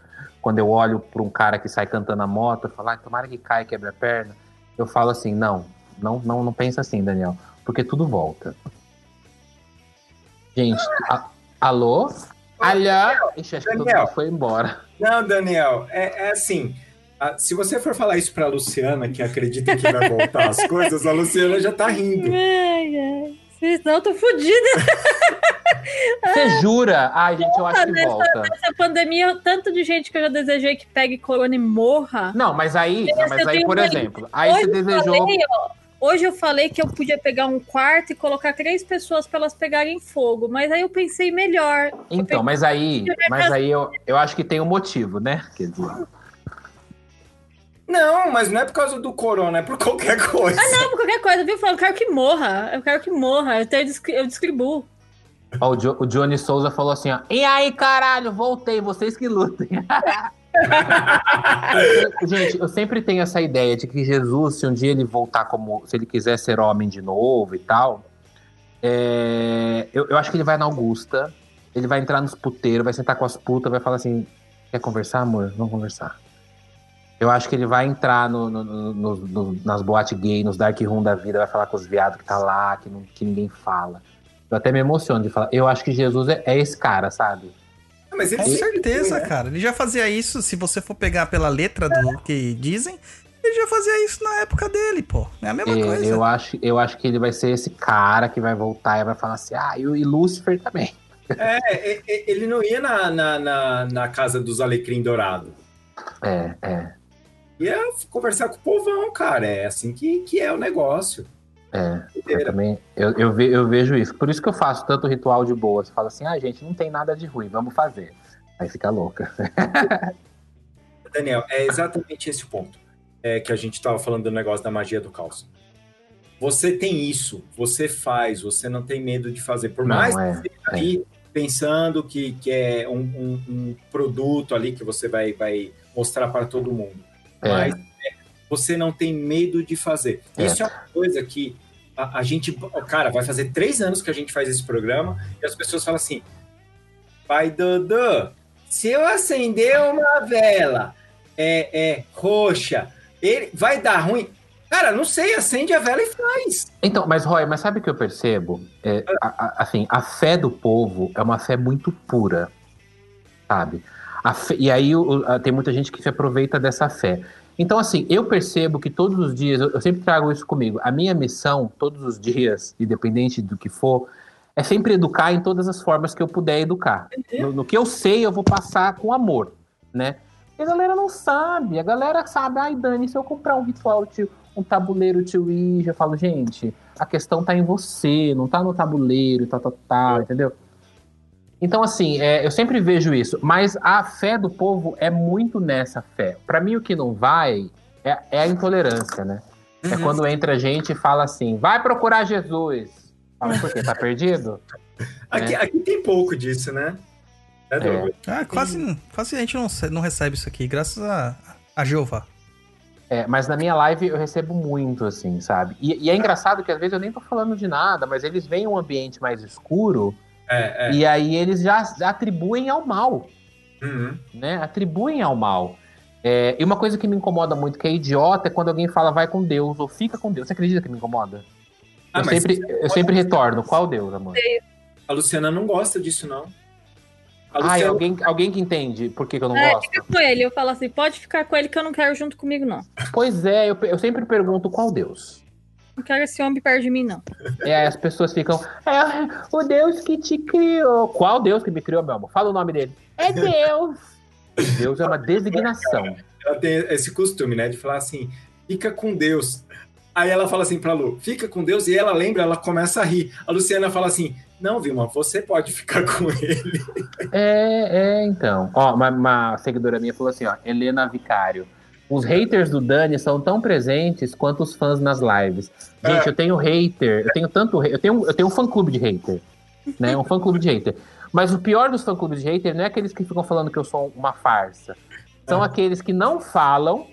[SPEAKER 7] quando eu olho pra um cara que sai cantando a moto, eu falo, ah, tomara que caia e quebre a perna. Eu falo assim, não, não, não, não pensa assim, Daniel. Porque tudo volta. Gente, a- alô? Alô? Ixi, acho que todo
[SPEAKER 3] Daniel.
[SPEAKER 7] mundo foi embora.
[SPEAKER 3] Não, Daniel, é, é assim. A- Se você for falar isso pra Luciana, que acredita que vai voltar as coisas, a Luciana já tá rindo.
[SPEAKER 4] Ai, ai. Senão eu tô fodida. [laughs]
[SPEAKER 7] Você jura? Ai, gente, eu acho que
[SPEAKER 4] nessa-
[SPEAKER 7] volta.
[SPEAKER 4] Essa pandemia, tanto de gente que eu já desejei que pegue corona e morra.
[SPEAKER 7] Não, mas aí, não, mas
[SPEAKER 4] eu
[SPEAKER 7] aí, por exemplo, aí
[SPEAKER 4] Hoje
[SPEAKER 7] você
[SPEAKER 4] eu
[SPEAKER 7] desejou.
[SPEAKER 4] falei, ó, hoje eu falei que eu podia pegar um quarto e colocar três pessoas pra elas pegarem fogo, mas aí eu pensei melhor.
[SPEAKER 7] Então, mas aí, mas aí eu, eu acho que tem um motivo, né? Quer dizer,
[SPEAKER 3] Não, mas não é por causa do corona, é por qualquer coisa.
[SPEAKER 4] Ah, não, por qualquer coisa, viu? Eu quero que morra. Eu quero que morra. Eu, tenho, eu distribuo.
[SPEAKER 7] ó, o, Jo- o Johnny Souza falou assim, ó. E aí, caralho, voltei, vocês que lutem. [laughs] Gente, eu sempre tenho essa ideia de que Jesus, se um dia ele voltar como. Se ele quiser ser homem de novo e tal, é, eu, eu acho que ele vai na Augusta, ele vai entrar nos puteiros, vai sentar com as putas, vai falar assim: quer conversar, amor? Vamos conversar. Eu acho que ele vai entrar no- no- no- no- nas boate gay, nos dark room da vida, vai falar com os viados que tá lá, que, não- que ninguém fala. Eu até me emociono de falar. Eu acho que Jesus é, é esse cara, sabe?
[SPEAKER 3] Mas ele
[SPEAKER 2] Com
[SPEAKER 3] sempre
[SPEAKER 2] certeza, cara. Ele já fazia isso, se você for pegar pela letra do que dizem, ele já fazia isso na época dele, pô. É a mesma
[SPEAKER 7] É,
[SPEAKER 2] coisa.
[SPEAKER 7] eu, acho, eu acho que ele vai ser esse cara que vai voltar e vai falar assim, ah, e, o- e Lúcifer também.
[SPEAKER 3] É, é, é, ele não ia na, na, na, na casa dos Alecrim Dourado.
[SPEAKER 7] É, é,
[SPEAKER 3] Ia conversar com o povão, cara. É assim que, que é o negócio.
[SPEAKER 7] é. Eu também, eu, eu, ve- eu vejo isso. Por isso que eu faço tanto ritual de boa. Você fala assim, ah, gente, não tem nada de ruim, vamos fazer. Aí fica louca. [laughs]
[SPEAKER 3] Daniel, é exatamente esse ponto. é, que a gente estava falando do negócio da magia do caos. Você tem isso, você faz, você não tem medo de fazer. Por
[SPEAKER 7] Não,
[SPEAKER 3] mais
[SPEAKER 7] é,
[SPEAKER 3] que você esteja aí pensando que, que é um, um- um produto ali que você vai, vai mostrar para todo mundo.
[SPEAKER 7] É.
[SPEAKER 3] Mas é, você não tem medo de fazer.
[SPEAKER 7] É.
[SPEAKER 3] Isso é uma coisa que a, a gente. Cara, vai fazer três anos que a gente faz esse programa e as pessoas falam assim: Pai Dodô, se eu acender uma vela é, é roxa, ele vai dar ruim. Cara, não sei, acende a vela e faz.
[SPEAKER 7] Então, mas Roy, mas sabe o que eu percebo? É, a- a- assim, a fé do povo é uma fé muito pura, sabe? Fé- e aí o- a- tem muita gente que se aproveita dessa fé. Então, assim, eu percebo que todos os dias, eu, eu sempre trago isso comigo, a minha missão, todos os dias, independente do que for, é sempre educar em todas as formas que eu puder educar. No, no que eu sei, eu vou passar com amor, né? E a galera não sabe, a galera sabe, ai Dani, se eu comprar um ritual de um tabuleiro de Ouija, eu falo, gente, a questão tá em você, não tá no tabuleiro, tal, tal, tal, entendeu? Então, assim, é, eu sempre vejo isso, mas a fé do povo é muito nessa fé. Pra mim, o que não vai é, é a intolerância, né? É quando entra gente e fala assim, vai procurar Jesus. Fala, por quê? Tá perdido? [laughs]
[SPEAKER 3] Aqui,
[SPEAKER 7] É.
[SPEAKER 3] aqui tem pouco disso, né? É, Douglas?
[SPEAKER 2] Ah, quase, quase a gente não, não recebe isso aqui, graças a, a Jeová.
[SPEAKER 7] É, mas na minha live eu recebo muito, assim, sabe? E, e é engraçado que às vezes eu nem tô falando de nada, mas eles veem um ambiente mais escuro
[SPEAKER 3] É, é.
[SPEAKER 7] e aí eles já atribuem ao mal,
[SPEAKER 3] Uhum.
[SPEAKER 7] né? Atribuem ao mal. É, e uma coisa que me incomoda muito, que é idiota, é quando alguém fala vai com Deus ou fica com Deus. Você acredita que me incomoda?
[SPEAKER 3] Ah,
[SPEAKER 7] eu sempre, eu sempre retorno. Qual Deus, amor?
[SPEAKER 3] A Luciana não gosta disso, não. A
[SPEAKER 7] Ah,
[SPEAKER 3] Luciana,
[SPEAKER 7] alguém, alguém que entende por que, que eu não
[SPEAKER 4] É,
[SPEAKER 7] gosto?
[SPEAKER 4] fica com ele. Eu falo assim, pode ficar com ele que eu não quero junto comigo, não.
[SPEAKER 7] Pois é, eu, eu sempre pergunto qual Deus.
[SPEAKER 4] Não quero esse homem perto de mim, não.
[SPEAKER 7] E aí as pessoas ficam, é o Deus que te criou. Qual Deus que me criou, meu amor? Fala o nome dele. É Deus. [laughs] Deus é uma designação.
[SPEAKER 3] ela tem esse costume, né? De falar assim, fica com Deus. Aí ela fala assim pra Lu, fica com Deus, e ela lembra, ela começa a rir. A Luciana fala assim, não, Vilma, você pode ficar [laughs] com ele.
[SPEAKER 7] É, é, então. Ó, uma, uma seguidora minha falou assim, ó, Helena Vicário. Os haters do Dani são tão presentes quanto os fãs nas lives. Gente, eu tenho hater, eu tenho tanto, eu tenho, eu tenho um fã clube de hater, né? Um fã clube de hater. Mas o pior dos fã clubes de hater não é aqueles que ficam falando que eu sou uma farsa. São aqueles que não falam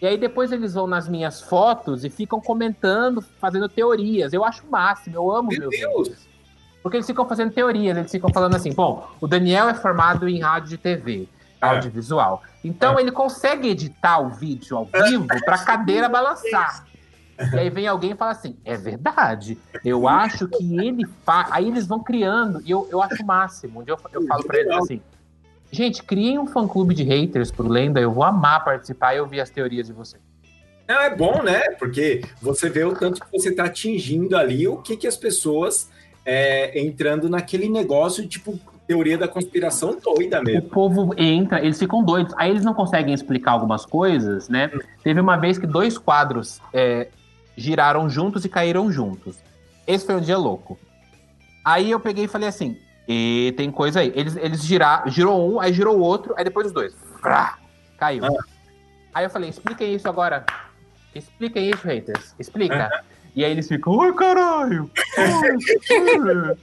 [SPEAKER 7] e aí depois eles vão nas minhas fotos e ficam comentando, fazendo teorias. Eu acho o máximo, eu amo
[SPEAKER 3] Meu
[SPEAKER 7] meus
[SPEAKER 3] Deus!
[SPEAKER 7] haters. Porque eles ficam fazendo teorias, eles ficam falando assim, bom, o Daniel é formado em rádio e TV, audiovisual. Então ele consegue editar o vídeo ao vivo para a cadeira balançar. E aí vem alguém e fala assim, é verdade, eu acho que ele faz... Aí eles vão criando, e eu, eu acho o máximo. Um dia eu, eu falo para eles assim, gente, criem um fã-clube de haters pro Lenda, eu vou amar participar e ouvir as teorias de vocês.
[SPEAKER 3] Não, é bom, né? Porque você vê o tanto que você está atingindo ali, o que, que as pessoas é, entrando naquele negócio, tipo, teoria da conspiração doida
[SPEAKER 7] O
[SPEAKER 3] mesmo.
[SPEAKER 7] povo entra, eles ficam doidos. Aí eles não conseguem explicar algumas coisas, né? Teve uma vez que dois quadros é, giraram juntos e caíram juntos. Esse foi um dia louco. Aí eu peguei e falei assim: e tem coisa aí. Eles, eles giraram, girou um, aí girou o outro, aí depois os dois. Frá, caiu. Aí eu falei: expliquem isso agora. Expliquem isso, haters. Explica. E aí eles ficam: ai caralho. Ai."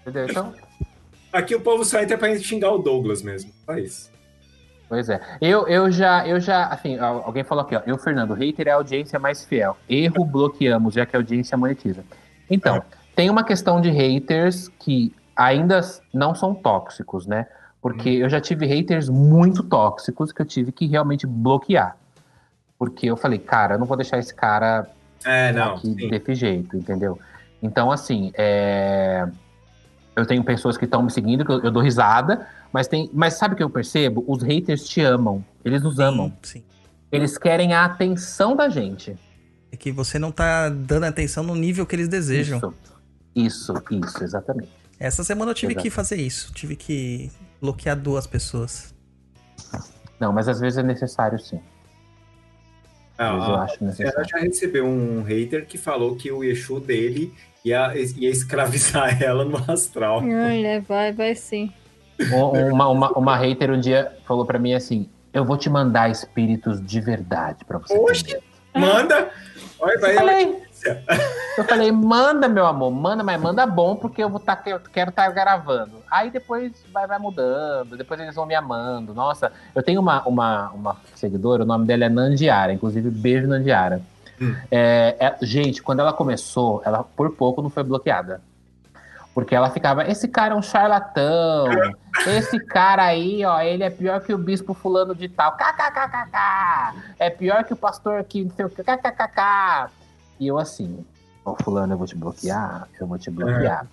[SPEAKER 7] Entendeu? Então.
[SPEAKER 3] Aqui o povo só entra pra xingar o Douglas mesmo. Só isso.
[SPEAKER 7] Pois é. Eu, eu já, eu já, assim, al- alguém falou aqui, ó. Eu, Fernando, hater é a audiência mais fiel. Erro, bloqueamos, já que a audiência monetiza. Então, tem uma questão de haters que ainda não são tóxicos, né? Porque eu já tive haters muito tóxicos que eu tive que realmente bloquear. Porque eu falei, cara, eu não vou deixar esse cara
[SPEAKER 3] É, não.
[SPEAKER 7] aqui
[SPEAKER 3] sim.
[SPEAKER 7] desse jeito, entendeu? Então, assim, é, eu tenho pessoas que estão me seguindo, que eu, eu dou risada, mas tem. Mas sabe o que eu percebo? Os haters te amam. Eles nos amam.
[SPEAKER 2] Sim.
[SPEAKER 7] Eles querem a atenção da gente.
[SPEAKER 2] É que você não tá dando atenção no nível que eles desejam.
[SPEAKER 7] Isso, isso, isso, exatamente.
[SPEAKER 2] Essa semana eu tive
[SPEAKER 7] Exato.
[SPEAKER 2] que fazer isso. Tive que bloquear duas pessoas.
[SPEAKER 7] Não, mas às vezes é necessário sim. Às vezes eu
[SPEAKER 3] Ah,
[SPEAKER 7] acho
[SPEAKER 3] ela
[SPEAKER 7] necessário.
[SPEAKER 3] já recebeu um hater que falou que o Exu dele ia, ia escravizar [laughs] ela no astral.
[SPEAKER 4] Né, vai, vai sim.
[SPEAKER 7] Um- Uma, uma, uma hater um dia falou pra mim assim: eu vou te mandar espíritos de verdade pra você.
[SPEAKER 3] Oxe,
[SPEAKER 7] ter medo."
[SPEAKER 3] Manda. Olha, vai.
[SPEAKER 7] Eu falei, [laughs] eu falei, manda, meu amor, manda, mas manda bom, porque eu vou tá, eu quero estar gravando. Aí depois vai, vai mudando, depois eles vão me amando. Nossa, eu tenho uma, uma, uma seguidora, o nome dela é Nandiara, inclusive beijo Nandiara.
[SPEAKER 3] Hum.
[SPEAKER 7] É, é- gente, quando ela começou, ela por pouco não foi bloqueada. Porque ela ficava, esse cara é um charlatão, esse cara aí, ó, ele é pior que o bispo fulano de tal, kkkk, é pior que o pastor que não sei o que, kkkk. E eu assim, ó, fulano, eu vou te bloquear, eu vou te bloquear.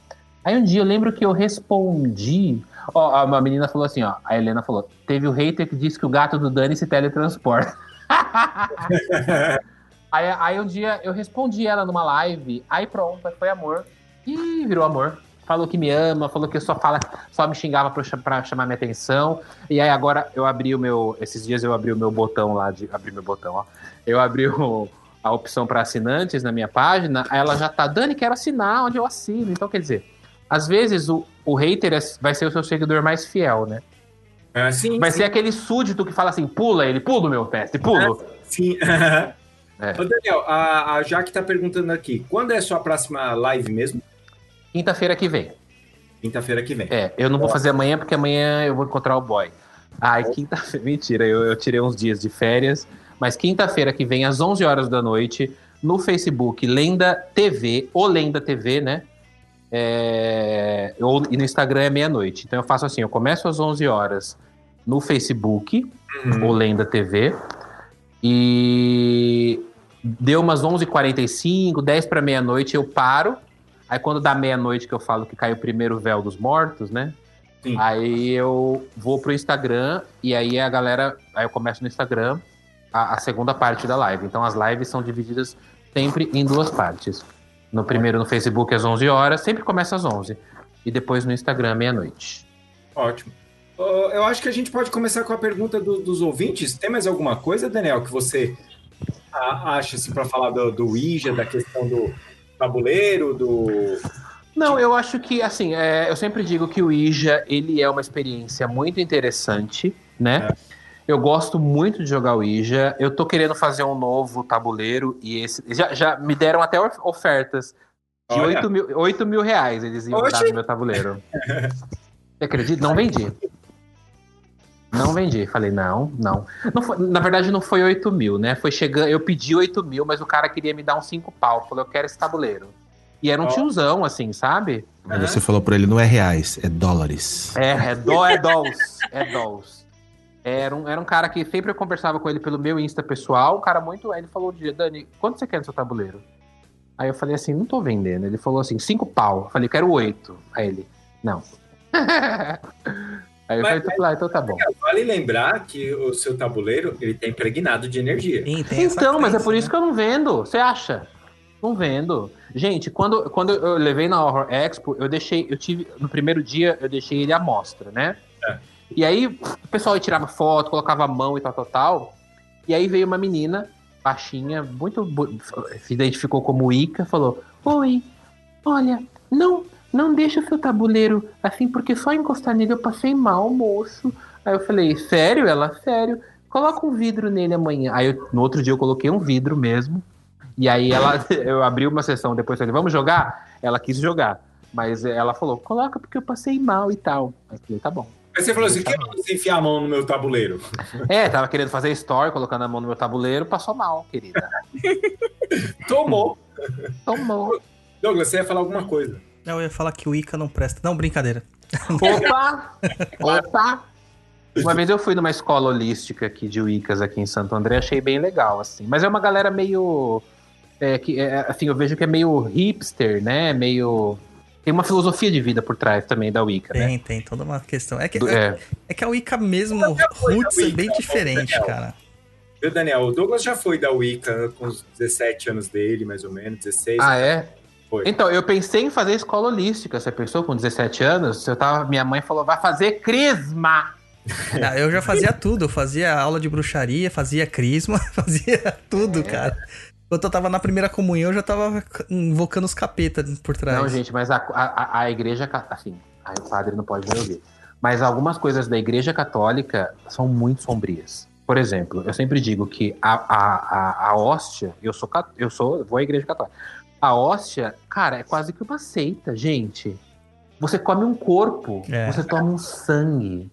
[SPEAKER 7] Aí um dia eu lembro que eu respondi, ó, uma menina falou assim, ó, a Helena falou, teve o hater que disse que o gato do Dani se teletransporta. [laughs] aí, aí um dia eu respondi ela numa live, aí pronto, foi amor. E virou amor. Falou que me ama, falou que só fala, só me xingava pra chamar minha atenção. E aí agora eu abri o meu. Esses dias eu abri o meu botão lá de. Abri meu botão, ó. Eu abri o- a opção para assinantes na minha página, aí ela já tá, Dani, quero assinar onde eu assino. Então, quer dizer, às vezes o, o hater é- vai ser o seu seguidor mais fiel, né?
[SPEAKER 3] É, sim,
[SPEAKER 7] Vai
[SPEAKER 3] sim,
[SPEAKER 7] ser aquele súdito que fala assim, pula ele, pula o meu teste, pulo.
[SPEAKER 3] sim. [laughs]
[SPEAKER 7] É.
[SPEAKER 3] Ô, Daniel, a, a Jaque tá perguntando aqui, quando é a sua próxima live mesmo?
[SPEAKER 7] Quinta-feira que vem.
[SPEAKER 3] Quinta-feira que vem.
[SPEAKER 7] É, eu não vou fazer amanhã porque amanhã eu vou encontrar o boy. Ai, quinta-feira. [laughs] Mentira, eu, eu tirei uns dias de férias. Mas quinta-feira que vem, às 11 horas da noite, no Facebook Lenda TV, ou Lenda TV, né? É, ou, e no Instagram é meia-noite. Então eu faço assim: eu começo às 11 horas no Facebook,
[SPEAKER 3] Uhum.
[SPEAKER 7] ou Lenda TV, e deu umas 11h45, 10 para meia-noite, eu paro. Aí quando dá meia-noite que eu falo que cai o primeiro véu dos mortos, né?
[SPEAKER 3] Sim.
[SPEAKER 7] Aí eu vou pro Instagram e aí a galera. Aí eu começo no Instagram a, a segunda parte da live. Então as lives são divididas sempre em duas partes. No primeiro no Facebook às 11 horas, sempre começa às 11. E depois no Instagram meia-noite.
[SPEAKER 3] Ótimo. Eu acho que a gente pode começar com a pergunta do- dos ouvintes. Tem mais alguma coisa, Daniel, que você a- acha assim, para falar do, do Ouija, da questão do tabuleiro, do.
[SPEAKER 7] Não, eu acho que, assim, é, eu sempre digo que o Ija, ele é uma experiência muito interessante, né? Eu gosto muito de jogar o Ija. Eu tô querendo fazer um novo tabuleiro e esse... Já, já me deram até of- ofertas de
[SPEAKER 3] Olha.
[SPEAKER 7] 8 mil, 8 mil reais eles iam dar
[SPEAKER 3] Oxi.
[SPEAKER 7] no meu tabuleiro. Você acredita? Não vendi. Não vendi. Falei, não, não. não foi- na verdade, não foi 8 mil, né? Foi chegando. Eu pedi 8 mil, mas o cara queria me dar uns 5 pau. Falou, eu quero esse tabuleiro. E era um
[SPEAKER 3] Ó.
[SPEAKER 7] tiozão, assim, sabe?
[SPEAKER 5] Mas você falou pra ele, não é reais, é dólares.
[SPEAKER 7] É, é, dó, é dolls. É dolls. Era um, era um cara que sempre eu conversava com ele pelo meu Insta pessoal, um cara muito. Aí ele falou um dia, Dani, quanto você quer no seu tabuleiro? Aí eu falei assim, não tô vendendo. Ele falou assim, cinco pau. Eu falei, eu quero oito. Aí ele, não. [laughs] Aí eu
[SPEAKER 3] Mas-
[SPEAKER 7] falei, ah, então tá bom.
[SPEAKER 3] Vale lembrar que o seu tabuleiro ele tá impregnado de energia.
[SPEAKER 2] Sim,
[SPEAKER 7] Então, mas é por isso
[SPEAKER 2] né?
[SPEAKER 7] que eu não vendo. Você acha? Não vendo. Gente, quando, quando eu levei na Horror Expo, eu deixei, eu tive, no primeiro dia, eu deixei ele à mostra, né?
[SPEAKER 3] É.
[SPEAKER 7] E aí, o pessoal tirava foto, colocava a mão e tal, tal, tal. E aí veio uma menina, baixinha, muito. Se identificou como Ica, falou: Oi, olha, não, não deixa o seu tabuleiro assim, porque só encostar nele eu passei mal, moço. Aí eu falei: Sério? Ela, sério. Coloca um vidro nele amanhã. Aí eu- no outro dia eu coloquei um vidro mesmo. E aí ela, [laughs] eu abri uma sessão depois, falei, vamos jogar? Ela quis jogar. Mas ela falou, coloca porque eu passei mal e tal. Aí eu falei, tá bom.
[SPEAKER 3] Aí você falou assim: que você enfiar a mão no meu tabuleiro? [laughs]
[SPEAKER 7] É, tava querendo fazer story, colocando a mão no meu tabuleiro, passou mal, querida. [laughs]
[SPEAKER 3] Tomou.
[SPEAKER 7] Tomou.
[SPEAKER 3] Douglas, você ia falar alguma coisa.
[SPEAKER 2] Eu ia falar que o Ica não presta. Não, brincadeira.
[SPEAKER 7] Opa! [laughs] Opa! Uma vez eu fui numa escola holística aqui de Wiccas aqui em Santo André, achei bem legal, assim. Mas é uma galera meio. É, que, é, assim, eu vejo que é meio hipster, né? Meio. Tem uma filosofia de vida por trás também da Wicca, né?
[SPEAKER 2] Tem, tem toda uma questão. É que, é,
[SPEAKER 7] é.
[SPEAKER 2] é que a Wicca mesmo, roots, é bem
[SPEAKER 3] bom,
[SPEAKER 2] diferente,
[SPEAKER 3] Daniel.
[SPEAKER 2] cara.
[SPEAKER 3] Viu, Daniel? O Douglas já foi da Wicca com os 17 anos dele, mais ou menos, 16.
[SPEAKER 7] Ah, é?
[SPEAKER 3] Foi.
[SPEAKER 7] Então, eu pensei em fazer escola holística. Você pensou com 17 anos? Eu tava, minha mãe falou, vai fazer crisma. [laughs]
[SPEAKER 2] Eu já fazia tudo. Eu fazia aula de bruxaria, fazia crisma, [laughs] fazia tudo, cara. Quando eu tava na primeira comunhão, eu já tava invocando os capetas por trás.
[SPEAKER 7] Não, gente, mas a, a, a igreja, assim, o padre não pode me ouvir. Mas algumas coisas da igreja católica são muito sombrias. por exemplo, eu sempre digo que a, a, a, a hóstia, eu sou, eu sou, vou à igreja católica. A hóstia, cara, é quase que uma seita, gente. Você come um corpo,
[SPEAKER 2] É.
[SPEAKER 7] você toma um sangue.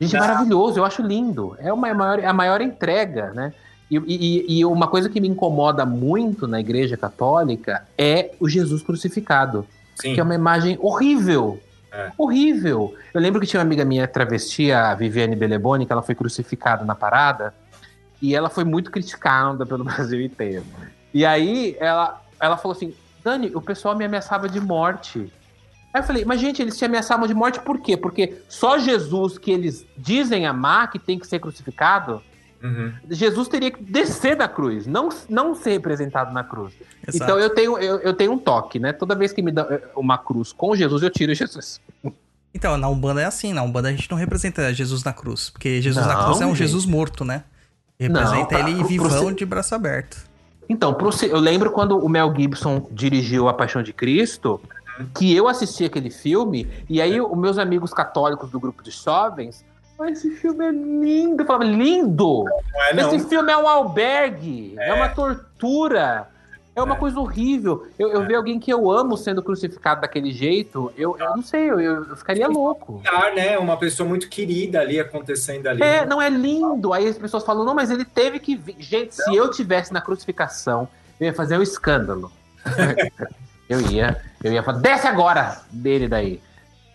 [SPEAKER 7] Gente, é maravilhoso, eu acho lindo. É uma maior, a maior entrega, né? E, e- e uma coisa que me incomoda muito na igreja católica é o Jesus crucificado
[SPEAKER 3] Sim.
[SPEAKER 7] que é uma imagem horrível.
[SPEAKER 3] É.
[SPEAKER 7] Horrível. Eu lembro que tinha uma amiga minha travesti, a Viviane Beleboni, que ela foi crucificada na parada, e ela foi muito criticada pelo [laughs] Brasil inteiro. E aí ela, ela falou assim: Dani, o pessoal me ameaçava de morte. Aí eu falei, mas gente, eles te ameaçavam de morte por quê? Porque só Jesus que eles dizem amar que tem que ser crucificado,
[SPEAKER 3] Uhum.
[SPEAKER 7] Jesus teria que descer da cruz, não, não ser representado na cruz.
[SPEAKER 2] Exato.
[SPEAKER 7] Então eu tenho, eu, eu tenho um toque, né? Toda vez que me dá eh, uma cruz com Jesus, eu tiro Jesus.
[SPEAKER 2] Então, na Umbanda é assim, na Umbanda a gente não representa Jesus na cruz, porque Jesus na
[SPEAKER 7] Não,
[SPEAKER 2] cruz é um
[SPEAKER 7] gente.
[SPEAKER 2] Jesus morto, né?
[SPEAKER 7] Não,
[SPEAKER 2] Representa
[SPEAKER 7] pra-
[SPEAKER 2] ele vivão
[SPEAKER 7] pro-
[SPEAKER 2] de braço aberto.
[SPEAKER 7] Então, eu lembro quando o Mel Gibson dirigiu A Paixão de Cristo, que eu assisti aquele filme, e aí os meus amigos católicos do grupo de jovens, "Ah, esse filme é lindo. Eu falava, lindo!
[SPEAKER 3] Não é, não.
[SPEAKER 7] Esse filme é um albergue, é, uma tortura, é uma coisa horrível. Eu, eu ver alguém que eu amo sendo crucificado daquele jeito, eu, eu não sei, eu, eu ficaria louco.
[SPEAKER 3] Ah, né? Uma pessoa muito querida ali acontecendo ali.
[SPEAKER 7] É, não é lindo. Aí as pessoas falam, não, mas ele teve que vir. Gente, se eu tivesse na crucificação, eu ia fazer um escândalo. [laughs] eu ia, eu ia falar, desce agora dele daí.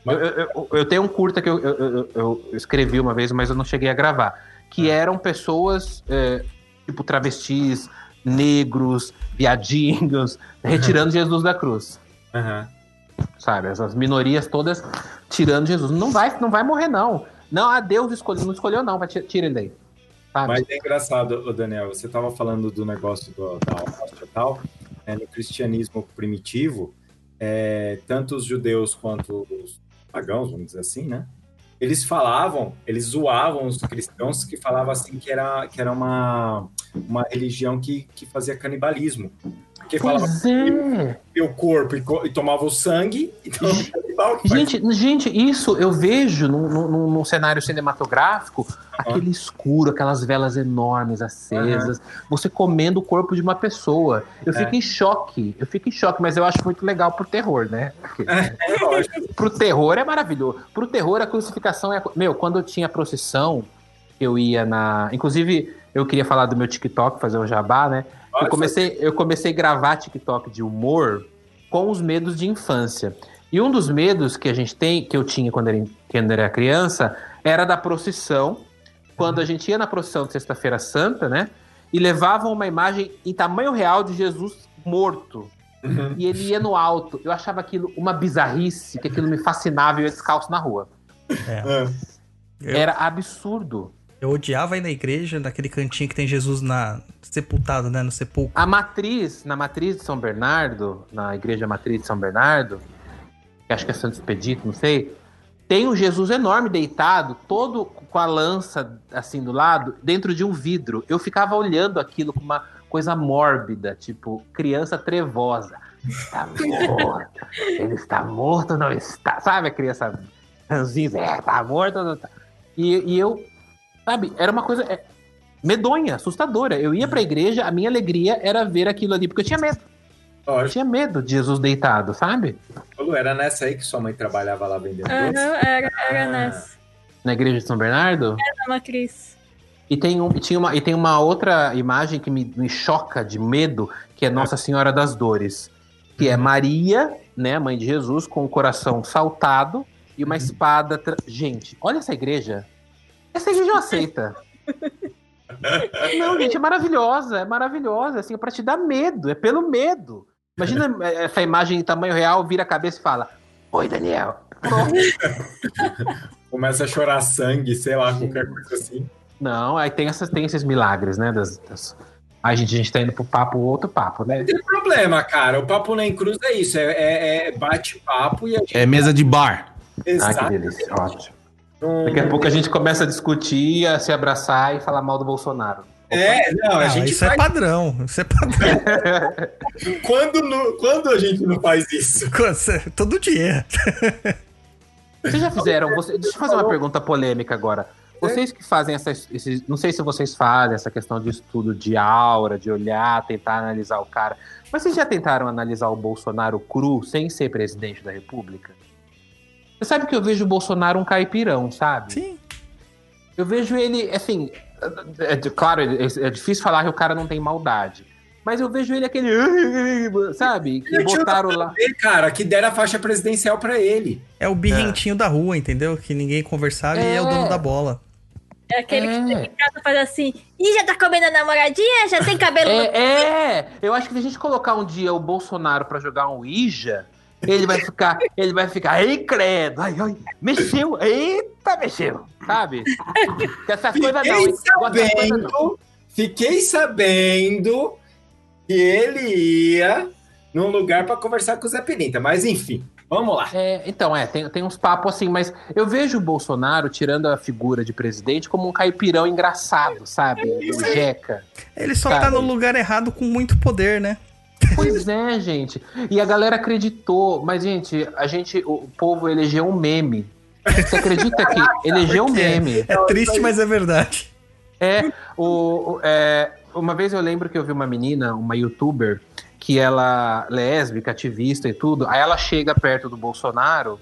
[SPEAKER 7] Eu, eu- eu- tenho um curta que eu, eu- eu- eu escrevi uma vez, mas eu não cheguei a gravar. Que eram pessoas, é, tipo, travestis, negros, viadinhos, retirando Jesus da cruz.
[SPEAKER 3] Aham.
[SPEAKER 7] Sabe? Essas minorias todas tirando Jesus. Não vai, não vai morrer, não. Não, ah, Deus escolheu, não escolheu, não. Vai, tira, ele daí. Sabe?
[SPEAKER 3] Mas é engraçado, Daniel, você estava falando do negócio do, da e tal. né, no cristianismo primitivo, é, tanto os judeus quanto os pagãos, vamos dizer assim, né? Eles falavam, eles zoavam os cristãos que falavam assim que era, que era uma, uma religião que, que fazia canibalismo. Porque falava
[SPEAKER 7] é.
[SPEAKER 3] o corpo e, co- e tomava o sangue, então canibal que faz.
[SPEAKER 7] Gente, gente, isso eu vejo num, num, num cenário cinematográfico, aquele escuro, aquelas velas enormes acesas, você comendo o corpo de uma pessoa. Eu
[SPEAKER 3] É.
[SPEAKER 7] fico em choque, eu fico em choque, mas eu acho muito legal pro terror, né? Porque [laughs]
[SPEAKER 3] É lógico.
[SPEAKER 7] pro terror é maravilhoso. Pro terror, a crucificação é. Meu, quando eu tinha procissão, eu ia na. Inclusive, eu queria falar do meu TikTok, fazer um jabá, né? Eu comecei, eu comecei a gravar TikTok de humor com os medos de infância. E um dos medos que a gente tem, que eu tinha quando era, quando era criança, era da procissão. Quando a gente ia na procissão de Sexta-feira Santa, né? E levavam uma imagem em tamanho real de Jesus morto.
[SPEAKER 3] Uhum.
[SPEAKER 7] E ele ia no alto. Eu achava aquilo uma bizarrice, que aquilo me fascinava e eu ia descalço na rua.
[SPEAKER 3] É.
[SPEAKER 2] Eu-
[SPEAKER 7] Era absurdo.
[SPEAKER 2] Eu odiava ir na igreja, naquele cantinho que tem Jesus na sepultado, né? No sepulcro.
[SPEAKER 7] A matriz, na matriz de São Bernardo, na igreja matriz de São Bernardo, que acho que é Santo Expedito, não sei, tem um Jesus enorme deitado, todo com a lança assim do lado, dentro de um vidro. Eu ficava olhando aquilo com uma coisa mórbida, tipo criança trevosa. Está morto. Ele está morto não está? Sabe a criança ranzinza? É, está morto não está? E, e eu, sabe, era uma coisa é, medonha, assustadora. Eu ia pra igreja, a minha alegria era ver aquilo ali, porque eu tinha medo. Eu tinha medo de Jesus deitado, sabe?
[SPEAKER 3] Lu, era nessa aí que sua mãe trabalhava lá vendendo doce?
[SPEAKER 4] era, era
[SPEAKER 3] Ah.
[SPEAKER 4] nessa.
[SPEAKER 7] Na igreja de São Bernardo.
[SPEAKER 4] Na matriz.
[SPEAKER 7] E tem, um, e tinha uma, e tem uma outra imagem que me, me choca de medo, que é Nossa Senhora das Dores. Que é Maria, né, mãe de Jesus, com o coração saltado e uma espada. tra- Gente, olha essa igreja. Essa igreja eu aceita. Não, gente, é maravilhosa, é maravilhosa, assim, é pra te dar medo, é pelo medo. Imagina eh, essa imagem em tamanho real, vira a cabeça e fala: Oi, Daniel.
[SPEAKER 3] Começa a chorar sangue, sei lá, qualquer coisa assim.
[SPEAKER 7] Não, aí tem, essas, tem esses milagres, né? Das, das... Ai, gente, a gente tá indo pro papo, outro papo, né?
[SPEAKER 3] Não tem problema, cara. O Papo Nem Cruz é isso. É, é- é bate-papo e a gente...
[SPEAKER 5] É mesa de bar.
[SPEAKER 7] Ai, que
[SPEAKER 3] Exato.
[SPEAKER 7] delícia, ótimo.
[SPEAKER 3] Não-
[SPEAKER 7] Daqui a pouco a gente começa a discutir, a se abraçar e falar mal do Bolsonaro.
[SPEAKER 3] É, não, a
[SPEAKER 2] Ah,
[SPEAKER 3] gente
[SPEAKER 2] isso é
[SPEAKER 3] faz...
[SPEAKER 2] padrão. Isso é padrão. [laughs]
[SPEAKER 3] quando, no- quando a gente não faz isso? [laughs]
[SPEAKER 2] Todo dia.
[SPEAKER 7] Vocês já fizeram. Você... Deixa eu fazer uma pergunta polêmica agora. Vocês que fazem essa. esse- não sei se vocês fazem essa questão de estudo de aura, de olhar, tentar analisar o cara. Mas vocês já tentaram analisar o Bolsonaro cru sem ser presidente da República? Você sabe que eu vejo o Bolsonaro um caipirão, sabe?
[SPEAKER 2] Sim.
[SPEAKER 7] Eu vejo ele, assim. É, é- claro, é, é difícil falar que o cara não tem maldade. Mas eu vejo ele aquele. Sabe? Que botaram lá.
[SPEAKER 3] Cara, que deram a faixa presidencial pra ele.
[SPEAKER 2] É o birrentinho da rua, entendeu? Que ninguém conversava e é o
[SPEAKER 7] É.
[SPEAKER 2] dono da bola.
[SPEAKER 4] É aquele que
[SPEAKER 7] É.
[SPEAKER 4] chega em casa faz assim, e já tá comendo a namoradinha? Já tem cabelo no...
[SPEAKER 7] É, é, eu acho que se a gente colocar um dia o Bolsonaro pra jogar um Ija, ele vai ficar, ele vai ficar, ei, credo, ai, ai, mexeu, eita, mexeu, sabe? Que essas coisas não, hein? Não.
[SPEAKER 3] sabendo, fiquei sabendo que ele ia num lugar pra conversar com o Zé Pilinta. Mas enfim, vamos lá.
[SPEAKER 7] É, então, é, tem, tem uns papos assim, mas eu vejo o Bolsonaro, tirando a figura de presidente, como um caipirão engraçado, sabe? O Jeca.
[SPEAKER 2] Ele só
[SPEAKER 7] Cara,
[SPEAKER 2] tá no lugar errado com muito poder, né?
[SPEAKER 7] Pois é, gente. E a galera acreditou, mas, gente, a gente, o povo elegeu um meme. Você acredita que elegeu um meme?
[SPEAKER 2] É triste, mas é verdade.
[SPEAKER 7] É, o- é, uma vez eu lembro que eu vi uma menina, uma youtuber, que ela lésbica, ativista e tudo, aí ela chega perto do Bolsonaro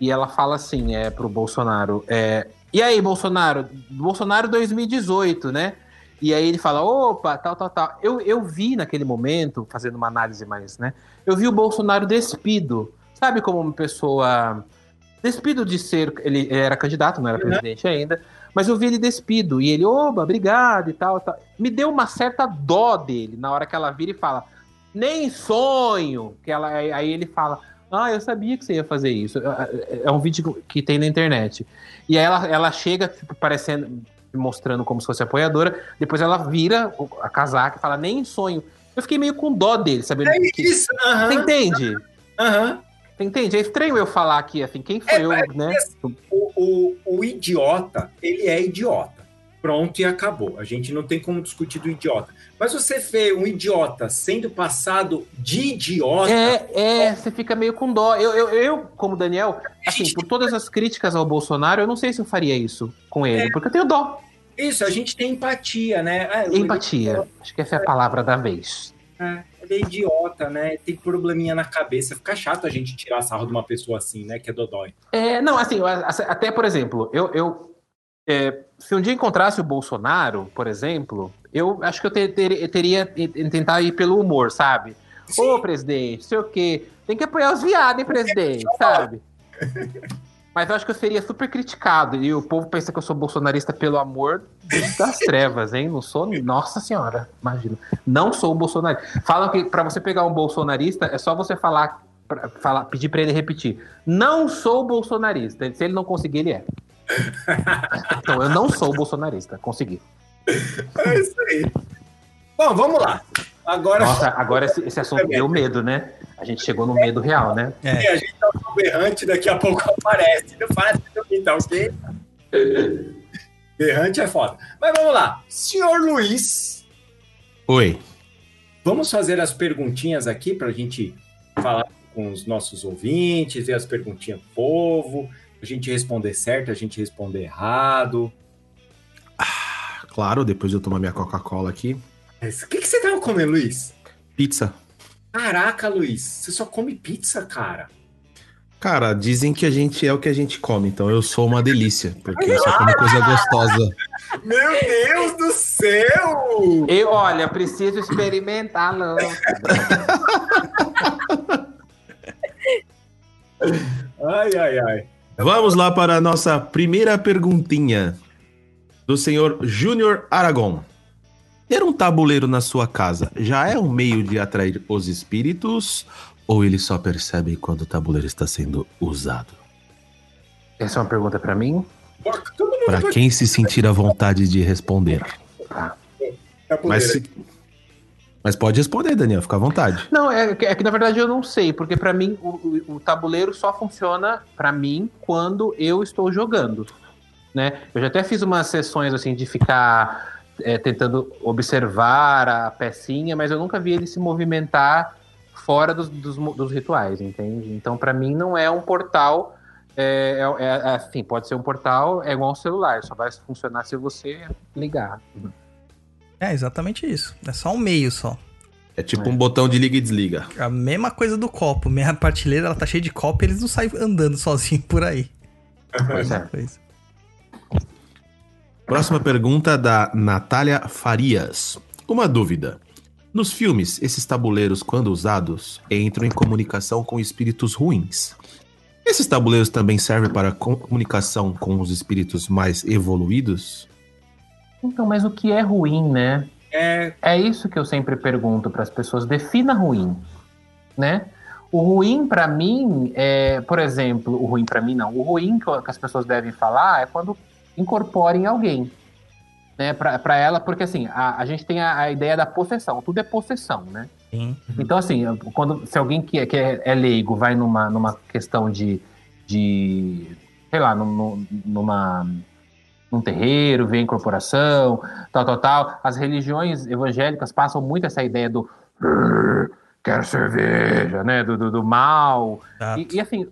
[SPEAKER 7] e ela fala assim, é, pro Bolsonaro, é, e aí, Bolsonaro, Bolsonaro 2018, né? E aí ele fala, opa, tal, tal, tal. Eu, eu vi naquele momento, fazendo uma análise mais, né? Eu vi o Bolsonaro despido, sabe como uma pessoa despido de ser, ele, era candidato, não era presidente ainda, mas eu vi ele despido e ele, oba, obrigado e tal, tal. Me deu uma certa dó dele na hora que ela vira e fala, nem sonho. Que ela, aí ele fala, ah, eu sabia que você ia fazer isso. É- É um vídeo que tem na internet. E aí ela, ela chega, tipo, parecendo, mostrando como se fosse apoiadora, depois ela vira a casaca e fala, nem sonho. Eu fiquei meio com dó dele, sabendo
[SPEAKER 3] É
[SPEAKER 7] que.
[SPEAKER 3] isso,
[SPEAKER 7] Você entende?
[SPEAKER 3] aham.
[SPEAKER 7] Você entende? É estranho eu falar aqui, assim, quem foi
[SPEAKER 3] É,
[SPEAKER 7] eu,
[SPEAKER 3] mas
[SPEAKER 7] né?
[SPEAKER 3] O, o, o idiota, ele é idiota. Pronto e acabou. A gente não tem como discutir do idiota. Mas você vê um idiota sendo passado de idiota.
[SPEAKER 7] É, é, você fica meio com dó. Eu, eu, eu, como Daniel, assim, por todas as críticas ao Bolsonaro, eu não sei se eu faria isso com ele, porque eu tenho dó.
[SPEAKER 3] Isso, a gente tem empatia, né? Ah,
[SPEAKER 7] Empatia. Acho que essa é a palavra da vez.
[SPEAKER 3] É, ele é idiota, né? Tem probleminha na cabeça. Fica chato a gente tirar sarro de uma pessoa assim, né? Que é dodói.
[SPEAKER 7] É, não, assim, até por exemplo, eu, eu é, se um dia encontrasse o Bolsonaro, por exemplo, eu acho que eu ter- ter- teria tentar ir pelo humor, sabe? Ô, presidente, sei o quê. Tem que apoiar os viados, hein, presidente, sabe? [laughs] Mas eu acho que eu seria super criticado. E o povo pensa que eu sou bolsonarista pelo amor das trevas, hein? Não sou. Nossa senhora, imagina. Não sou um bolsonarista. Falam que pra você pegar um bolsonarista é só você falar, pra- falar pedir pra ele repetir. Não sou bolsonarista. Se ele não conseguir, ele é. [laughs] Então eu não sou bolsonarista. Consegui.
[SPEAKER 3] É isso aí. Bom, vamos lá. Agora
[SPEAKER 7] Nossa, agora esse, esse assunto deu medo, né? A gente chegou no medo real, né?
[SPEAKER 2] É.
[SPEAKER 3] a gente tá com o berrante, daqui a pouco aparece. Não faz isso, tá ok? Berrante é foda. Mas vamos lá. Senhor Luiz,
[SPEAKER 5] Oi.
[SPEAKER 3] vamos fazer as perguntinhas aqui pra gente falar com os nossos ouvintes, ver as perguntinhas do povo, a gente responder certo, a gente responder errado.
[SPEAKER 5] Claro, depois de eu tomar minha Coca-Cola aqui.
[SPEAKER 3] Mas O que, que você tava comendo, Luiz?
[SPEAKER 5] Pizza.
[SPEAKER 3] Caraca, Luiz, você só come pizza, cara.
[SPEAKER 5] Cara, dizem que a gente é o que a gente come, então eu sou uma delícia, porque eu só como coisa gostosa. [laughs]
[SPEAKER 3] Meu Deus do céu!
[SPEAKER 7] Eu, olha, preciso experimentar, não. [laughs]
[SPEAKER 3] Ai, ai, ai.
[SPEAKER 5] Vamos lá para a nossa primeira perguntinha do senhor Júnior Aragon. Ter um tabuleiro na sua casa já é um meio de atrair os espíritos ou eles só percebem quando o tabuleiro está sendo usado?
[SPEAKER 7] Essa é uma pergunta pra mim?
[SPEAKER 5] Para quem se sentir à vontade de responder.
[SPEAKER 7] Tá.
[SPEAKER 5] Mas, se- mas pode responder, Daniel, fica à vontade.
[SPEAKER 7] Não, é, que- é que na verdade eu não sei, porque pra mim o, o- tabuleiro só funciona pra mim quando eu estou jogando, né? Eu já até fiz umas sessões assim de ficar é, tentando observar a pecinha, mas eu nunca vi ele se movimentar fora dos, dos, dos rituais, entende? Então pra mim não é um portal é, é- é- assim, pode ser um portal, é igual um celular, só vai funcionar se você ligar.
[SPEAKER 2] É exatamente isso. É só um meio só.
[SPEAKER 5] É tipo um botão de liga e desliga.
[SPEAKER 2] A mesma coisa do copo. Minha partilheira ela tá cheia de copo e eles não saem andando sozinhos por aí.
[SPEAKER 7] Pois é.
[SPEAKER 2] Coisa.
[SPEAKER 5] Próxima pergunta da Natália Farias. Uma dúvida. Nos filmes, esses tabuleiros, quando usados, entram em comunicação com espíritos ruins. Esses tabuleiros também servem para comunicação com os espíritos mais evoluídos?
[SPEAKER 7] Então, mas o que é ruim, né?
[SPEAKER 3] É,
[SPEAKER 7] É isso que eu sempre pergunto para as pessoas. Defina ruim, né? O ruim para mim é, por exemplo, o ruim para mim não. O ruim que as pessoas devem falar é quando incorporem alguém, né? Para ela, porque assim a, a gente tem a, a ideia da possessão. Tudo é possessão, né?
[SPEAKER 2] Sim.
[SPEAKER 7] Então, assim, quando, se alguém que, é- que é, é leigo vai numa, numa questão de, de sei lá, num- numa, num terreiro, vê a incorporação, tal, tal, tal, as religiões evangélicas passam muito essa ideia do "Brrr, quero cerveja, né, do, do, do mal. E, e, assim,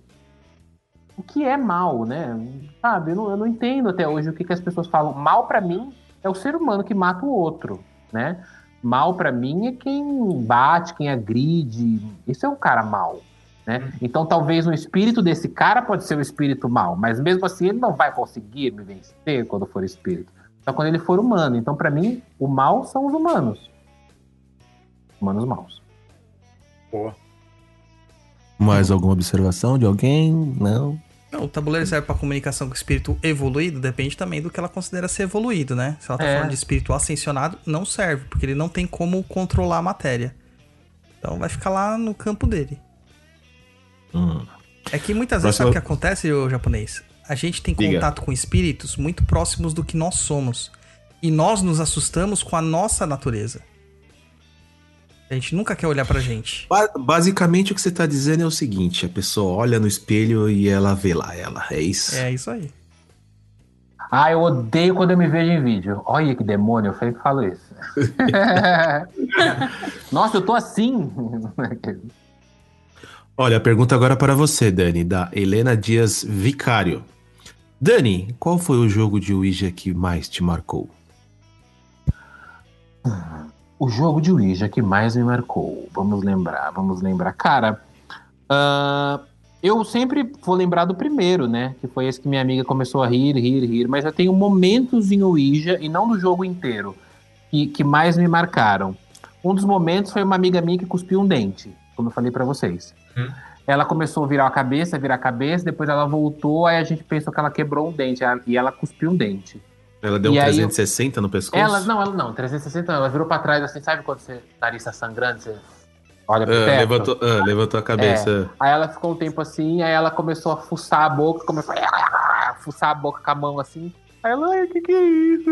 [SPEAKER 7] o que é mal, né? Sabe, eu não, eu não entendo até hoje o que, que as pessoas falam. Mal pra mim é o ser humano que mata o outro, né? Mal pra mim é quem bate, quem agride. Isso é um cara mal, né? Então talvez o espírito desse cara pode ser o espírito mal, mas mesmo assim ele não vai conseguir me vencer quando for espírito. Só quando ele for humano. Então pra mim o mal são os humanos. Humanos maus.
[SPEAKER 3] pô.
[SPEAKER 5] Mais alguma observação de alguém? Não.
[SPEAKER 2] Não, o tabuleiro serve pra comunicação com o espírito evoluído, depende também do que ela considera ser evoluído, né? Se ela tá
[SPEAKER 7] É.
[SPEAKER 2] falando de espírito ascensionado, não serve, porque ele não tem como controlar a matéria. Então vai ficar lá no campo dele.
[SPEAKER 5] Hum.
[SPEAKER 2] É que muitas vezes,
[SPEAKER 5] Próxima-
[SPEAKER 2] sabe o que acontece, ô japonês? A gente tem
[SPEAKER 5] Diga.
[SPEAKER 2] contato com espíritos muito próximos do que nós somos. E nós nos assustamos com a nossa natureza. A gente nunca quer olhar pra gente.
[SPEAKER 5] Ba- basicamente o que você tá dizendo é o seguinte: a pessoa olha no espelho e ela vê lá ela. É isso?
[SPEAKER 2] É isso aí.
[SPEAKER 7] Ah, eu odeio quando eu me vejo em vídeo. Olha que demônio, eu sempre falo isso. [laughs] [laughs] Nossa, eu tô assim.
[SPEAKER 5] Olha, a pergunta agora para você, Dani, da Helena Dias Vicário. Dani, qual foi o jogo de Ouija que mais te marcou?
[SPEAKER 7] O jogo de Ouija que mais me marcou. Vamos lembrar, vamos lembrar. Cara, ah, eu sempre vou lembrar do primeiro, né? Que foi esse que minha amiga começou a rir, rir, rir. Mas eu tenho momentos em Ouija, e não do jogo inteiro, que, que mais me marcaram. Um dos momentos foi uma amiga minha que cuspiu um dente, como eu falei pra vocês.
[SPEAKER 3] Hum.
[SPEAKER 7] Ela começou a virar a cabeça, virar a cabeça, depois ela voltou, aí a gente pensou que ela quebrou um dente, e ela cuspiu um dente.
[SPEAKER 5] Ela deu um
[SPEAKER 7] E eu-
[SPEAKER 5] 360 no pescoço?
[SPEAKER 7] Ela, não, ela não, 360 não, ela virou pra trás assim, sabe quando você nariz tá sangrando, você olha pro
[SPEAKER 5] Ah,
[SPEAKER 7] teto?
[SPEAKER 5] levantou, ah, levantou a cabeça.
[SPEAKER 7] Aí ela ficou um tempo assim, aí ela começou a fuçar a boca, começou a [laughs] fuçar a boca com a mão assim. Aí ela, o que que é isso?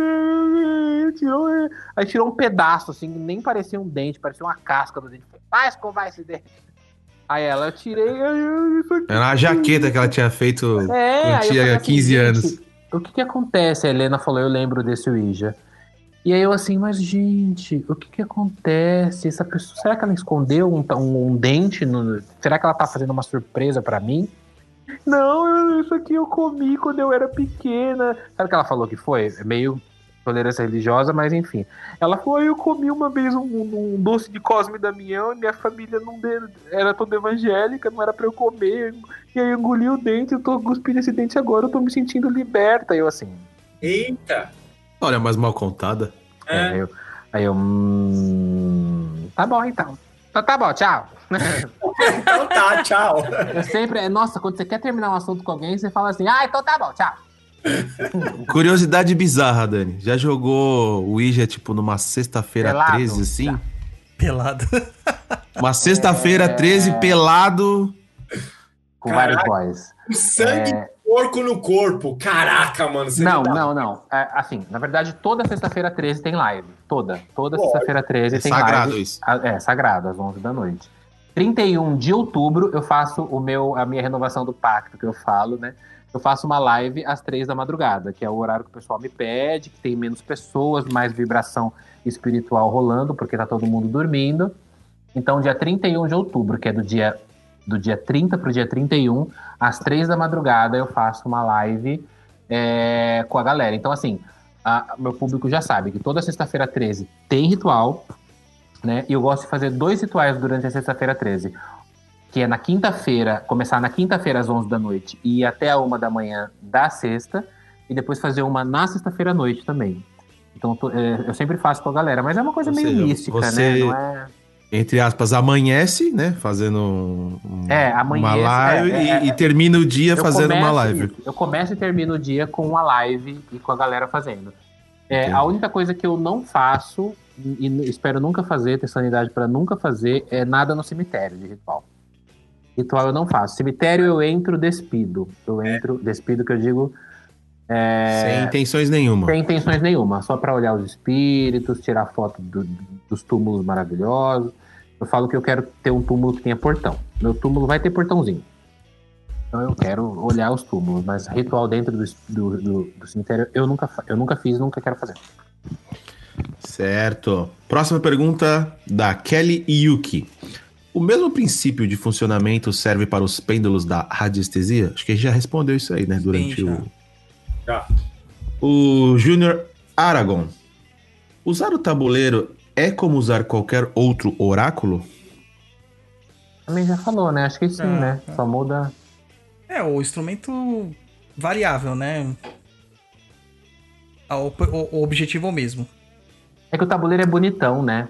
[SPEAKER 7] Tirou, é. Aí tirou um pedaço assim, nem parecia um dente, parecia uma casca do dente. Vai escovar esse dente. Aí ela, eu tirei.
[SPEAKER 5] Era uma jaqueta que ela tinha feito
[SPEAKER 7] É,
[SPEAKER 5] quando tinha
[SPEAKER 7] falei assim,
[SPEAKER 5] 15
[SPEAKER 7] gente,
[SPEAKER 5] anos.
[SPEAKER 7] O que que acontece? A Helena falou, eu lembro desse Ouija. E aí eu assim, mas gente, o que que acontece? Essa pessoa, será que ela escondeu um, um- um dente? No, será que ela tá fazendo uma surpresa pra mim? Não, isso aqui eu comi quando eu era pequena. Sabe o que ela falou que foi? É meio tolerância religiosa, mas enfim. Ela falou, "Ah, eu comi uma vez um, um doce de Cosme e Damião e minha família não de- era toda evangélica, não era pra eu comer. E aí eu engoli o dente, eu tô cuspindo esse dente agora, eu tô me sentindo liberta. Eu assim,
[SPEAKER 3] Eita!
[SPEAKER 5] Olha, mais mal contada.
[SPEAKER 7] é, aí eu, aí eu hum, tá bom então. Então tá bom, tchau. [laughs]
[SPEAKER 3] Então tá, tchau.
[SPEAKER 7] Eu sempre, é, nossa, quando você quer terminar um assunto com alguém, você fala assim, ah, então tá bom, tchau.
[SPEAKER 5] Curiosidade bizarra, Dani. Já jogou Ouija, tipo, numa sexta-feira
[SPEAKER 7] Pelado?
[SPEAKER 5] 13, assim?
[SPEAKER 2] Pelado. [laughs]
[SPEAKER 5] Uma sexta-feira 13, pelado.
[SPEAKER 7] Com vários boys.
[SPEAKER 3] O sangue
[SPEAKER 7] É.
[SPEAKER 3] de porco no corpo. Caraca, mano. você
[SPEAKER 7] Não,
[SPEAKER 3] dá-
[SPEAKER 7] não, não. É, assim, na verdade, toda sexta-feira 13 tem live. Toda. Toda sexta-feira 13
[SPEAKER 5] É
[SPEAKER 7] tem
[SPEAKER 5] sagrado
[SPEAKER 7] live.
[SPEAKER 5] isso.
[SPEAKER 7] Ah, É, sagrado, às 11 da noite. 31 de outubro eu faço o meu, a minha renovação do pacto, que eu falo, né? Eu faço uma live às 3 da madrugada, que é o horário que o pessoal me pede, que tem menos pessoas, mais vibração espiritual rolando, porque tá todo mundo dormindo. Então, dia 31 de outubro, que é do dia do dia 30 pro dia 31, às 3 da madrugada, eu faço uma live é, com a galera. Então, assim, a- meu público já sabe que toda sexta-feira 13 tem ritual, né? E eu gosto de fazer dois rituais durante a sexta-feira 13. Que é na quinta-feira, começar na quinta-feira às 11 da noite e ir até a uma da manhã da sexta, e depois fazer uma na sexta-feira à noite também. Então tô- é, eu sempre faço com a galera, mas é uma coisa meio mística, né? Não é...
[SPEAKER 5] Entre aspas, amanhece, né? Fazendo um-
[SPEAKER 7] É, amanhece,
[SPEAKER 5] uma live
[SPEAKER 7] é, é,
[SPEAKER 5] e, e termina o dia
[SPEAKER 7] Eu
[SPEAKER 5] fazendo uma live.
[SPEAKER 7] Eu começo e termino o dia com uma live e com a galera fazendo. É, a única coisa que eu não faço, e espero nunca fazer, ter sanidade pra nunca fazer, é nada no cemitério de ritual. Ritual eu não faço. Cemitério eu entro, despido. Eu entro, despido que eu digo. é,
[SPEAKER 5] Sem intenções nenhuma.
[SPEAKER 7] sem intenções nenhuma, só pra olhar os espíritos, tirar foto do- dos túmulos maravilhosos. Eu falo que eu quero ter um túmulo que tenha portão. Meu túmulo vai ter portãozinho. Então eu quero olhar os túmulos, mas ritual dentro do, do, do- do cemitério eu nunca, eu nunca fiz, nunca quero fazer.
[SPEAKER 5] Certo. Próxima pergunta da Kelly Yuki. O mesmo princípio de funcionamento serve para os pêndulos da radiestesia? Acho que a gente já respondeu isso aí, né? Durante
[SPEAKER 2] já.
[SPEAKER 5] o.
[SPEAKER 3] Já.
[SPEAKER 5] O Júnior Aragon. Usar o tabuleiro é como usar qualquer outro oráculo?
[SPEAKER 7] Também já falou, né? Acho que sim,
[SPEAKER 2] Ah,
[SPEAKER 7] né?
[SPEAKER 2] ah.
[SPEAKER 7] Só muda.
[SPEAKER 2] É, o instrumento variável, né? Ah, O, o- o objetivo é o mesmo.
[SPEAKER 7] É que o tabuleiro é bonitão, né?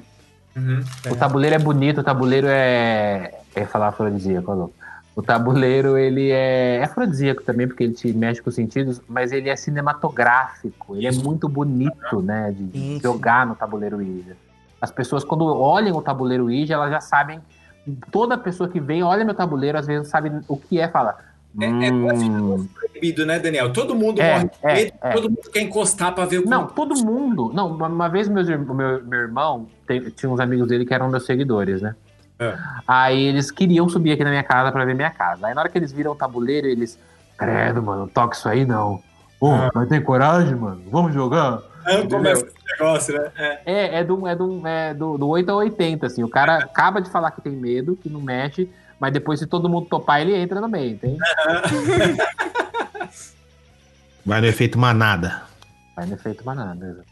[SPEAKER 3] Uhum.
[SPEAKER 7] O tabuleiro é bonito, o tabuleiro é. Ia falar afrodisíaco, louco. O tabuleiro, ele é afrodisíaco também, porque ele te mexe com os sentidos, mas ele é cinematográfico. Ele é muito bonito, né? De jogar no tabuleiro Ouija. As pessoas, quando olham o tabuleiro Ouija, elas já sabem. Toda pessoa que vem, olha meu tabuleiro, às vezes sabe o que é, fala.
[SPEAKER 3] É, é quase
[SPEAKER 7] "Hum,
[SPEAKER 3] proibido, né, Daniel? Todo mundo
[SPEAKER 7] É,
[SPEAKER 3] morre de
[SPEAKER 7] é,
[SPEAKER 3] medo,
[SPEAKER 7] é.
[SPEAKER 3] todo mundo quer encostar pra ver o
[SPEAKER 7] Não, todo mundo. Não, uma, vez meus, meu, meu irmão tinha uns amigos dele que eram meus seguidores, né?
[SPEAKER 3] É.
[SPEAKER 7] Aí eles queriam subir aqui na minha casa pra ver minha casa. Aí na hora que eles viram o tabuleiro, eles. Credo, mano, não toca isso aí não. Pô,
[SPEAKER 3] Ah.
[SPEAKER 7] mas tem coragem, mano? Vamos jogar?
[SPEAKER 3] Não, começa esse negócio, né? É.
[SPEAKER 7] É, é, do, é, do, é do, do 8 a 80, assim. O cara acaba de falar que tem medo, que não mexe, mas depois, se todo mundo topar, ele entra no meio, tem? [laughs]
[SPEAKER 5] Vai no efeito manada.
[SPEAKER 7] Vai no efeito manada.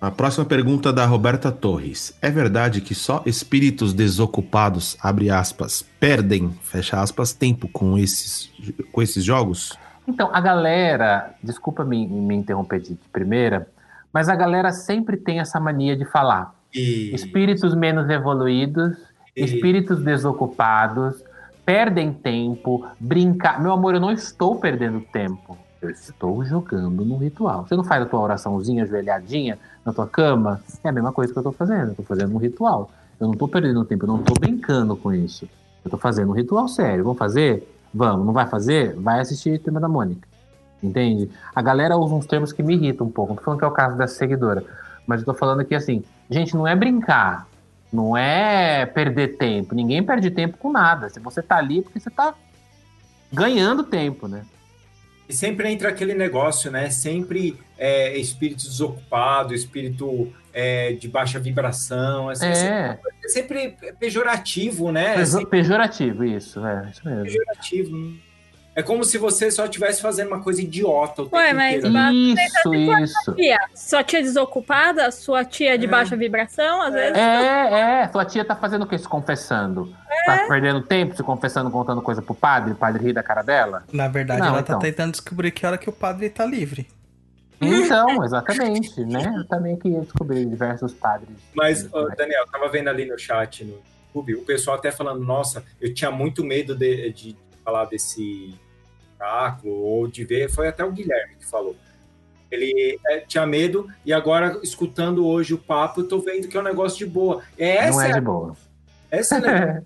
[SPEAKER 5] A próxima pergunta da Roberta Torres. É verdade que só espíritos desocupados, abre aspas, perdem, fecha aspas, tempo com esses, com esses jogos?
[SPEAKER 7] Então, a galera, desculpa me, me interromper de de primeira, mas a galera sempre tem essa mania de falar
[SPEAKER 3] E...
[SPEAKER 7] espíritos menos evoluídos, espíritos desocupados, perdem tempo, brincar. Meu amor, eu não estou perdendo tempo. Eu estou jogando no ritual. Você não faz a tua oraçãozinha ajoelhadinha na tua cama? É a mesma coisa que eu estou fazendo. Eu estou fazendo um ritual. Eu não estou perdendo tempo, eu não estou brincando com isso. Eu estou fazendo um ritual sério. Vamos fazer? Vamos. Não vai fazer? Vai assistir Turma da Mônica. Entende? A galera usa uns termos que me irritam um pouco. Não tô falando que é o caso dessa seguidora. Mas eu tô falando que, assim, gente, não é brincar. Não é perder tempo. Ninguém perde tempo com nada. Se você tá ali, é porque você tá ganhando tempo, né?
[SPEAKER 3] E sempre entra aquele negócio, né? Sempre é, espírito desocupado, espírito é, de baixa vibração. É, sempre-
[SPEAKER 7] É,
[SPEAKER 3] é sempre pejorativo, né? É
[SPEAKER 7] pejo-
[SPEAKER 3] sempre
[SPEAKER 7] pejorativo isso, é, isso mesmo.
[SPEAKER 3] pejorativo. É como se você só estivesse fazendo uma coisa idiota o tempo
[SPEAKER 4] Ué, mas
[SPEAKER 3] inteiro.
[SPEAKER 4] mas
[SPEAKER 7] Isso, isso.
[SPEAKER 4] tia, sua tia desocupada, sua tia de
[SPEAKER 3] É.
[SPEAKER 4] baixa vibração, às vezes.
[SPEAKER 7] É, é. Sua tia tá fazendo o quê? Se confessando? Tá perdendo tempo se confessando, contando coisa pro padre? O padre ri da cara dela?
[SPEAKER 2] Na verdade,
[SPEAKER 7] Não,
[SPEAKER 2] ela
[SPEAKER 7] então.
[SPEAKER 2] tá tentando descobrir que hora que o padre tá livre.
[SPEAKER 7] Então, exatamente, né? Eu também queria descobrir diversos padres.
[SPEAKER 3] Mas, ô, Daniel, eu tava vendo ali no chat no YouTube, o pessoal até falando, nossa, eu tinha muito medo de, de falar desse oráculo, ou de ver, foi até o Guilherme que falou. Ele é, tinha medo, e agora, escutando hoje o papo, eu tô vendo que é um negócio de boa. É
[SPEAKER 7] Não
[SPEAKER 3] essa,
[SPEAKER 7] é de boa.
[SPEAKER 3] essa é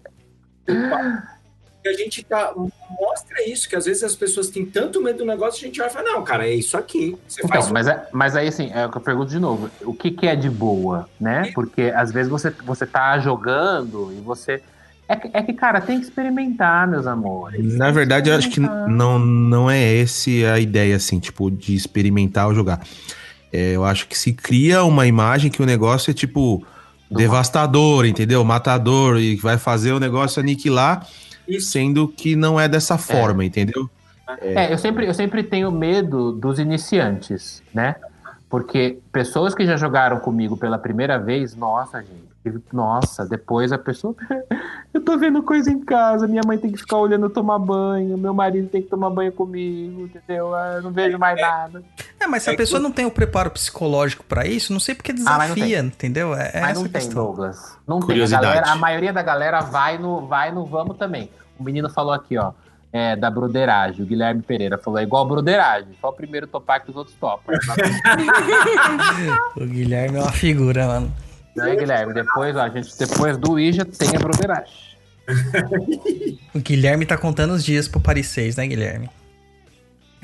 [SPEAKER 3] a. [laughs] E gente tá, mostra isso, que às vezes as pessoas têm tanto medo do negócio, a gente vai falar, não, cara, é isso aqui. Você faz
[SPEAKER 7] Então, mas, é- mas aí assim, é o que eu pergunto de novo, o que, que é de boa, né? Porque às vezes você, você tá jogando e você. É que, é que, cara, tem que experimentar, meus amores.
[SPEAKER 5] Na verdade, eu acho que não, não é esse a ideia, assim, tipo, de experimentar ou jogar. É, eu acho que se cria uma imagem que o negócio é tipo devastador, entendeu? Matador e vai fazer o negócio aniquilar,
[SPEAKER 3] Isso.
[SPEAKER 5] sendo que não é dessa forma, entendeu?
[SPEAKER 7] É, eu sempre, eu sempre tenho medo dos iniciantes, né? Porque pessoas que já jogaram comigo pela primeira vez, nossa, gente. Nossa, depois a pessoa. [laughs] eu tô vendo coisa em casa, minha mãe tem que ficar olhando eu tomar banho, meu marido tem que tomar banho comigo, entendeu? Ah, Eu não vejo mais nada.
[SPEAKER 2] É, mas se a
[SPEAKER 3] É
[SPEAKER 2] pessoa
[SPEAKER 3] que-
[SPEAKER 2] não tem o preparo psicológico pra isso, não sei porque
[SPEAKER 7] Ah,
[SPEAKER 2] desafia, entendeu? É, é
[SPEAKER 7] Mas
[SPEAKER 2] essa
[SPEAKER 7] não
[SPEAKER 2] a
[SPEAKER 7] tem,
[SPEAKER 2] questão.
[SPEAKER 7] Douglas. Não tem. A,
[SPEAKER 5] Curiosidade.
[SPEAKER 7] galera- a maioria da galera vai no, vai no vamos também. O menino falou aqui, ó. É, da broderagem. O Guilherme Pereira falou: é igual broderagem. Só o primeiro topar que os outros topam. [laughs]
[SPEAKER 2] O Guilherme é uma figura, mano.
[SPEAKER 7] Né, Guilherme? Depois, ó, a gente, depois do Ija tem a broderagem. [laughs]
[SPEAKER 2] O Guilherme tá contando os dias pro Paris 6, né, Guilherme?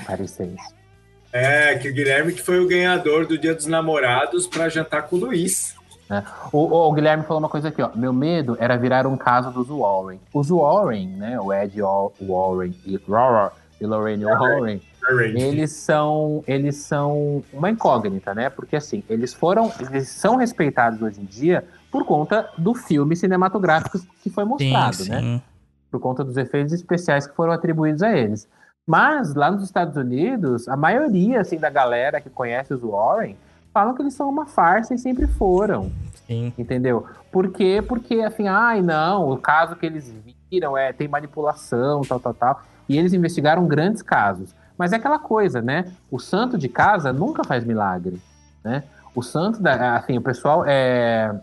[SPEAKER 7] Parecia
[SPEAKER 3] É, que o Guilherme que foi o ganhador do Dia dos Namorados para jantar com o Luiz.
[SPEAKER 7] O, o- o Guilherme falou uma coisa aqui, ó. Meu medo era virar um caso dos Warren. Os Warren, né? O Ed Wa- Warren e, Rora e Lorraine Warren, eles são, eles são uma incógnita, né? Porque assim, eles foram, eles são respeitados hoje em dia por conta do filme cinematográfico que foi mostrado,
[SPEAKER 2] sim,
[SPEAKER 7] né?
[SPEAKER 2] sim.
[SPEAKER 7] por conta dos efeitos especiais que foram atribuídos a eles. Mas lá nos Estados Unidos, a maioria assim da galera que conhece os Warren falam que eles são uma farsa e sempre foram,
[SPEAKER 2] sim.
[SPEAKER 7] entendeu? Por quê? Porque assim, ai não, o caso que eles viram é tem manipulação, tal, tal, tal, e eles investigaram grandes casos. Mas é aquela coisa, né? O santo de casa nunca faz milagre, né? O santo da, assim, o pessoal é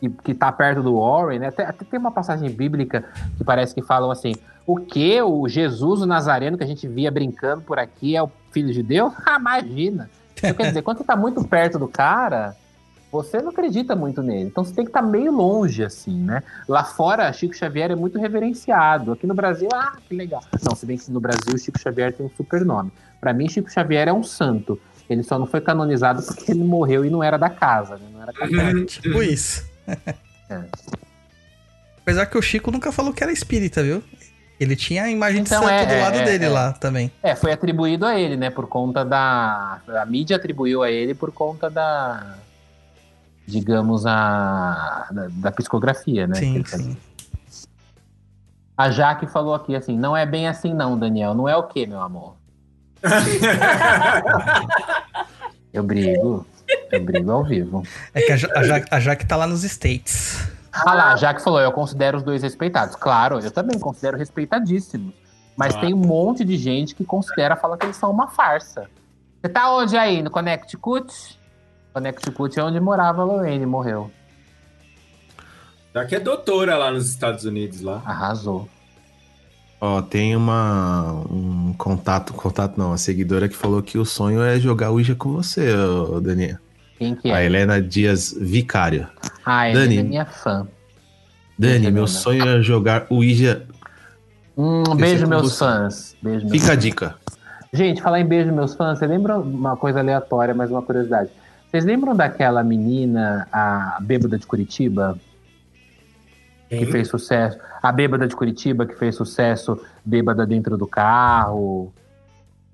[SPEAKER 7] que, que tá perto do Warren, né? Até, até tem uma passagem bíblica que parece que falam assim: o que? O Jesus, o Nazareno, que a gente via brincando por aqui, é o filho de Deus? [laughs] Ah, imagina! Então, quer dizer, quando você tá muito perto do cara, você não acredita muito nele. Então você tem que estar meio longe, assim, né? Lá fora, Chico Xavier é muito reverenciado. Aqui no Brasil, ah, que legal. Não, se bem que no Brasil, Chico Xavier tem um super nome. Pra mim, Chico Xavier é um santo. Ele só não foi canonizado porque ele morreu e não era da casa, né? Não era católico. [laughs]
[SPEAKER 2] Tipo isso.
[SPEAKER 7] É.
[SPEAKER 2] Apesar que o Chico nunca falou que era espírita, viu? Ele tinha a imagem
[SPEAKER 7] Então,
[SPEAKER 2] de santo
[SPEAKER 7] é,
[SPEAKER 2] do lado
[SPEAKER 7] é,
[SPEAKER 2] dele
[SPEAKER 7] é.
[SPEAKER 2] lá também.
[SPEAKER 7] É, foi atribuído a ele, né? Por conta da. A mídia atribuiu a ele por conta da. Digamos, a. Da, da psicografia, né?
[SPEAKER 2] sim, sim.
[SPEAKER 7] A Jaque falou aqui assim: não é bem assim, não, Daniel. Não é o quê, meu amor? [laughs] Eu brigo. Eu brigo ao vivo.
[SPEAKER 2] É que a, Ja- a, Ja- a Jaque tá lá nos States.
[SPEAKER 7] Ah lá, a Jaque falou: eu considero os dois respeitados. Claro, eu também considero respeitadíssimos. Mas
[SPEAKER 3] Ah.
[SPEAKER 7] tem um monte de gente que considera, fala que eles são uma farsa. Você tá onde aí? No Connecticut? Connecticut é onde morava a Lorraine, morreu.
[SPEAKER 3] Já que é doutora lá nos Estados Unidos lá.
[SPEAKER 7] Arrasou.
[SPEAKER 5] Ó, tem uma um contato, contato não, uma seguidora que falou que o sonho é jogar Ouija com você, Daniel.
[SPEAKER 7] Quem que
[SPEAKER 5] A
[SPEAKER 7] é?
[SPEAKER 5] Helena Dias Vicário.
[SPEAKER 7] Ah,
[SPEAKER 5] Dani.
[SPEAKER 7] é minha fã.
[SPEAKER 5] Dani, meu sonho é jogar Ouija. É
[SPEAKER 7] beijo,
[SPEAKER 5] com
[SPEAKER 7] meus
[SPEAKER 5] você.
[SPEAKER 7] fãs. Beijo, meus
[SPEAKER 5] Fica a dica.
[SPEAKER 7] Gente, falar em beijo, meus fãs, você lembra uma coisa aleatória, mas uma curiosidade. Vocês lembram daquela menina, a bêbada de Curitiba, que
[SPEAKER 3] Quem?
[SPEAKER 7] fez sucesso? A bêbada de Curitiba, que fez sucesso bêbada dentro do carro,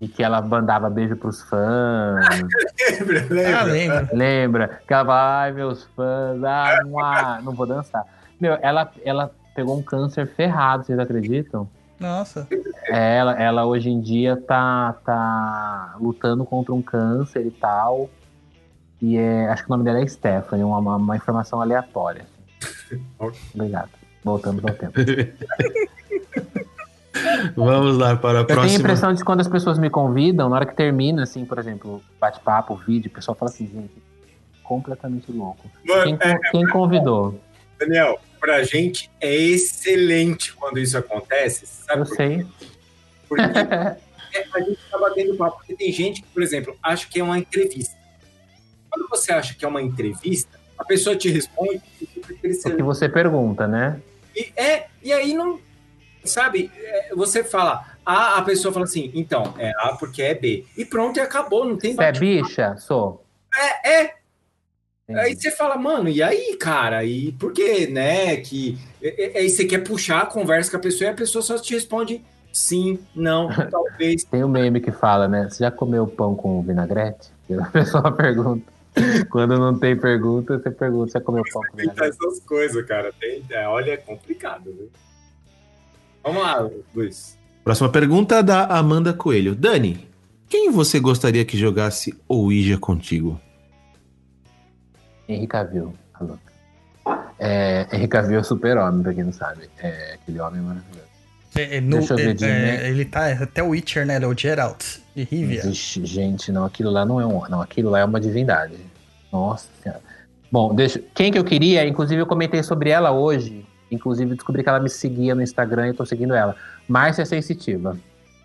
[SPEAKER 7] e que ela mandava beijo pros fãs. [laughs]
[SPEAKER 3] Lembra, lembra?
[SPEAKER 2] Ah, lembra?
[SPEAKER 7] Lembra? Que ela fala, ai, meus fãs, ah, [laughs] mua, não vou dançar. Meu, ela, ela pegou um câncer ferrado, vocês acreditam?
[SPEAKER 2] Nossa.
[SPEAKER 7] É, Ela, ela hoje em dia tá, tá lutando contra um câncer e tal. E é, acho que o nome dela é Stephanie, uma, uma, informação aleatória. [laughs] Obrigado. Voltamos ao tempo. [laughs]
[SPEAKER 5] Vamos lá para a
[SPEAKER 7] Eu tenho a
[SPEAKER 5] próxima.
[SPEAKER 7] impressão de quando as pessoas me convidam, na hora que termina, assim, por exemplo, bate-papo, vídeo, o pessoal fala assim, gente, completamente louco. Quem,
[SPEAKER 3] Mano, é,
[SPEAKER 7] quem convidou?
[SPEAKER 3] Daniel, pra gente é excelente quando isso acontece. Sabe
[SPEAKER 7] Eu
[SPEAKER 3] por
[SPEAKER 7] sei.
[SPEAKER 3] Porque [laughs] é, a gente tá batendo papo. Porque tem gente que, por exemplo, acha que é uma entrevista. Quando você acha que é uma entrevista, a pessoa te responde e
[SPEAKER 7] O que você pergunta, né?
[SPEAKER 3] E, é, e aí não. Sabe, é, você fala A, a pessoa fala assim, então, é A porque é B. E pronto, e acabou, não tem
[SPEAKER 7] Você é bicha? Sou.
[SPEAKER 3] É, é.
[SPEAKER 7] Entendi.
[SPEAKER 3] Aí você fala, mano, e aí, cara? E por que, né? Que aí você quer puxar a conversa com a pessoa e a pessoa só te responde sim, não, [laughs] talvez.
[SPEAKER 7] Tem um meme que fala, né? Você já comeu pão com vinagrete? [laughs] A pessoa pergunta. [laughs] Quando não tem pergunta, você pergunta, você comeu pão
[SPEAKER 3] Tem essas coisas, cara. Tem, é, olha, é complicado, viu? Vamos lá, Luiz.
[SPEAKER 5] Próxima pergunta da Amanda Coelho. Dani, quem você gostaria que jogasse Ouija contigo?
[SPEAKER 7] Henrique Cavill. Alô. É, Henrique Cavill é o super-homem, pra quem não sabe. É aquele homem maravilhoso.
[SPEAKER 2] É, é, no-
[SPEAKER 7] Deixa eu ver
[SPEAKER 2] é,
[SPEAKER 7] de
[SPEAKER 2] é,
[SPEAKER 7] né?
[SPEAKER 2] ele tá até o Witcher, né? Ele é o Geralt de Rivia.
[SPEAKER 7] Vixe, gente, não, aquilo lá não é um. Não, aquilo lá é uma divindade. Nossa senhora. Bom, deixa. Quem que eu queria, inclusive eu comentei sobre ela hoje. Inclusive descobri que ela me seguia no Instagram e eu tô seguindo ela. Márcia Sensitiva.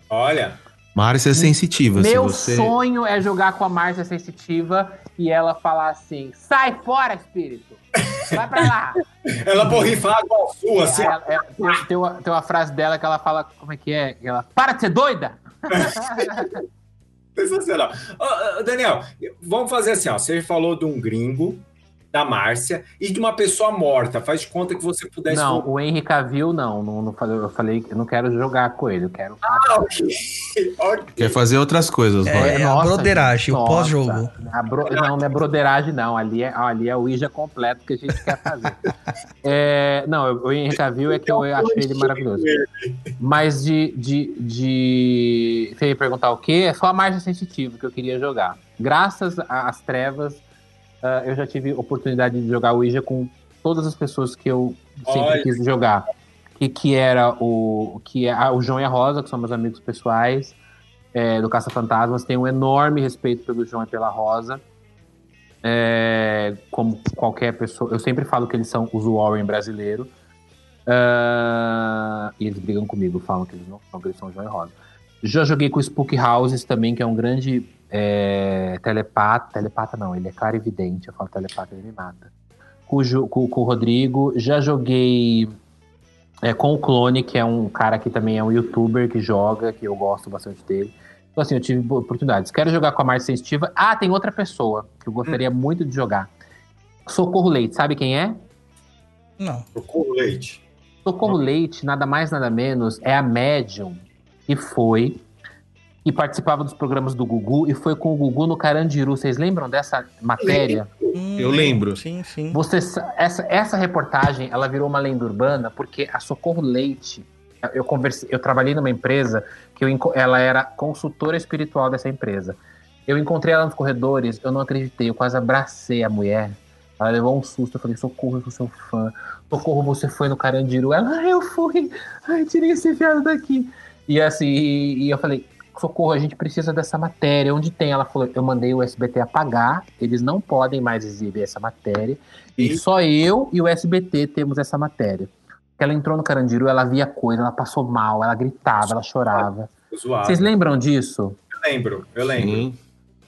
[SPEAKER 3] Olha,
[SPEAKER 5] Márcia Sensitiva.
[SPEAKER 7] Meu
[SPEAKER 5] se você...
[SPEAKER 7] sonho é jogar com a Márcia Sensitiva e ela falar assim: sai fora, espírito! Vai pra lá!
[SPEAKER 3] ela borrifa água ao sul, assim.
[SPEAKER 7] Aí ela- é, tem, uma, tem uma frase dela que ela fala: como é que é? Ela, para de ser doida! [laughs]
[SPEAKER 3] Sensacional. Daniel, vamos fazer assim, ó. Você falou de um gringo, da Márcia, e de uma pessoa morta. Faz de conta que você pudesse...
[SPEAKER 7] Não, o Henry Cavill não, não, não falei, eu falei que eu não quero jogar com ele, eu quero.
[SPEAKER 3] Ah, ok. [laughs] Ok.
[SPEAKER 5] Quer fazer outras coisas,
[SPEAKER 2] É, é a broderagem, o
[SPEAKER 7] nossa.
[SPEAKER 2] pós-jogo.
[SPEAKER 7] Bro- Não, não é broderagem, não. Ali é, ali é o Ouija completo que a gente quer fazer. [laughs] É, não, o Henry Cavill é que eu acho ele maravilhoso. Mas de. de, de... Você ia perguntar o quê? É só a margem sensitiva que eu queria jogar. Graças às trevas, ah, eu já tive oportunidade de jogar Ouija com todas as pessoas que eu sempre
[SPEAKER 3] Olha.
[SPEAKER 7] quis jogar. Que, que era o. Que é a- o João e a Rosa, que são meus amigos pessoais é, do Caça Fantasmas. Tenho um enorme respeito pelo João e pela Rosa. É, como qualquer pessoa. Eu sempre falo que eles são os Warren brasileiro. Ah, e eles brigam comigo, falam que eles não são, que eles são João e Rosa. Já joguei com o Spook Houses também, que é um grande é, telepata. Telepata não, ele é clarividente. Eu falo telepata, ele me mata. Com, o Ju- com- com o Rodrigo. Já joguei é, com o Clone, que é um cara que também é um youtuber que joga, que eu gosto bastante dele. Então, assim, eu tive oportunidades. Quero jogar com a Márcia Sensitiva. Ah, tem outra pessoa que eu gostaria muito de jogar. Socorro Leite, sabe quem é?
[SPEAKER 2] Não.
[SPEAKER 3] Socorro Leite.
[SPEAKER 7] Socorro Leite, nada mais, nada menos, é a médium que foi e participava dos programas do Gugu e foi com o Gugu no Carandiru. Vocês lembram dessa matéria?
[SPEAKER 2] Hum,
[SPEAKER 5] Eu lembro.
[SPEAKER 2] Sim, sim.
[SPEAKER 7] Você, sa- essa, essa reportagem, ela virou uma lenda urbana porque a Socorro Leite, eu conversei, eu trabalhei numa empresa que eu, ela era consultora espiritual dessa empresa. Eu encontrei ela nos corredores, eu não acreditei, eu quase abracei a mulher. Ela levou um susto, eu falei, socorro, eu sou seu fã. Socorro, você foi no Carandiru. Ela, ah, eu fui. Ai, tirei esse fiado daqui. E assim, e, e eu falei, socorro, a gente precisa dessa matéria. Onde tem? Ela falou, eu mandei o SBT apagar, eles não podem mais exibir essa matéria. E
[SPEAKER 3] E?
[SPEAKER 7] só eu e o SBT temos essa matéria. Ela entrou no Carandiru, ela via coisa, ela passou mal, ela gritava, ela chorava.
[SPEAKER 3] Zoado.
[SPEAKER 7] Vocês lembram disso?
[SPEAKER 3] Eu lembro, eu lembro.
[SPEAKER 5] Sim.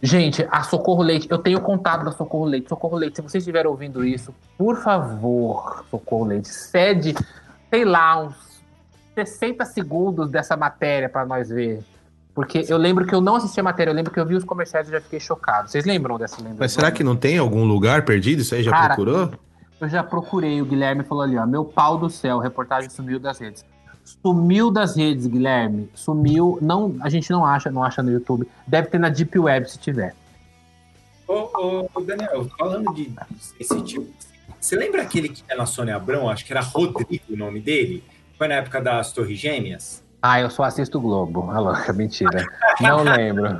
[SPEAKER 7] Gente, a Socorro Leite, eu tenho contato da Socorro Leite. Socorro Leite, se vocês estiverem ouvindo isso, por favor, Socorro Leite, cede, sei lá, uns 60 segundos dessa matéria para nós ver. Porque eu lembro que eu não assisti a matéria, eu lembro que eu vi os comerciais e já fiquei chocado. Vocês lembram dessa lenda?
[SPEAKER 5] Mas será que não tem algum lugar perdido? Isso aí já
[SPEAKER 7] Cara,
[SPEAKER 5] procurou?
[SPEAKER 7] Eu já procurei, o Guilherme falou ali, ó, meu pau do céu, reportagem sumiu das redes. Sumiu das redes, Guilherme. Sumiu, não, a gente não acha, não acha no YouTube. Deve ter na Deep Web se tiver.
[SPEAKER 3] Ô, ô, Daniel, falando de sensitivo, você lembra aquele que é na Sônia Abrão? Acho que era Rodrigo o nome dele. Foi na época das Torres Gêmeas.
[SPEAKER 7] Ah, eu só assisto o Globo. Ah, louca, mentira. Não lembro. [laughs]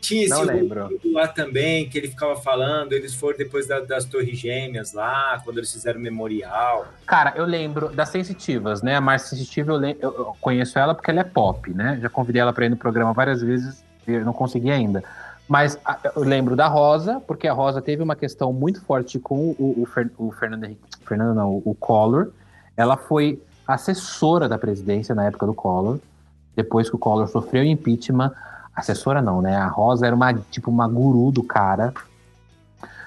[SPEAKER 3] Tinha esse. Rodrigo lá também, que ele ficava falando. Eles foram depois da- das Torres Gêmeas lá, quando eles fizeram o memorial.
[SPEAKER 7] Cara, eu lembro das sensitivas, né? A Márcia Sensitiva, eu, eu- conheço ela porque ela é pop, né? Já convidei ela pra ir no programa várias vezes e eu não consegui ainda. Mas eu lembro da Rosa, porque a Rosa teve uma questão muito forte com o, o, o Fernando Henrique. Fernando não, o Collor. Ela foi assessora da presidência na época do Collor. Depois que o Collor sofreu impeachment, assessora não, né? A Rosa era uma tipo uma guru do cara.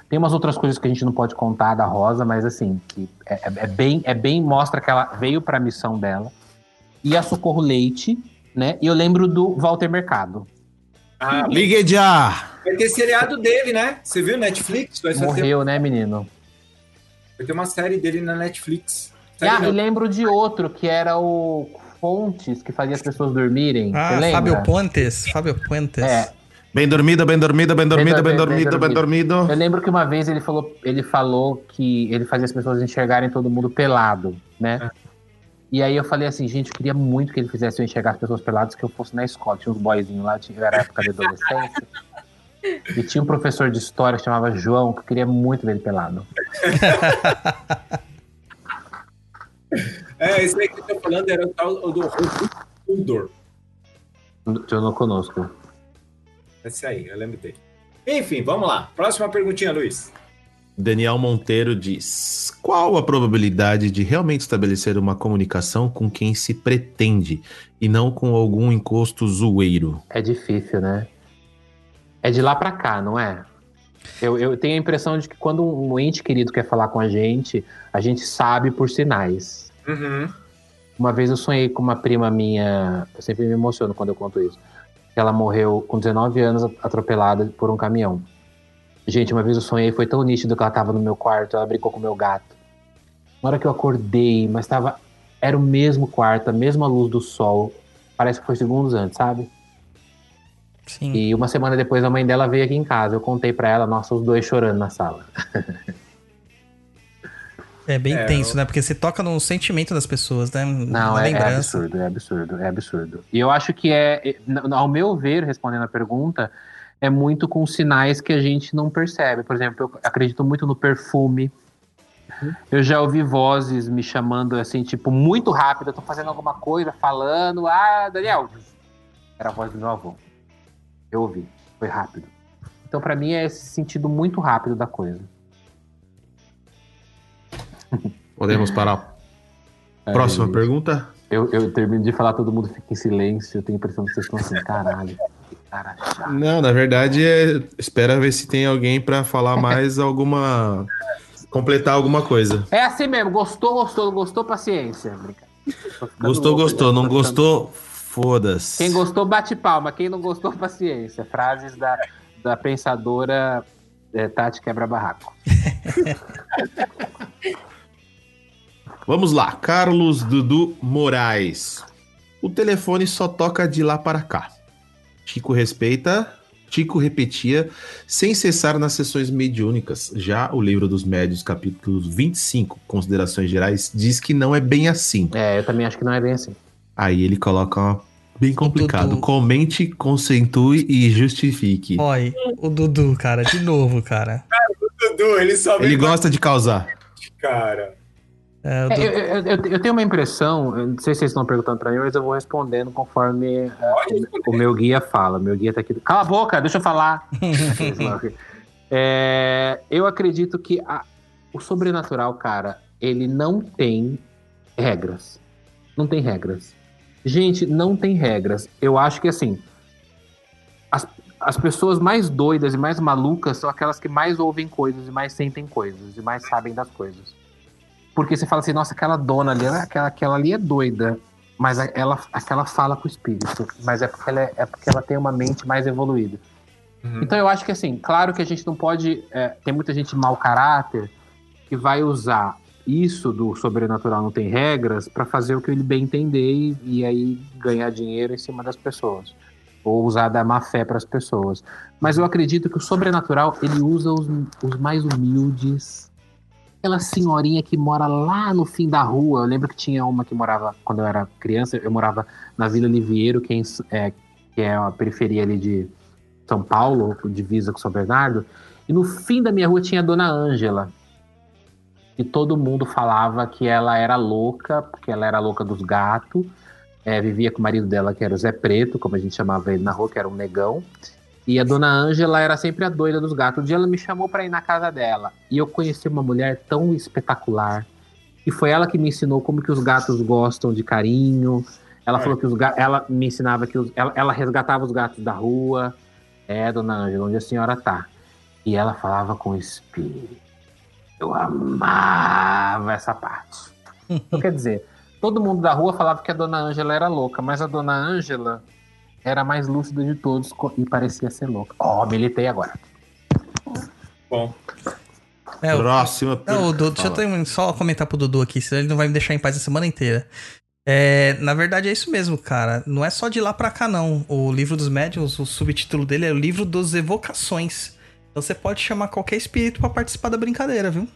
[SPEAKER 7] Tem umas outras coisas que a gente não pode contar da Rosa, mas assim, que é, é- é bem, é bem mostra que ela veio para a missão dela. E a Socorro Leite, né? E eu lembro do Walter Mercado.
[SPEAKER 3] Ah,
[SPEAKER 5] Ligue já!
[SPEAKER 3] vai ter seriado dele, né? Você viu Netflix? Vai, ser-
[SPEAKER 7] Morreu, né, menino?
[SPEAKER 3] vai ter uma série dele na Netflix.
[SPEAKER 7] E, ah,
[SPEAKER 3] Série
[SPEAKER 7] e
[SPEAKER 3] não.
[SPEAKER 7] lembro de outro que era o Fontes, que fazia as pessoas dormirem. Você
[SPEAKER 2] Ah,
[SPEAKER 7] lembra?
[SPEAKER 2] Fábio Puentes. Fábio Puentes.
[SPEAKER 7] É.
[SPEAKER 5] Bem dormido, bem dormido, bem dormido, bem
[SPEAKER 7] bem- bem
[SPEAKER 5] dormido, bem dormido.
[SPEAKER 7] Eu lembro que uma vez ele falou, ele falou que ele fazia as pessoas enxergarem todo mundo pelado, né? E aí eu falei assim, gente, eu queria muito que ele fizesse eu enxergar as pessoas peladas que eu fosse na escola. Tinha uns boyzinhos lá, tinha, era época de adolescência. E tinha um professor de história que chamava João, que eu queria muito ver ele pelado. [laughs]
[SPEAKER 3] É, esse aí que eu tô falando era o tal do Tudor.
[SPEAKER 7] Eu não conosco.
[SPEAKER 3] Esse aí, eu lembrei. Enfim, vamos lá. Próxima perguntinha, Luiz.
[SPEAKER 5] Daniel Monteiro diz: Qual a probabilidade de realmente estabelecer uma comunicação com quem se pretende e não com algum encosto zoeiro?
[SPEAKER 7] É difícil, né? É de lá pra cá, não é? Eu, eu tenho a impressão de que quando um ente querido quer falar com a gente, a gente sabe por sinais.
[SPEAKER 3] Uhum.
[SPEAKER 7] Uma vez eu sonhei com uma prima minha, eu sempre me emociono quando eu conto isso. Ela morreu com 19 anos atropelada por um caminhão. Gente, uma vez eu sonhei, foi tão nítido que ela tava no meu quarto, ela brincou com o meu gato. Na hora que eu acordei, mas tava. Era o mesmo quarto, a mesma luz do sol. Parece que foi segundos antes, sabe?
[SPEAKER 2] Sim.
[SPEAKER 7] E uma semana depois a mãe dela veio aqui em casa. Eu contei pra ela, nossa, os dois chorando na sala. [laughs]
[SPEAKER 2] É bem
[SPEAKER 3] É,
[SPEAKER 2] tenso,
[SPEAKER 3] eu-
[SPEAKER 2] né? Porque você toca no sentimento das pessoas, né?
[SPEAKER 7] Não, é, é absurdo, é absurdo, é absurdo. E eu acho que é, ao meu ver, respondendo a pergunta, é muito com sinais que a gente não percebe. Por exemplo, eu acredito muito no perfume. Eu já ouvi vozes me chamando assim, tipo, muito rápido, eu tô fazendo alguma coisa, falando, ah, Daniel. Era a voz do meu avô. Eu ouvi, foi rápido. Então, pra mim, é esse sentido muito rápido da coisa.
[SPEAKER 5] Podemos parar. Próxima
[SPEAKER 7] Ai, gente.
[SPEAKER 5] pergunta?
[SPEAKER 7] Eu, eu termino de falar, todo mundo fica em silêncio. Eu tenho a impressão que vocês estão assim, caralho. Cara.
[SPEAKER 5] Não, na verdade, é... espera ver se tem alguém pra falar mais alguma. completar alguma coisa.
[SPEAKER 7] É assim mesmo, gostou, gostou, não gostou, paciência.
[SPEAKER 5] Gostou,
[SPEAKER 7] louco,
[SPEAKER 5] gostou.
[SPEAKER 7] já,
[SPEAKER 5] Não gostou? Foda-se.
[SPEAKER 7] Quem gostou, bate palma. Quem não gostou, paciência. Frases da, da pensadora é, Tati Quebra-Barraco. [laughs]
[SPEAKER 5] Vamos lá, Carlos Dudu Moraes. O telefone só toca de lá para cá. Chico respeita, Chico repetia, sem cessar nas sessões mediúnicas. Já o livro dos médios, capítulo 25, Considerações Gerais, diz que não é bem assim.
[SPEAKER 7] É, eu também acho que não é bem assim.
[SPEAKER 5] Aí ele coloca uma bem complicado.
[SPEAKER 2] Dudu.
[SPEAKER 5] Comente, concentue e justifique.
[SPEAKER 2] Olha, o Dudu, cara, de novo, cara.
[SPEAKER 3] Dudu, ele só
[SPEAKER 5] Ele gosta de causar.
[SPEAKER 3] cara.
[SPEAKER 2] É, o
[SPEAKER 7] É, eu, eu- eu- tenho uma impressão, não sei se vocês estão perguntando pra mim, mas eu vou respondendo conforme é, o, o meu guia fala. Meu guia tá aqui. Cala a boca, deixa eu falar. [laughs] É, eu acredito que a- o sobrenatural, cara, ele não tem regras. Não tem regras. Gente, não tem regras. Eu acho que assim. As, as pessoas mais doidas e mais malucas são aquelas que mais ouvem coisas e mais sentem coisas e mais sabem das coisas. Porque você fala assim, nossa, aquela dona ali, aquela, aquela ali é doida. Mas ela, aquela fala com o espírito. Mas é porque, ela é, é porque ela tem uma mente mais evoluída. Então eu acho que assim, claro que a gente não pode. é, tem muita gente mau caráter que vai usar isso do sobrenatural não tem regras para fazer o que ele bem entender e, e aí ganhar dinheiro em cima das pessoas. Ou usar da má fé para as pessoas. Mas eu acredito que o sobrenatural ele usa os, os mais humildes. Aquela senhorinha que mora lá no fim da rua. Eu lembro que tinha uma que morava, quando eu era criança, eu morava na Vila Liviero, que é, é, que é a periferia ali de São Paulo, divisa com São Bernardo. E no fim da minha rua tinha a Dona Ângela. E todo mundo falava que ela era louca, porque ela era louca dos gatos. É, vivia com o marido dela, que era o Zé Preto, como a gente chamava ele na rua, que era um negão. E a dona Ângela era sempre a doida dos gatos. Um dia ela me chamou para ir na casa dela. E eu conheci uma mulher tão espetacular. E foi ela que me ensinou como que os gatos gostam de carinho. Ela falou que os gatos. Ela me ensinava que os... ela, ela resgatava os gatos da rua. É, dona Ângela, onde a senhora tá? E ela falava com espírito. Eu amava essa parte. Então, quer dizer, todo mundo da rua falava que a dona Ângela era louca, mas a dona Ângela era a mais lúcida de todos e parecia ser louca. Ó, militei agora.
[SPEAKER 3] Bom,
[SPEAKER 2] é, o-
[SPEAKER 5] Próxima
[SPEAKER 2] Não, o Dudu, deixa eu só comentar pro Dudu aqui, senão ele não vai me deixar em paz a semana inteira. É, na verdade é isso mesmo, cara. Não é só de lá pra cá, não. O livro dos médiuns, o subtítulo dele é o livro dos evocações. Então você pode chamar qualquer espírito pra participar da brincadeira, viu?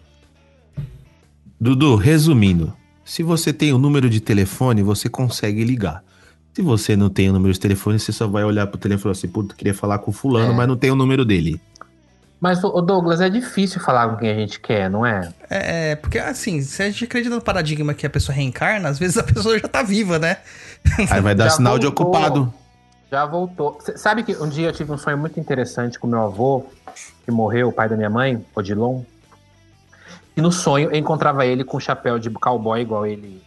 [SPEAKER 5] Dudu, resumindo, se você tem o número de telefone, você consegue ligar. Se você não tem o número de telefone, você só vai olhar pro telefone e falar assim, puta, queria falar com fulano,
[SPEAKER 7] É.
[SPEAKER 5] mas não tem o número dele.
[SPEAKER 7] Mas, ô Douglas, é difícil falar com quem a gente quer, não é?
[SPEAKER 2] É, porque assim, se a gente acredita no paradigma que a pessoa reencarna, às vezes a [laughs] pessoa já tá viva, né?
[SPEAKER 5] Aí vai dar
[SPEAKER 7] Já
[SPEAKER 5] sinal de
[SPEAKER 7] voltou.
[SPEAKER 5] ocupado.
[SPEAKER 7] Já voltou. C- sabe que um dia eu tive um sonho muito interessante com meu avô, que morreu, o pai da minha mãe, Odilon. E no sonho eu encontrava ele com um chapéu de cowboy igual ele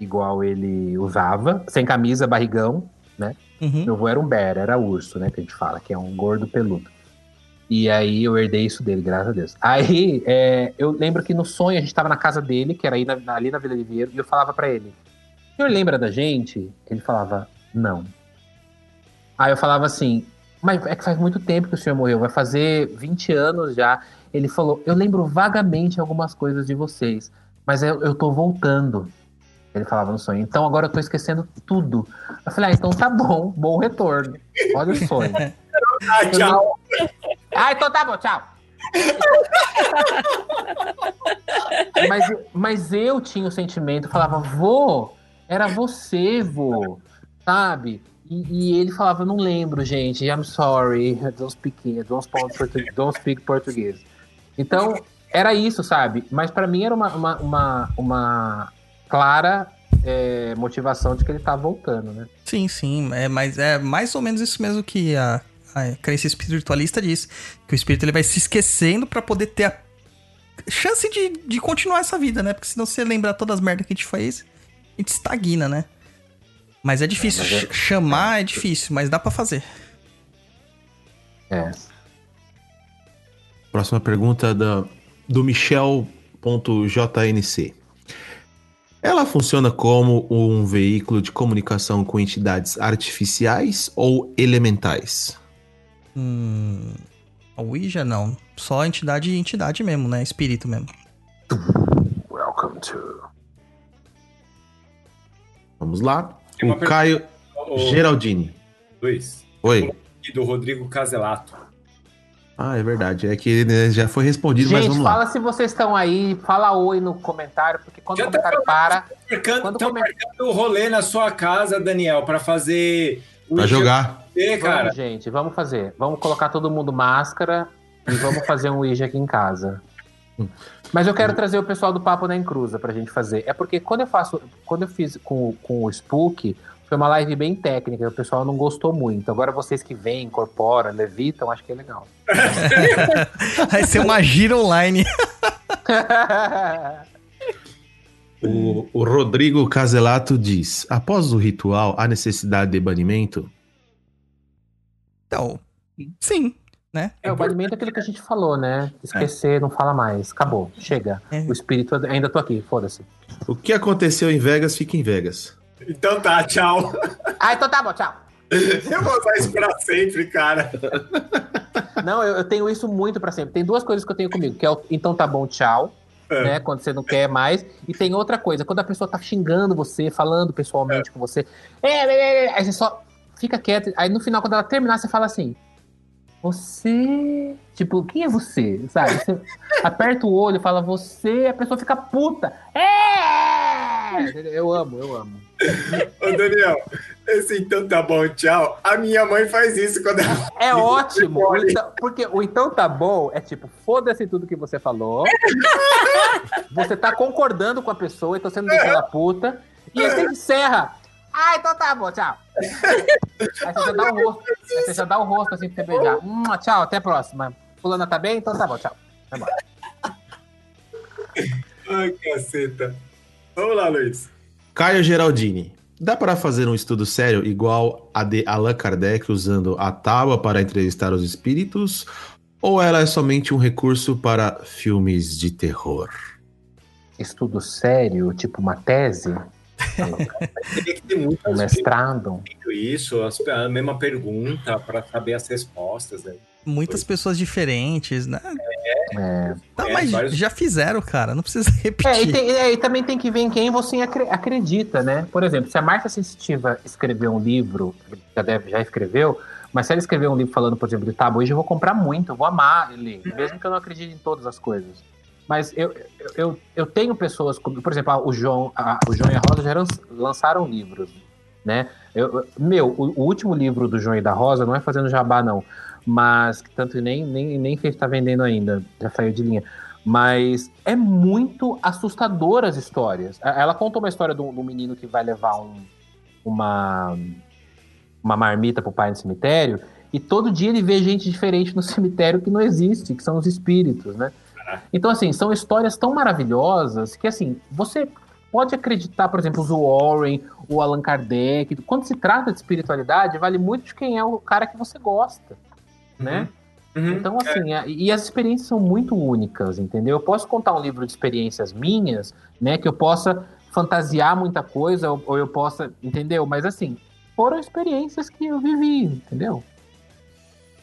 [SPEAKER 7] igual ele usava, sem camisa, barrigão.
[SPEAKER 2] Uhum.
[SPEAKER 7] Meu avô era um bear, era urso, né? Que a gente fala, que é um gordo peludo. E aí eu herdei isso dele, graças a Deus. Aí é, eu lembro que no sonho a gente tava na casa dele, que era aí na- ali na Vila Oliveira, e eu falava pra ele: O senhor lembra da gente? Ele falava: Não. Aí eu falava assim: Mas é que faz muito tempo que o senhor morreu, vai fazer 20 anos já. Ele falou: Eu lembro vagamente algumas coisas de vocês, mas eu, eu tô voltando. Ele falava no sonho. Então agora eu tô esquecendo tudo. Eu falei: Ah, então tá bom, bom retorno. Olha o sonho. [laughs]
[SPEAKER 3] Ah, tchau.
[SPEAKER 7] Ah, então tá bom, tchau. mas, mas eu tinha o sentimento, falava, vô, era você, vô, sabe? E, e ele falava, não lembro, gente, I'm sorry, don't speak, don't speak, don't speak português. Então, era isso, sabe? Mas pra mim era uma, uma, uma, uma clara é, motivação de que ele tá voltando, né?
[SPEAKER 2] Sim, sim. É, mas é mais ou menos isso mesmo que a, a crença espiritualista diz. Que o espírito ele vai se esquecendo pra poder ter a chance de, de continuar essa vida, né? Porque senão você lembrar todas as merdas que a gente fez, a gente estagna, né? Mas é difícil.
[SPEAKER 7] mas é-
[SPEAKER 2] Ch- Chamar é difícil, mas dá pra fazer.
[SPEAKER 7] É.
[SPEAKER 5] Próxima pergunta da, do Michel.jnc. Ela funciona como um veículo de comunicação com entidades artificiais ou elementais?
[SPEAKER 2] Hum, a Ouija não. Só entidade entidade mesmo, né? Espírito mesmo.
[SPEAKER 7] Welcome to...
[SPEAKER 5] Vamos lá. O Caio Geraldini.
[SPEAKER 3] Luiz,
[SPEAKER 5] Oi.
[SPEAKER 3] e do Rodrigo Caselato.
[SPEAKER 5] Ah, é verdade. É que né, já foi respondido, mas
[SPEAKER 7] Gente,
[SPEAKER 5] vamos
[SPEAKER 7] fala
[SPEAKER 5] lá.
[SPEAKER 7] se vocês estão aí, fala oi no comentário, porque quando
[SPEAKER 3] Já
[SPEAKER 7] o
[SPEAKER 3] tá
[SPEAKER 7] comentário para,
[SPEAKER 3] Marcando,
[SPEAKER 7] Quando
[SPEAKER 3] tão
[SPEAKER 7] come-
[SPEAKER 3] marcando o rolê na sua casa, Daniel, pra fazer o
[SPEAKER 5] Pra jogar.
[SPEAKER 3] IGP, cara.
[SPEAKER 7] vamos, gente, vamos fazer. Vamos colocar todo mundo máscara e vamos fazer um Ouija aqui em casa. Mas eu quero trazer o pessoal do Papo na Encruza pra gente fazer. É porque quando eu faço, quando eu fiz com, com o Spook, foi uma live bem técnica, o pessoal não gostou muito. Agora vocês que vêm, incorporam, levitam, acho que é legal.
[SPEAKER 2] Vai ser uma gira online. [laughs]
[SPEAKER 5] O, o Rodrigo Caselato diz: após o ritual, há necessidade de banimento?
[SPEAKER 2] Então, sim, né?
[SPEAKER 7] É, o banimento é aquilo que a gente falou, né? Esquecer, não fala mais. Acabou, chega.
[SPEAKER 2] É.
[SPEAKER 7] O espírito, ainda tô aqui, foda-se.
[SPEAKER 5] O que aconteceu em Vegas fica em Vegas.
[SPEAKER 3] Então tá, tchau.
[SPEAKER 7] Ah, então tá bom, tchau.
[SPEAKER 3] Eu vou usar isso pra sempre, cara.
[SPEAKER 7] Não, eu, eu tenho isso muito pra sempre. Tem duas coisas que eu tenho comigo, que é o então tá bom, tchau,
[SPEAKER 3] É.
[SPEAKER 7] né? Quando você não quer mais. E tem outra coisa, quando a pessoa tá xingando você, falando pessoalmente com você, é, é, é, aí você só fica quieto. Aí no final, quando ela terminar, você fala assim: Você. Tipo, quem é você? Sabe? Você [laughs] aperta o olho fala você, a pessoa fica puta. É! [laughs] Eu amo, eu amo.
[SPEAKER 3] Ô, Daniel, esse então tá bom, tchau. A minha mãe faz isso quando ela.
[SPEAKER 7] É [laughs] ótimo. o então- porque o então tá bom é tipo, foda-se tudo que você falou. [laughs] você tá concordando com a pessoa, então você não deixa ela puta. E aí você encerra. Ah, então tá bom, tchau. Aí você já dá o rosto. Aí você já dá o rosto assim pra você beijar. Hum, tchau, até a próxima. Fulana tá bem? Então tá bom, tchau. Vai embora.
[SPEAKER 3] Ai, caceta. Vamos lá, Luiz.
[SPEAKER 5] Caio Geraldini. Dá para fazer um estudo sério igual a de Allan Kardec usando a tábua para entrevistar os espíritos? Ou ela é somente um recurso para filmes de terror?
[SPEAKER 7] Estudo sério, tipo uma tese,
[SPEAKER 3] Teria que ter
[SPEAKER 7] um
[SPEAKER 3] muitas vezes
[SPEAKER 7] mestrado.
[SPEAKER 3] isso, a mesma pergunta pra saber as respostas. Né?
[SPEAKER 2] Muitas pessoas diferentes, né?
[SPEAKER 7] É.
[SPEAKER 2] Tá,
[SPEAKER 3] É,
[SPEAKER 2] mas
[SPEAKER 3] vários-
[SPEAKER 2] já fizeram, cara. Não precisa [laughs] repetir.
[SPEAKER 7] É, e, tem- é, e também tem que ver em quem você acre- acredita, né? Por exemplo, se a Marta Sensitiva escrever um livro, já, deve, já escreveu, mas se ela escrever um livro falando, por exemplo, de tabu, hoje eu vou comprar muito, eu vou amar ler, mesmo que eu não acredite em todas as coisas. Mas eu, eu, eu, eu tenho pessoas, como, por exemplo, o João, a- o João e a Rosa já lan- lançaram livros, né? Eu- meu, o, o último livro do João e da Rosa não é fazendo jabá, não, mas que tanto nem, nem, nem fez tá vendendo ainda, já saiu de linha. Mas é muito assustador as histórias. Ela conta uma história de um, de um menino que vai levar um- uma, uma marmita pro pai no cemitério, e todo dia ele vê gente diferente no [laughs] cemitério que não existe, que são os espíritos, né? Então, assim, são histórias tão maravilhosas que, assim, você pode acreditar, por exemplo, o Warren, o Allan Kardec. Quando se trata de espiritualidade, vale muito de quem é o cara que você gosta, né?
[SPEAKER 3] Uhum.
[SPEAKER 7] Então, assim, a- e as experiências são muito únicas, entendeu? Eu posso contar um livro de experiências minhas, né? Que eu possa fantasiar muita coisa, ou, ou eu possa, entendeu? Mas, assim, foram experiências que eu vivi, entendeu?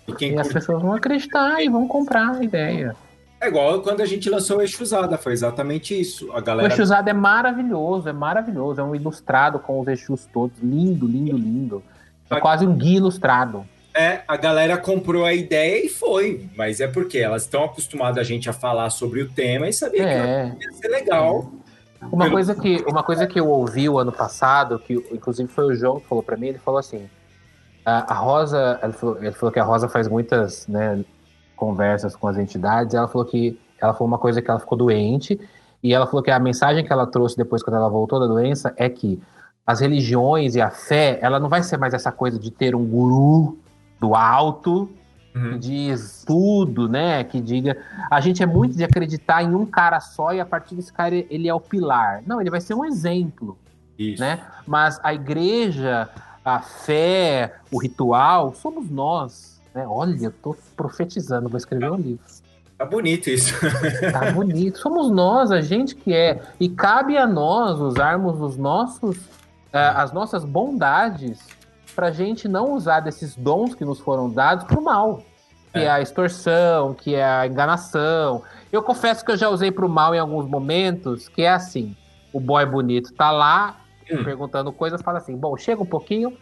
[SPEAKER 3] E quem
[SPEAKER 7] E as pessoas vão acreditar e vão comprar a ideia.
[SPEAKER 3] É igual quando a gente lançou o Exusada, foi exatamente isso. A
[SPEAKER 7] O
[SPEAKER 3] galera.
[SPEAKER 7] Exusado é maravilhoso, é maravilhoso. É um ilustrado com os Exus todos. Lindo, lindo, lindo. É quase um guia ilustrado.
[SPEAKER 3] É, a galera comprou a ideia e foi. Mas é porque elas estão acostumadas a gente a falar sobre o tema e sabia
[SPEAKER 7] É.
[SPEAKER 3] que ia ser legal.
[SPEAKER 7] Uma
[SPEAKER 3] Pelo-
[SPEAKER 7] coisa, que, uma coisa que eu ouvi o ano passado, que inclusive foi o João que falou pra mim, ele falou assim: a, a Rosa, ele falou, ele falou que a Rosa faz muitas né, conversas com as entidades, ela falou que ela falou uma coisa que ela ficou doente, e ela falou que a mensagem que ela trouxe depois, quando ela voltou da doença, é que as religiões e a fé, ela não vai ser mais essa coisa de ter um guru do alto que diz tudo, né? Que diga. A gente é muito de acreditar em um cara só e a partir desse cara ele é o pilar. Não, ele vai ser um exemplo,
[SPEAKER 3] Isso.
[SPEAKER 7] né? Mas a igreja, a fé, o ritual, somos nós. Né? Olha, eu tô profetizando, vou escrever um livro.
[SPEAKER 3] Tá bonito isso. [laughs]
[SPEAKER 7] Tá bonito. Somos nós, a gente que é. E cabe a nós usarmos os nossos, ah, as nossas bondades pra gente não usar desses dons que nos foram dados pro mal. Que é a extorsão, que é a enganação. Eu confesso que eu já usei pro mal em alguns momentos, que é assim: o boy bonito tá lá
[SPEAKER 3] Hum.
[SPEAKER 7] perguntando coisas, fala assim: bom, chega um pouquinho,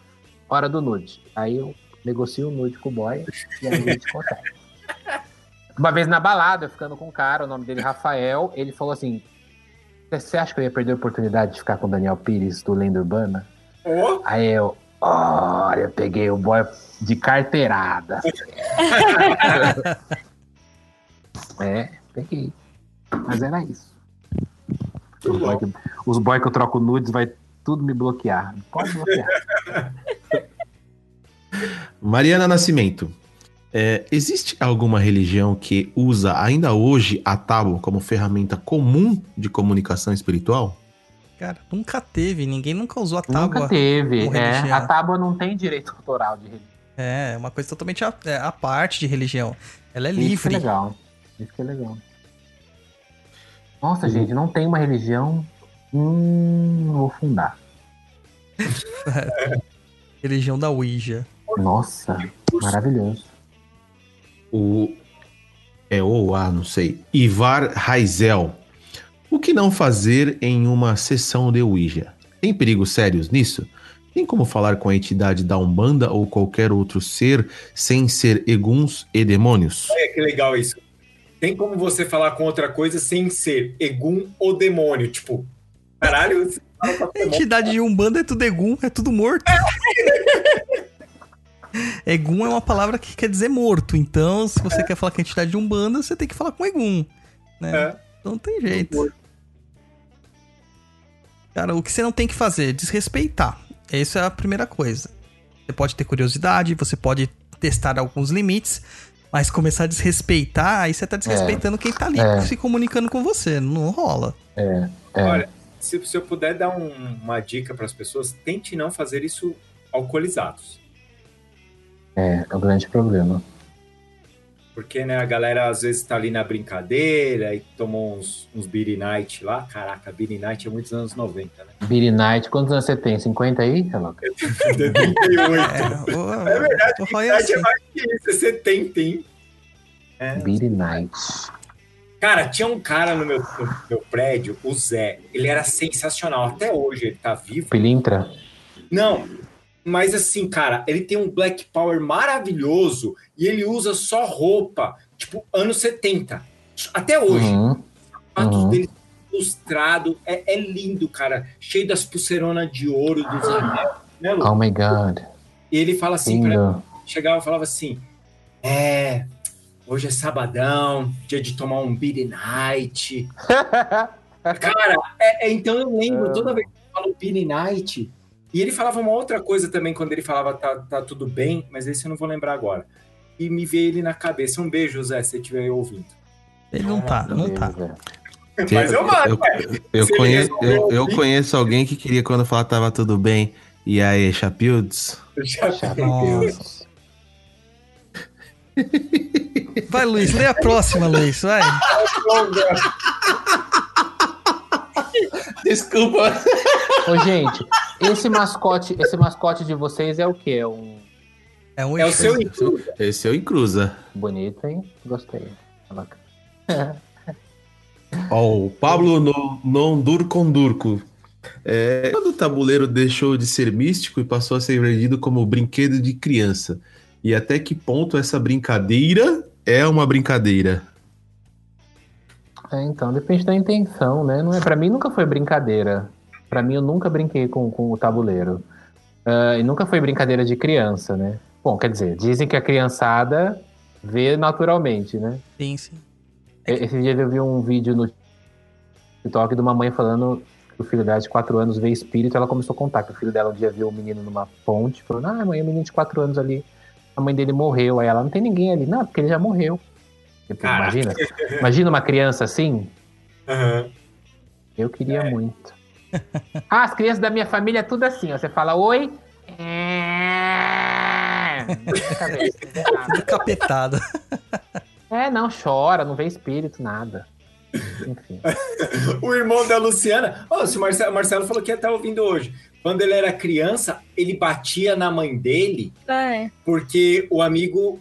[SPEAKER 7] hora do nude. Aí eu negocio o nude com o boy e aí a gente consegue. Uma vez na balada, eu ficando com um cara, o nome dele é Rafael, ele falou assim: Você acha que eu ia perder a oportunidade de ficar com o Daniel Pires do Lenda Urbana?
[SPEAKER 3] Ó,
[SPEAKER 7] Aí eu, olha, eu peguei o boy de carteirada. [laughs] é, peguei. Mas era isso. Os boy que, os boy que eu troco nudes vai tudo me bloquear. Pode bloquear. [laughs]
[SPEAKER 5] Mariana Nascimento. é, existe alguma religião que usa ainda hoje a tábua como ferramenta comum de comunicação espiritual?
[SPEAKER 2] Cara, nunca teve, ninguém nunca usou a tábua.
[SPEAKER 7] Nunca teve. É, a tábua não tem direito autoral de religião.
[SPEAKER 2] É, uma coisa totalmente a, é, a parte de religião. Ela é
[SPEAKER 7] Isso que é
[SPEAKER 2] livre.
[SPEAKER 7] legal. Isso que é legal. Nossa, gente, não tem uma religião. Hum, vou fundar. [laughs]
[SPEAKER 2] Religião da Ouija.
[SPEAKER 7] Nossa, maravilhoso.
[SPEAKER 5] O é ou a, não sei. Ivar Raizel. O que não fazer em uma sessão de Ouija? Tem perigos sérios nisso? Tem como falar com a entidade da Umbanda ou qualquer outro ser sem ser eguns e demônios?
[SPEAKER 3] olha que legal isso. Tem como você falar com outra coisa sem ser Egum ou demônio? Tipo, caralho, a
[SPEAKER 2] entidade de Umbanda é tudo Egum, é tudo morto. [laughs] Egum é uma palavra que quer dizer morto. Então, se você quer falar com a entidade de Umbanda, você tem que falar com Egum. Né?
[SPEAKER 3] É.
[SPEAKER 2] Então não tem jeito. Cara, o que você não tem que fazer? Desrespeitar. Essa é a primeira coisa. Você pode ter curiosidade, você pode testar alguns limites, mas começar a desrespeitar, aí você tá desrespeitando quem tá ali
[SPEAKER 7] É.
[SPEAKER 2] se comunicando com você. Não rola.
[SPEAKER 7] É.
[SPEAKER 3] Olha, se, se eu puder dar um- uma dica para as pessoas, tente não fazer isso alcoolizados.
[SPEAKER 7] É, é o grande problema.
[SPEAKER 3] Porque, né, a galera às vezes tá ali na brincadeira e tomou uns, uns Beer Night lá. Caraca, Beer Night é muitos anos 90, né?
[SPEAKER 7] Beery Night, quantos anos você tem? 50 aí, Reloca?
[SPEAKER 3] 38.
[SPEAKER 2] É, o,
[SPEAKER 3] É verdade,
[SPEAKER 2] o Roy é
[SPEAKER 3] Night
[SPEAKER 2] assim.
[SPEAKER 3] é mais que isso, é 70, hein? É.
[SPEAKER 7] Beat Night.
[SPEAKER 3] Cara, tinha um cara no meu, no meu prédio, o Zé. Ele era sensacional. Até hoje ele tá vivo.
[SPEAKER 7] Pilintra.
[SPEAKER 3] Não, mas assim, cara, ele tem um Black Power maravilhoso e ele usa só roupa, tipo, anos 70. Até hoje.
[SPEAKER 7] Uhum.
[SPEAKER 3] Os
[SPEAKER 7] uhum.
[SPEAKER 3] dele ilustrado. É, é lindo, cara. Cheio das pulseironas de ouro, dos anéis, né, Lu?
[SPEAKER 7] Oh my god.
[SPEAKER 3] E ele fala assim, pra chegava e falava assim: É, hoje é sabadão, dia de tomar um beer night. [laughs] Cara, é- é, então eu lembro, toda vez que eu falo beer night. E ele falava uma outra coisa também quando ele falava tá, tá tudo bem, mas esse eu não vou lembrar agora. E me veio ele na cabeça. Um beijo, Zé, se você estiver ouvindo.
[SPEAKER 2] Ele não tá, não tá. [laughs]
[SPEAKER 3] Mas eu mando,
[SPEAKER 5] eu, eu conheço, eu, eu conheço alguém que queria quando falar tava tudo bem. E aí, Chapildes?
[SPEAKER 2] Nossa. Vai, Luiz, lê a próxima, Luiz, vai. [laughs]
[SPEAKER 5] Desculpa.
[SPEAKER 7] Ô, gente, esse mascote, esse mascote de vocês é o quê? É um
[SPEAKER 2] É um
[SPEAKER 3] É o seu
[SPEAKER 5] Esse é o Incruza.
[SPEAKER 7] bonito, hein? Gostei. Tá bacana.
[SPEAKER 5] Ó, o Pablo no, Nondur Condurco. É, quando o tabuleiro deixou de ser místico e passou a ser vendido como brinquedo de criança? E até que ponto essa brincadeira é uma brincadeira?
[SPEAKER 7] É, então, depende da intenção, né? Não é, pra mim nunca foi brincadeira. Pra mim eu nunca brinquei com, com o tabuleiro. Ah, e nunca foi brincadeira de criança, né? Bom, quer dizer, dizem que a criançada vê naturalmente, né?
[SPEAKER 2] Sim, sim.
[SPEAKER 7] E- Esse dia eu vi um vídeo no TikTok de uma mãe falando que o filho dela de 4 anos vê espírito. Ela começou a contar que o filho dela um dia viu um menino numa ponte, falando: Ah, mãe, o menino de 4 anos ali, a mãe dele morreu. Aí ela: Não tem ninguém ali. Não, porque ele já morreu. Tipo,
[SPEAKER 3] Caraca.
[SPEAKER 7] imagina, [laughs] imagina uma criança assim.
[SPEAKER 3] Aham.
[SPEAKER 7] Eu queria muito. Ah, as crianças da minha família é tudo assim. Ó. Você fala oi. É. [laughs]
[SPEAKER 2] Tudo capetado.
[SPEAKER 7] É, não, chora, não vê espírito, nada. Enfim. [laughs]
[SPEAKER 3] O irmão da Luciana. Ó, se o Marcelo, Marcelo falou que ia estar ouvindo hoje. Quando ele era criança, ele batia na mãe dele
[SPEAKER 4] é.
[SPEAKER 3] porque o amigo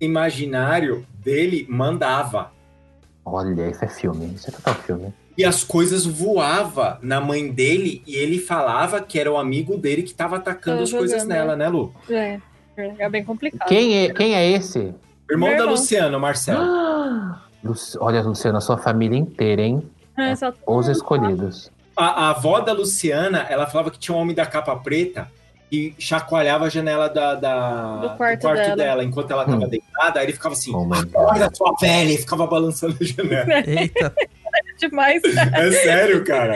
[SPEAKER 3] imaginário dele mandava.
[SPEAKER 7] Olha, isso é filme. Isso é total filme.
[SPEAKER 3] E as coisas voavam na mãe dele e ele falava que era o amigo dele que estava atacando
[SPEAKER 4] Tava
[SPEAKER 3] as coisas
[SPEAKER 4] jogando,
[SPEAKER 3] nela, né, Lu?
[SPEAKER 4] É. É bem complicado.
[SPEAKER 7] Quem é, quem é esse?
[SPEAKER 3] Irmão
[SPEAKER 4] Meu
[SPEAKER 3] da
[SPEAKER 4] irmão.
[SPEAKER 3] Luciana, Marcelo.
[SPEAKER 7] Ah, [gasps] Lu- Olha, Luciana, sua família inteira, hein?
[SPEAKER 4] É, só-
[SPEAKER 7] Os escolhidos.
[SPEAKER 3] A, a avó da Luciana, ela falava que tinha um homem da capa preta e chacoalhava a janela da, da-
[SPEAKER 4] Do quarto dela.
[SPEAKER 3] dela enquanto ela tava
[SPEAKER 7] Hum.
[SPEAKER 3] deitada. Aí ele ficava assim:
[SPEAKER 7] Oh my God.
[SPEAKER 3] Olha sua velha! E ficava balançando a janela. [laughs]
[SPEAKER 2] Eita, [laughs]
[SPEAKER 4] demais.
[SPEAKER 3] É sério, cara.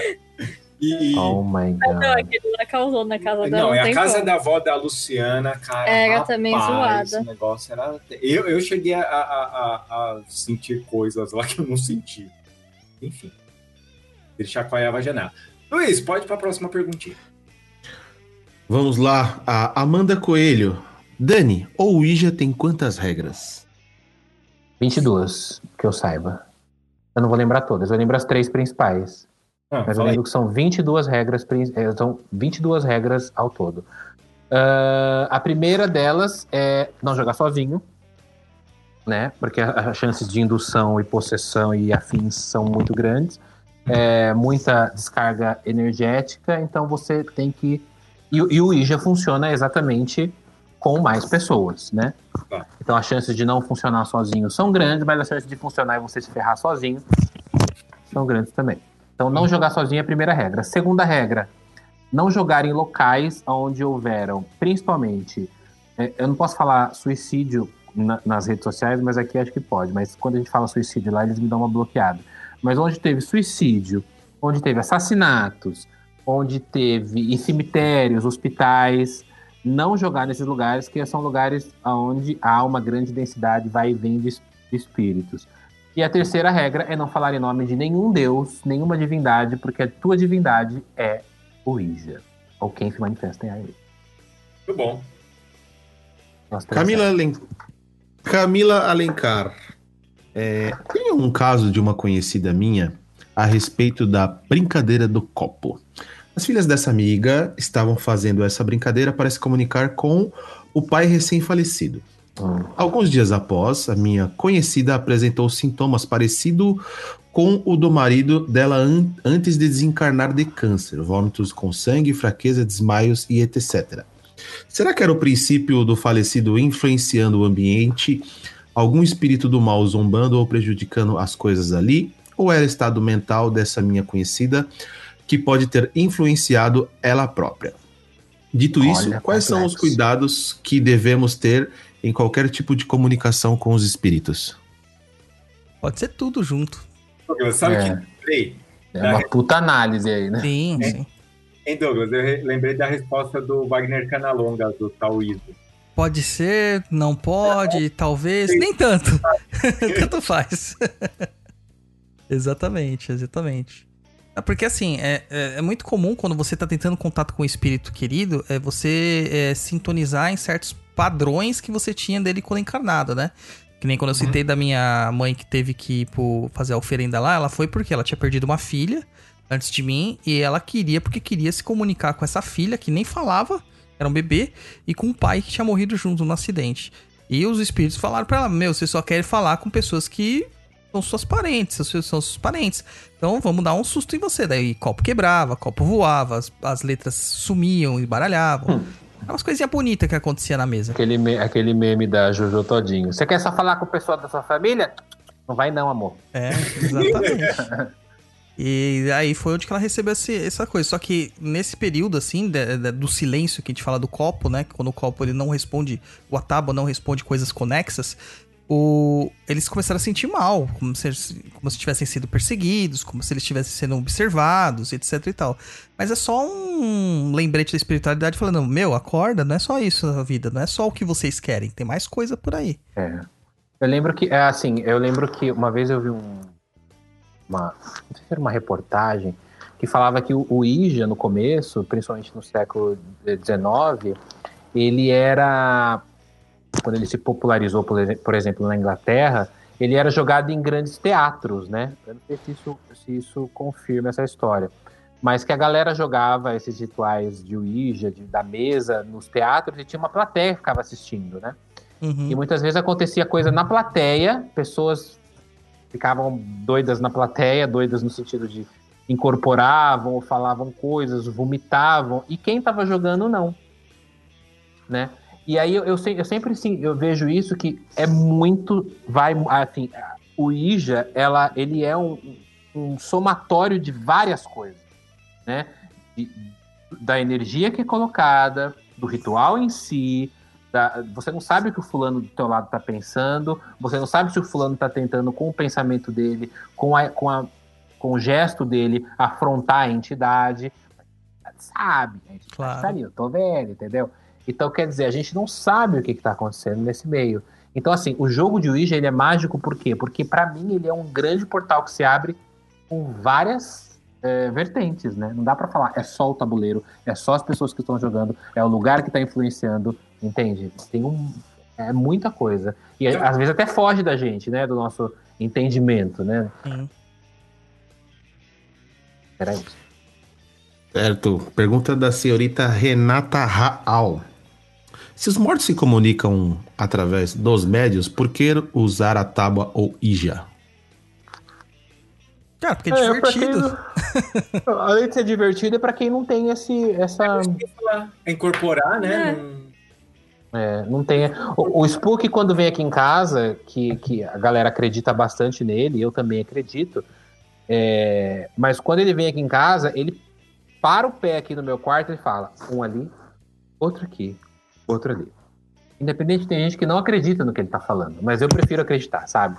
[SPEAKER 3] E,
[SPEAKER 7] Oh my
[SPEAKER 4] Não,
[SPEAKER 7] god.
[SPEAKER 4] aquele lá causou na casa dela.
[SPEAKER 3] não, é a casa
[SPEAKER 4] como.
[SPEAKER 3] da avó da Luciana, cara.
[SPEAKER 4] Era
[SPEAKER 3] rapaz,
[SPEAKER 4] também zoada.
[SPEAKER 3] Esse negócio era. Eu, eu cheguei a, a- a- a sentir coisas lá [laughs] que eu não senti. Enfim. Ele chacoalhava a janela. Luiz, pode ir pra próxima perguntinha.
[SPEAKER 5] Vamos lá, a Amanda Coelho. Dani, o Ouija tem quantas regras?
[SPEAKER 7] 22, que eu saiba. Eu não vou lembrar todas, eu lembro as três principais.
[SPEAKER 3] Ah,
[SPEAKER 7] Mas eu
[SPEAKER 3] fala aí.
[SPEAKER 7] lembro que são 22 regras, eh, são 22 regras ao todo. Ah, a primeira delas é não jogar sozinho, né? Porque a- as chances de indução e possessão e afins são muito grandes. É, muita descarga energética, então você tem que. E, o- e o Ouija funciona exatamente com mais pessoas, né?
[SPEAKER 3] Tá.
[SPEAKER 7] Então as chances de não funcionar sozinho são grandes, mas as chances de funcionar e você se ferrar sozinho são grandes também. Então, não jogar sozinho é a primeira regra. Segunda regra, não jogar em locais onde houveram, principalmente, é, eu não posso falar suicídio na- nas redes sociais, mas aqui acho que pode. Mas quando a gente fala suicídio lá, eles me dão uma bloqueada. Mas onde teve suicídio, onde teve assassinatos, onde teve em cemitérios, hospitais, não jogar nesses lugares, que são lugares onde há uma grande densidade, vai e vem de es- de espíritos. E a terceira regra é não falar em nome de nenhum deus, nenhuma divindade, porque a tua divindade é o Ija. Ou quem se manifesta em ele.
[SPEAKER 3] Muito bom.
[SPEAKER 5] Camila, Alen... Camila Alencar. É, tem um caso de uma conhecida minha a respeito da brincadeira do copo. As filhas dessa amiga estavam fazendo essa brincadeira para se comunicar com o pai recém-falecido. Alguns dias após, a minha conhecida apresentou sintomas parecidos com o do marido dela an- antes de desencarnar de câncer, vômitos com sangue, fraqueza, desmaios e etc. Será que era o princípio do falecido influenciando o ambiente, algum espírito do mal zombando ou prejudicando as coisas ali? Ou era estado mental dessa minha conhecida que pode ter influenciado ela própria? Dito isso,
[SPEAKER 7] Olha,
[SPEAKER 5] quais são os
[SPEAKER 7] complexo.
[SPEAKER 5] cuidados que devemos ter em qualquer tipo de comunicação com os espíritos?
[SPEAKER 2] Pode ser tudo junto.
[SPEAKER 3] Douglas, sabe o
[SPEAKER 7] É.
[SPEAKER 3] que eu lembrei?
[SPEAKER 7] É uma puta análise aí, né?
[SPEAKER 2] Sim,
[SPEAKER 3] É.
[SPEAKER 2] sim.
[SPEAKER 3] Hein, Douglas? Eu re- lembrei da resposta do Wagner Canalonga, do Taoísmo.
[SPEAKER 2] Pode ser, não pode, talvez, nem tanto. [laughs] [laughs] tanto faz. [laughs] exatamente, exatamente. Porque assim, é, é, é muito comum quando você tá tentando contato com o espírito querido, é você é, sintonizar em certos padrões que você tinha dele quando encarnado, né? Que nem quando eu citei da minha mãe que teve que ir pro, fazer a oferenda lá, ela foi porque ela tinha perdido uma filha antes de mim e ela queria, porque queria se comunicar com essa filha que nem falava, era um bebê, e com o pai que tinha morrido junto no acidente. E os espíritos falaram pra ela: Meu, você só quer falar com pessoas que são suas parentes, são seus, são seus parentes. Então vamos dar um susto em você. Daí copo quebrava, copo voava, as, as letras sumiam e baralhavam. Eram umas coisinhas bonitas que acontecia na mesa.
[SPEAKER 7] Aquele, me- aquele meme da Jojo Todinho. Você quer só falar com o pessoal da sua família? Não vai não, amor.
[SPEAKER 2] É, exatamente. [laughs] E aí foi onde que ela recebeu esse- essa coisa. Só que nesse período, assim, da- da- do silêncio que a gente fala do copo, né? Quando o copo ele não responde, o Atabo não responde coisas conexas, o, eles começaram a sentir mal, como se, como se tivessem sido perseguidos, como se eles estivessem sendo observados, etc e tal. Mas é só um lembrete da espiritualidade falando, meu, acorda, não é só isso na vida, não é só o que vocês querem, tem mais coisa por aí.
[SPEAKER 7] É. Eu lembro que, é assim, eu lembro que uma vez eu vi um, uma, não sei se era uma reportagem, que falava que o, o Ija, no começo, principalmente no século XIX, ele era, quando ele se popularizou, por, exe- por exemplo, na Inglaterra, ele era jogado em grandes teatros, né? Eu não sei se isso, se isso confirma essa história. Mas que a galera jogava esses rituais de Ouija, de, da mesa, nos teatros, e tinha uma plateia que ficava assistindo, né?
[SPEAKER 2] Uhum.
[SPEAKER 7] E muitas vezes acontecia coisa na plateia, pessoas ficavam doidas na plateia, doidas no sentido de incorporavam ou falavam coisas, vomitavam, e quem estava jogando não, né? E aí eu, eu, eu sempre sim, eu vejo isso que é muito, vai, assim, o Ija, ela, ele é um, um somatório de várias coisas, né? De- da energia que é colocada, do ritual em si, da- você não sabe o que o fulano do teu lado tá pensando, você não sabe se o fulano tá tentando com o pensamento dele, com, a, com, a, com o gesto dele, afrontar a entidade. Sabe, a entidade
[SPEAKER 2] Claro.
[SPEAKER 7] tá ali, eu tô vendo, entendeu? Então, quer dizer, a gente não sabe o que, que tá acontecendo nesse meio. Então, assim, o jogo de Ouija, ele é mágico por quê? Porque, para mim, ele é um grande portal que se abre com várias é, vertentes, né? Não dá para falar, é só o tabuleiro, é só as pessoas que estão jogando, é o lugar que tá influenciando, entende? Tem um... É muita coisa. E às vezes até foge da gente, né? Do nosso entendimento, né?
[SPEAKER 2] Sim.
[SPEAKER 7] Peraí.
[SPEAKER 5] Certo. Pergunta da senhorita Renata Raal. Se os mortos se comunicam através dos médios, por que usar a tábua ou Ija?
[SPEAKER 2] Cara, porque é divertido. [laughs]
[SPEAKER 7] Além de ser divertido, é pra quem não tem esse, essa.
[SPEAKER 3] É incorporar, né?
[SPEAKER 4] É.
[SPEAKER 3] num-
[SPEAKER 7] É, não tem. O, o Spook, quando vem aqui em casa, que, que a galera acredita bastante nele, eu também acredito. é, mas quando ele vem aqui em casa, ele para o pé aqui no meu quarto e fala: um ali, outro aqui, outro ali. Independente, tem gente que não acredita no que ele tá falando, mas eu prefiro acreditar, sabe?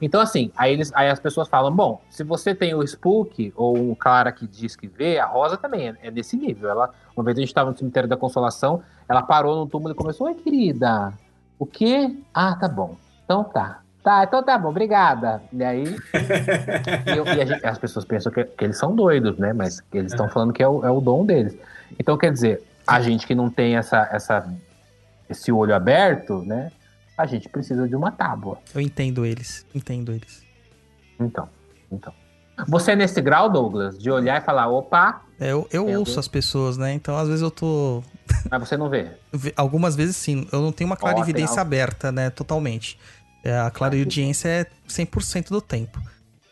[SPEAKER 7] Então, assim, aí, eles, aí as pessoas falam: bom, se você tem o Spook, ou um cara que diz que vê, a Rosa também é, é nesse nível. Ela, uma vez a gente estava no cemitério da Consolação, ela parou no túmulo e começou: Oi, querida, o quê? Ah, tá bom. Então tá. Tá, então tá bom, obrigada. E aí. [laughs] e eu- e gente- as pessoas pensam que, que eles são doidos, né? Mas eles estão falando que é o, é o dom deles. Então, quer dizer, a gente que não tem essa, essa, esse olho aberto, né? A gente precisa de uma tábua.
[SPEAKER 2] Eu entendo eles, entendo eles.
[SPEAKER 7] Então, então. Você é nesse grau, Douglas, de olhar e falar, opa,
[SPEAKER 2] É, eu eu ouço as pessoas, né? Então, às vezes eu tô. [laughs]
[SPEAKER 7] mas você não vê.
[SPEAKER 2] Algumas vezes sim. Eu não tenho uma clarividência
[SPEAKER 7] algo.
[SPEAKER 2] aberta, né? Totalmente. É, a clarividência é 100% do tempo.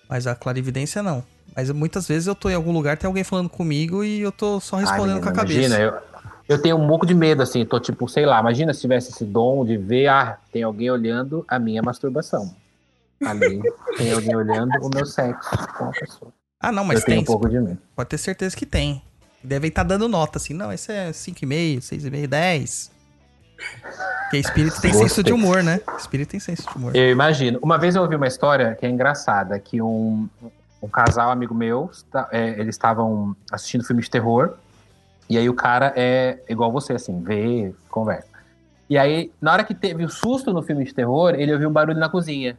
[SPEAKER 2] Mas a clarividência não. Mas muitas vezes eu tô em algum lugar, tem alguém falando comigo e eu tô só respondendo
[SPEAKER 7] Ai,
[SPEAKER 2] com a
[SPEAKER 7] menina,
[SPEAKER 2] cabeça.
[SPEAKER 7] Imagina, eu, eu tenho um pouco de medo, assim, tô tipo, sei lá, imagina se tivesse esse dom de ver, ah, tem alguém olhando a minha masturbação. Ali, tem alguém olhando o meu sexo com a pessoa.
[SPEAKER 2] Ah, não, mas
[SPEAKER 7] eu tenho
[SPEAKER 2] tem.
[SPEAKER 7] um pouco de medo.
[SPEAKER 2] Pode ter certeza que tem. Devem estar dando nota, assim. Não, esse é 5,5, 6,5, 10. Porque espírito tem senso de
[SPEAKER 7] Gostei.
[SPEAKER 2] humor, né? Espírito tem senso de humor.
[SPEAKER 7] Eu imagino. Uma vez eu ouvi uma história que é engraçada, que um, um casal amigo meu, é, eles estavam assistindo filme de terror, e aí o cara é igual você, assim, vê, conversa. E aí, na hora que teve o susto no filme de terror, ele ouviu um barulho na cozinha.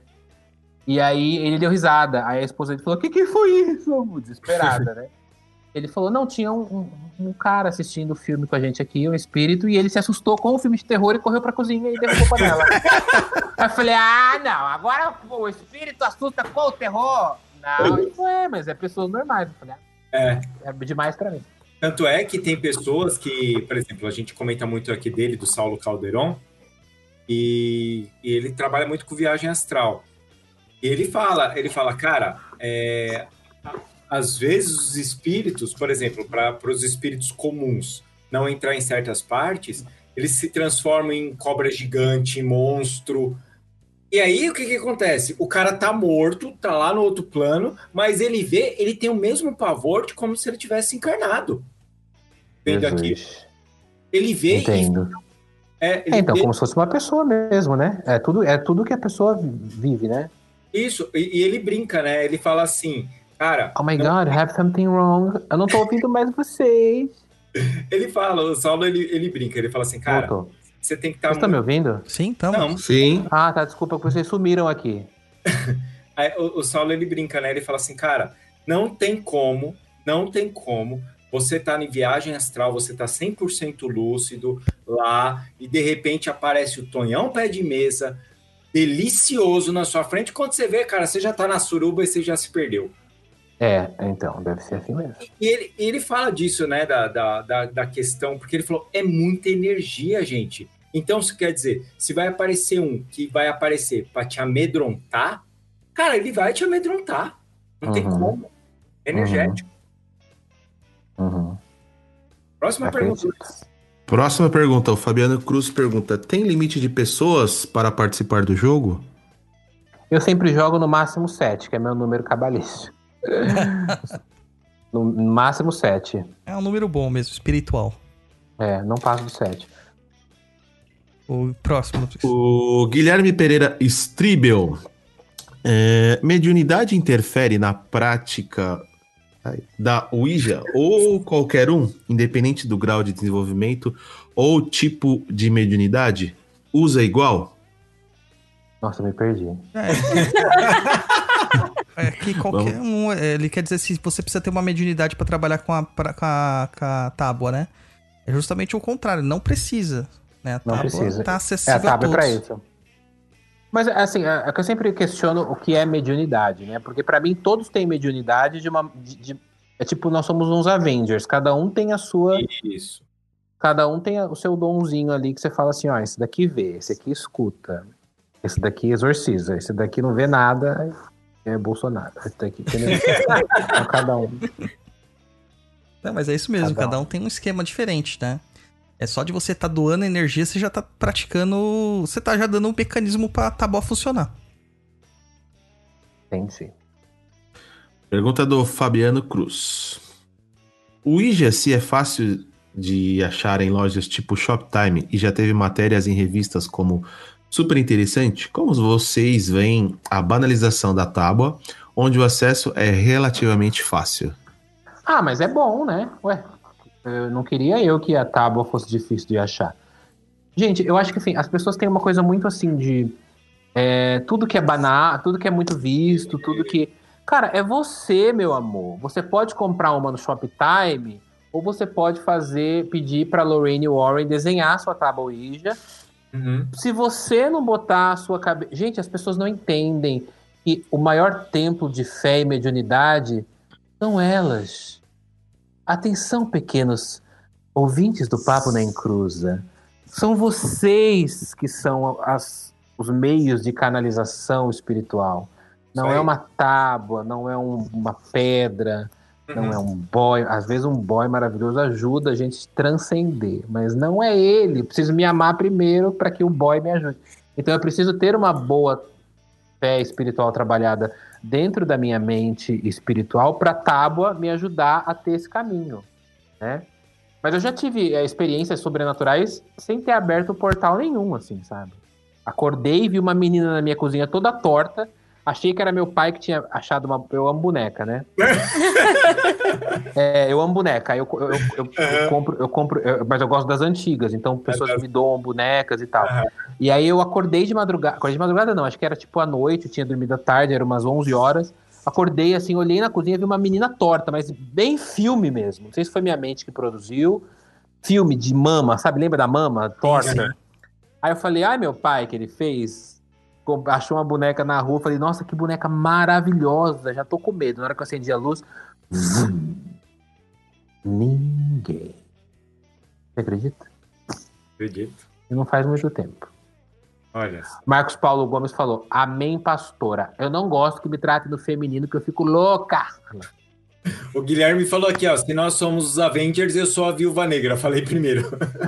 [SPEAKER 7] E aí ele deu risada. Aí a esposa dele falou: O que, que foi isso? Desesperada, né? [laughs] Ele falou: Não, tinha um, um- um cara assistindo o filme com a gente aqui, um espírito, e ele se assustou com o filme de terror e correu pra cozinha e derrubou a panela. Aí [laughs] eu falei, ah, não, agora o espírito assusta com o terror. Não, [laughs] falou, é, mas é pessoas normais. Eu falei,
[SPEAKER 3] É.
[SPEAKER 7] ah, é demais pra mim.
[SPEAKER 3] Tanto é que tem pessoas que, por exemplo, a gente comenta muito aqui dele, do Saulo Calderon, e, e ele trabalha muito com viagem astral. E ele fala, ele fala, cara, é, às vezes os espíritos, por exemplo, para os espíritos comuns não entrar em certas partes, eles se transformam em cobra gigante, monstro. E aí o que, que acontece? O cara tá morto, tá lá no outro plano, mas ele vê, ele tem o mesmo pavor de como se ele tivesse encarnado. Vendo aqui. Ele vê
[SPEAKER 7] Entendo.
[SPEAKER 3] e é,
[SPEAKER 7] É, então,
[SPEAKER 3] vê
[SPEAKER 7] como se fosse uma pessoa mesmo, né? É tudo, é tudo que a pessoa vi- vive, né?
[SPEAKER 3] isso, e, e ele brinca, né? Ele fala assim, cara,
[SPEAKER 7] Oh my
[SPEAKER 3] não-
[SPEAKER 7] God, have something wrong. Eu não tô ouvindo mais vocês. [laughs]
[SPEAKER 3] ele fala, o Saulo ele, ele brinca, ele fala assim, cara,
[SPEAKER 7] Voltou.
[SPEAKER 3] Você tem que estar
[SPEAKER 7] Vocês estão me ouvindo?
[SPEAKER 2] Sim, então.
[SPEAKER 3] Não,
[SPEAKER 5] Sim.
[SPEAKER 7] Ah, tá, desculpa, vocês sumiram aqui. [laughs]
[SPEAKER 3] Aí, o, o Saulo ele brinca, né? Ele fala assim, cara, não tem como, não tem como você tá em viagem astral, você tá 100% lúcido lá e de repente aparece o Tonhão pé de mesa, delicioso na sua frente. Quando você vê, cara, você já tá na suruba e você já se perdeu.
[SPEAKER 7] É, então, deve ser assim mesmo.
[SPEAKER 3] E ele, ele fala disso, né, da, da, da, da questão, porque ele falou, é muita energia, gente. Então, isso quer dizer, se vai aparecer um que vai aparecer para te amedrontar, cara, ele vai te amedrontar. Não tem
[SPEAKER 7] Uhum.
[SPEAKER 3] como. É energético.
[SPEAKER 7] Uhum.
[SPEAKER 3] Próxima pergunta.
[SPEAKER 7] Acredito.
[SPEAKER 5] Próxima pergunta. O Fabiano Cruz pergunta: tem limite de pessoas para participar do jogo?
[SPEAKER 7] Eu sempre jogo no máximo 7, que é meu número cabalístico. [laughs] no máximo 7.
[SPEAKER 2] É um número bom mesmo, espiritual.
[SPEAKER 7] É, não passo do 7.
[SPEAKER 2] O próximo.
[SPEAKER 5] O Guilherme Pereira Stribel. É, mediunidade interfere na prática da Ouija ou qualquer um, independente do grau de desenvolvimento ou tipo de mediunidade? Usa igual?
[SPEAKER 7] Nossa, me perdi.
[SPEAKER 2] É [laughs] que qualquer um. é, Ele quer dizer se você precisa ter uma mediunidade pra trabalhar com a, pra- com, a, com a tábua, né? É justamente o contrário, não precisa. Né? A
[SPEAKER 7] Não precisa.
[SPEAKER 2] tá
[SPEAKER 7] É,
[SPEAKER 2] acessível
[SPEAKER 7] a tábua
[SPEAKER 2] a
[SPEAKER 7] é pra isso. Mas, assim, é é que eu sempre questiono o que é mediunidade, né? Porque pra mim todos têm mediunidade de uma... de- de- é tipo, nós somos uns Avengers. Cada um tem a sua...
[SPEAKER 3] Isso.
[SPEAKER 7] Cada um tem o seu donzinho ali que você fala assim, ó, esse daqui vê, esse aqui escuta, esse daqui exorciza, esse daqui não vê nada, é Bolsonaro. Esse daqui? [laughs] Então, cada um.
[SPEAKER 2] Não, mas é isso mesmo,
[SPEAKER 7] Cada um.
[SPEAKER 2] cada um tem um esquema diferente, né? É só de você estar doando energia, você já tá praticando. Você tá já dando um mecanismo pra tábua funcionar.
[SPEAKER 7] Entendi.
[SPEAKER 5] Pergunta do Fabiano Cruz. O se é fácil de achar em lojas tipo Shoptime e já teve matérias em revistas como super interessante, como vocês veem a banalização da tábua, onde o acesso é relativamente fácil?
[SPEAKER 7] Ah, mas é bom, né? Ué, eu não queria eu que a tábua fosse difícil de achar. Gente, eu acho que assim, as pessoas têm uma coisa muito assim de. é, tudo que é banal, tudo que é muito visto, tudo que. Cara, é você, meu amor. Você pode comprar uma no Shoptime, ou você pode fazer, pedir pra Lorraine Warren desenhar a sua tábua Ouija
[SPEAKER 3] Uhum.
[SPEAKER 7] se você não botar a sua cabeça. Gente, as pessoas não entendem que o maior templo de fé e mediunidade são elas. Atenção, pequenos ouvintes do Papo na Encruza. São vocês que são as- os meios de canalização espiritual. Não é uma tábua, não é um- uma pedra, não é um boy. Às vezes um boy maravilhoso ajuda a gente a transcender, mas não é ele. Eu preciso me amar primeiro para que o boy me ajude. Então eu preciso ter uma boa fé espiritual trabalhada dentro da minha mente espiritual para a tábua me ajudar a ter esse caminho, né? Mas eu já tive é, experiências sobrenaturais sem ter aberto portal nenhum, assim, sabe? Acordei e vi uma menina na minha cozinha toda torta. Achei que era meu pai que tinha achado uma. Eu amo boneca, né? [laughs] é, eu amo boneca. Eu, eu, eu- eu- eu compro, eu compro mas eu gosto das antigas, então pessoas me doam bonecas e tal. E aí eu acordei de madrugada. Acordei de madrugada, não, acho que era tipo à noite, eu tinha dormido à tarde, era umas 11 horas. Acordei assim, olhei na cozinha e vi uma menina torta, mas bem filme mesmo. Não sei se foi minha mente que produziu. Filme de mama, sabe? Lembra da mama torta? Aí eu falei, ai meu pai, que ele fez. Achou uma boneca na rua, falei, nossa, que boneca maravilhosa, já tô com medo. Na hora que eu acendi a luz, vum, ninguém. Você acredita?
[SPEAKER 3] Acredito.
[SPEAKER 7] E não faz muito tempo.
[SPEAKER 3] Olha.
[SPEAKER 7] Marcos Paulo Gomes falou: Amém, pastora. Eu não gosto que me trate no feminino, que eu fico louca.
[SPEAKER 3] O Guilherme falou aqui, ó. Se nós somos os Avengers, eu sou a Viúva Negra. Falei primeiro.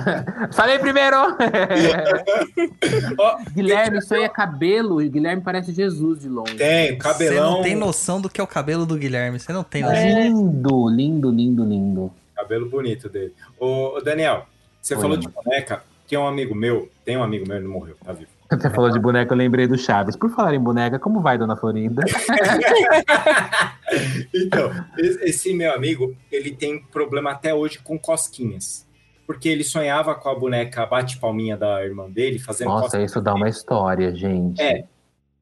[SPEAKER 3] [laughs]
[SPEAKER 7] Falei primeiro! [laughs]
[SPEAKER 3] Ó,
[SPEAKER 7] Guilherme, isso aí é cabelo. e Guilherme parece Jesus de longe.
[SPEAKER 3] tem,
[SPEAKER 2] Você
[SPEAKER 3] cabelão.
[SPEAKER 2] não tem noção do que é o cabelo do Guilherme. Você não tem noção.
[SPEAKER 7] Lindo, lindo, lindo, lindo.
[SPEAKER 3] Cabelo bonito dele. Ô, Daniel, você
[SPEAKER 7] Oi.
[SPEAKER 3] falou de boneca. Tem um amigo meu, tem um amigo meu, ele não morreu, tá vivo.
[SPEAKER 7] Você falou de boneca, eu lembrei do Chaves. Por falar em boneca, como vai, dona Florinda? [laughs]
[SPEAKER 3] Então, esse meu amigo, ele tem problema até hoje com cosquinhas. Porque ele sonhava com a boneca bate-palminha da irmã dele, fazendo
[SPEAKER 7] Nossa, isso dá uma história, gente.
[SPEAKER 3] É.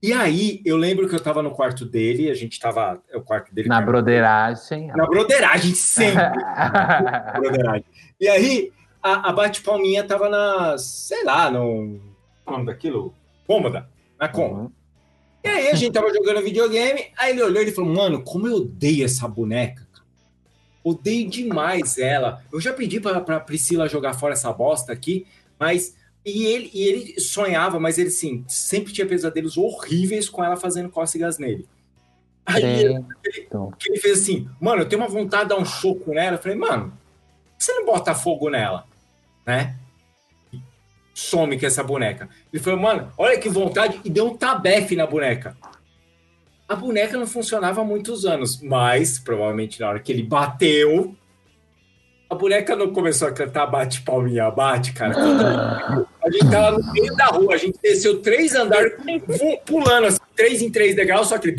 [SPEAKER 3] E aí, eu lembro que eu tava no quarto dele, a gente tava. é O quarto dele.
[SPEAKER 7] Na broderagem.
[SPEAKER 3] Na broderagem, sempre. [laughs] broderagem. E aí, a, a bate-palminha tava na. Sei lá, no. É o nome daquilo? Cômoda. Na cômoda.
[SPEAKER 7] Uhum.
[SPEAKER 3] E aí, a gente tava jogando videogame, aí ele olhou e ele falou: Mano, como eu odeio essa boneca. cara. Odeio demais ela. Eu já pedi pra, pra Priscila jogar fora essa bosta aqui, mas. E ele, e ele sonhava, mas ele, assim, sempre tinha pesadelos horríveis com ela fazendo cócegas nele. Aí ele
[SPEAKER 7] Então,
[SPEAKER 3] ele fez assim, mano, eu tenho uma vontade de dar um choco nela. Eu falei, mano, por que você não bota fogo nela? Né? Some com essa boneca. Ele falou, mano, olha que vontade. E deu um tabefe na boneca. A boneca não funcionava há muitos anos, mas provavelmente na hora que ele bateu, a boneca não começou a cantar bate palminha, bate, cara. A gente tava no meio da rua, a gente desceu três andares, pulando assim, três em três degraus, só aquele.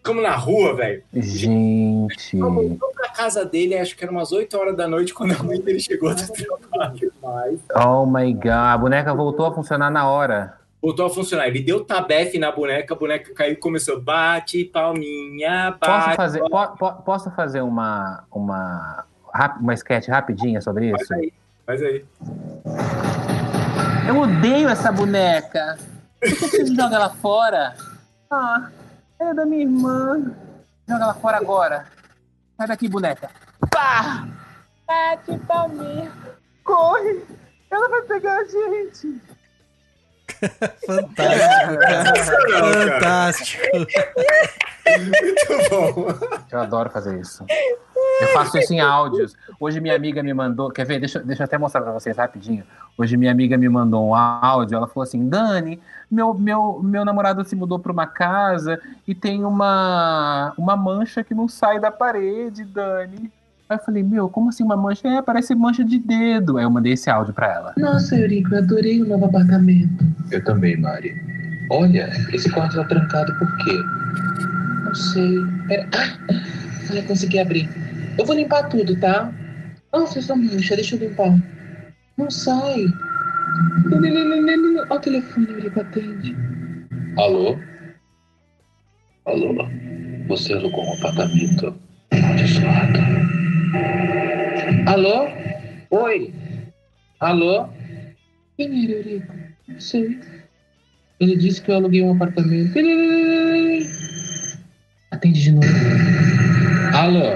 [SPEAKER 3] Ficamos na rua, velho.
[SPEAKER 7] gente.
[SPEAKER 3] Voltou pra casa dele, acho que era umas 8 horas da noite, quando a mãe dele chegou do trabalho.
[SPEAKER 7] Oh my god, a boneca voltou a funcionar na hora.
[SPEAKER 3] voltou a funcionar. Ele deu tabefe na boneca, a boneca caiu e começou bate, palminha,
[SPEAKER 7] Posso
[SPEAKER 3] bate.
[SPEAKER 7] fazer, po- po- posso fazer uma, uma, uma sketch rapidinha sobre isso?
[SPEAKER 3] Faz aí, faz aí.
[SPEAKER 7] Eu odeio essa boneca. Por que você [laughs] joga ela fora? Ah, é da minha irmã. Joga ela fora agora. Sai daqui, boneca. Pá! Bate palminha. Corre! Ela vai pegar a gente. [laughs]
[SPEAKER 2] Fantástico, cara. Fantástico.
[SPEAKER 3] Muito bom.
[SPEAKER 7] Eu adoro fazer isso. Eu faço isso em áudios. Hoje minha amiga me mandou. Quer ver? Deixa, deixa eu até mostrar pra vocês rapidinho. Hoje minha amiga me mandou um áudio. Ela falou assim: Dani, meu, meu, meu namorado se mudou pra uma casa e tem uma, uma mancha que não sai da parede, Dani. Aí eu falei: Meu, como assim uma mancha? É, parece mancha de dedo. Aí eu mandei esse áudio pra ela.
[SPEAKER 9] Nossa, Eurico, eu adorei o novo apartamento. Eu também, Mari. Olha, esse quarto tá trancado por quê? Não sei. Pera. Ah, já consegui abrir. Eu vou limpar tudo, tá? Nossa, essa mancha, deixa eu limpar. Não sai. Olha o telefone, Eurico, atende. Alô? Alô? Você alugou um apartamento amaldiçoado. Alô? Oi? Alô? Quem era, Eurico? Não sei. Ele disse que eu aluguei um apartamento. Atende de novo. Alô?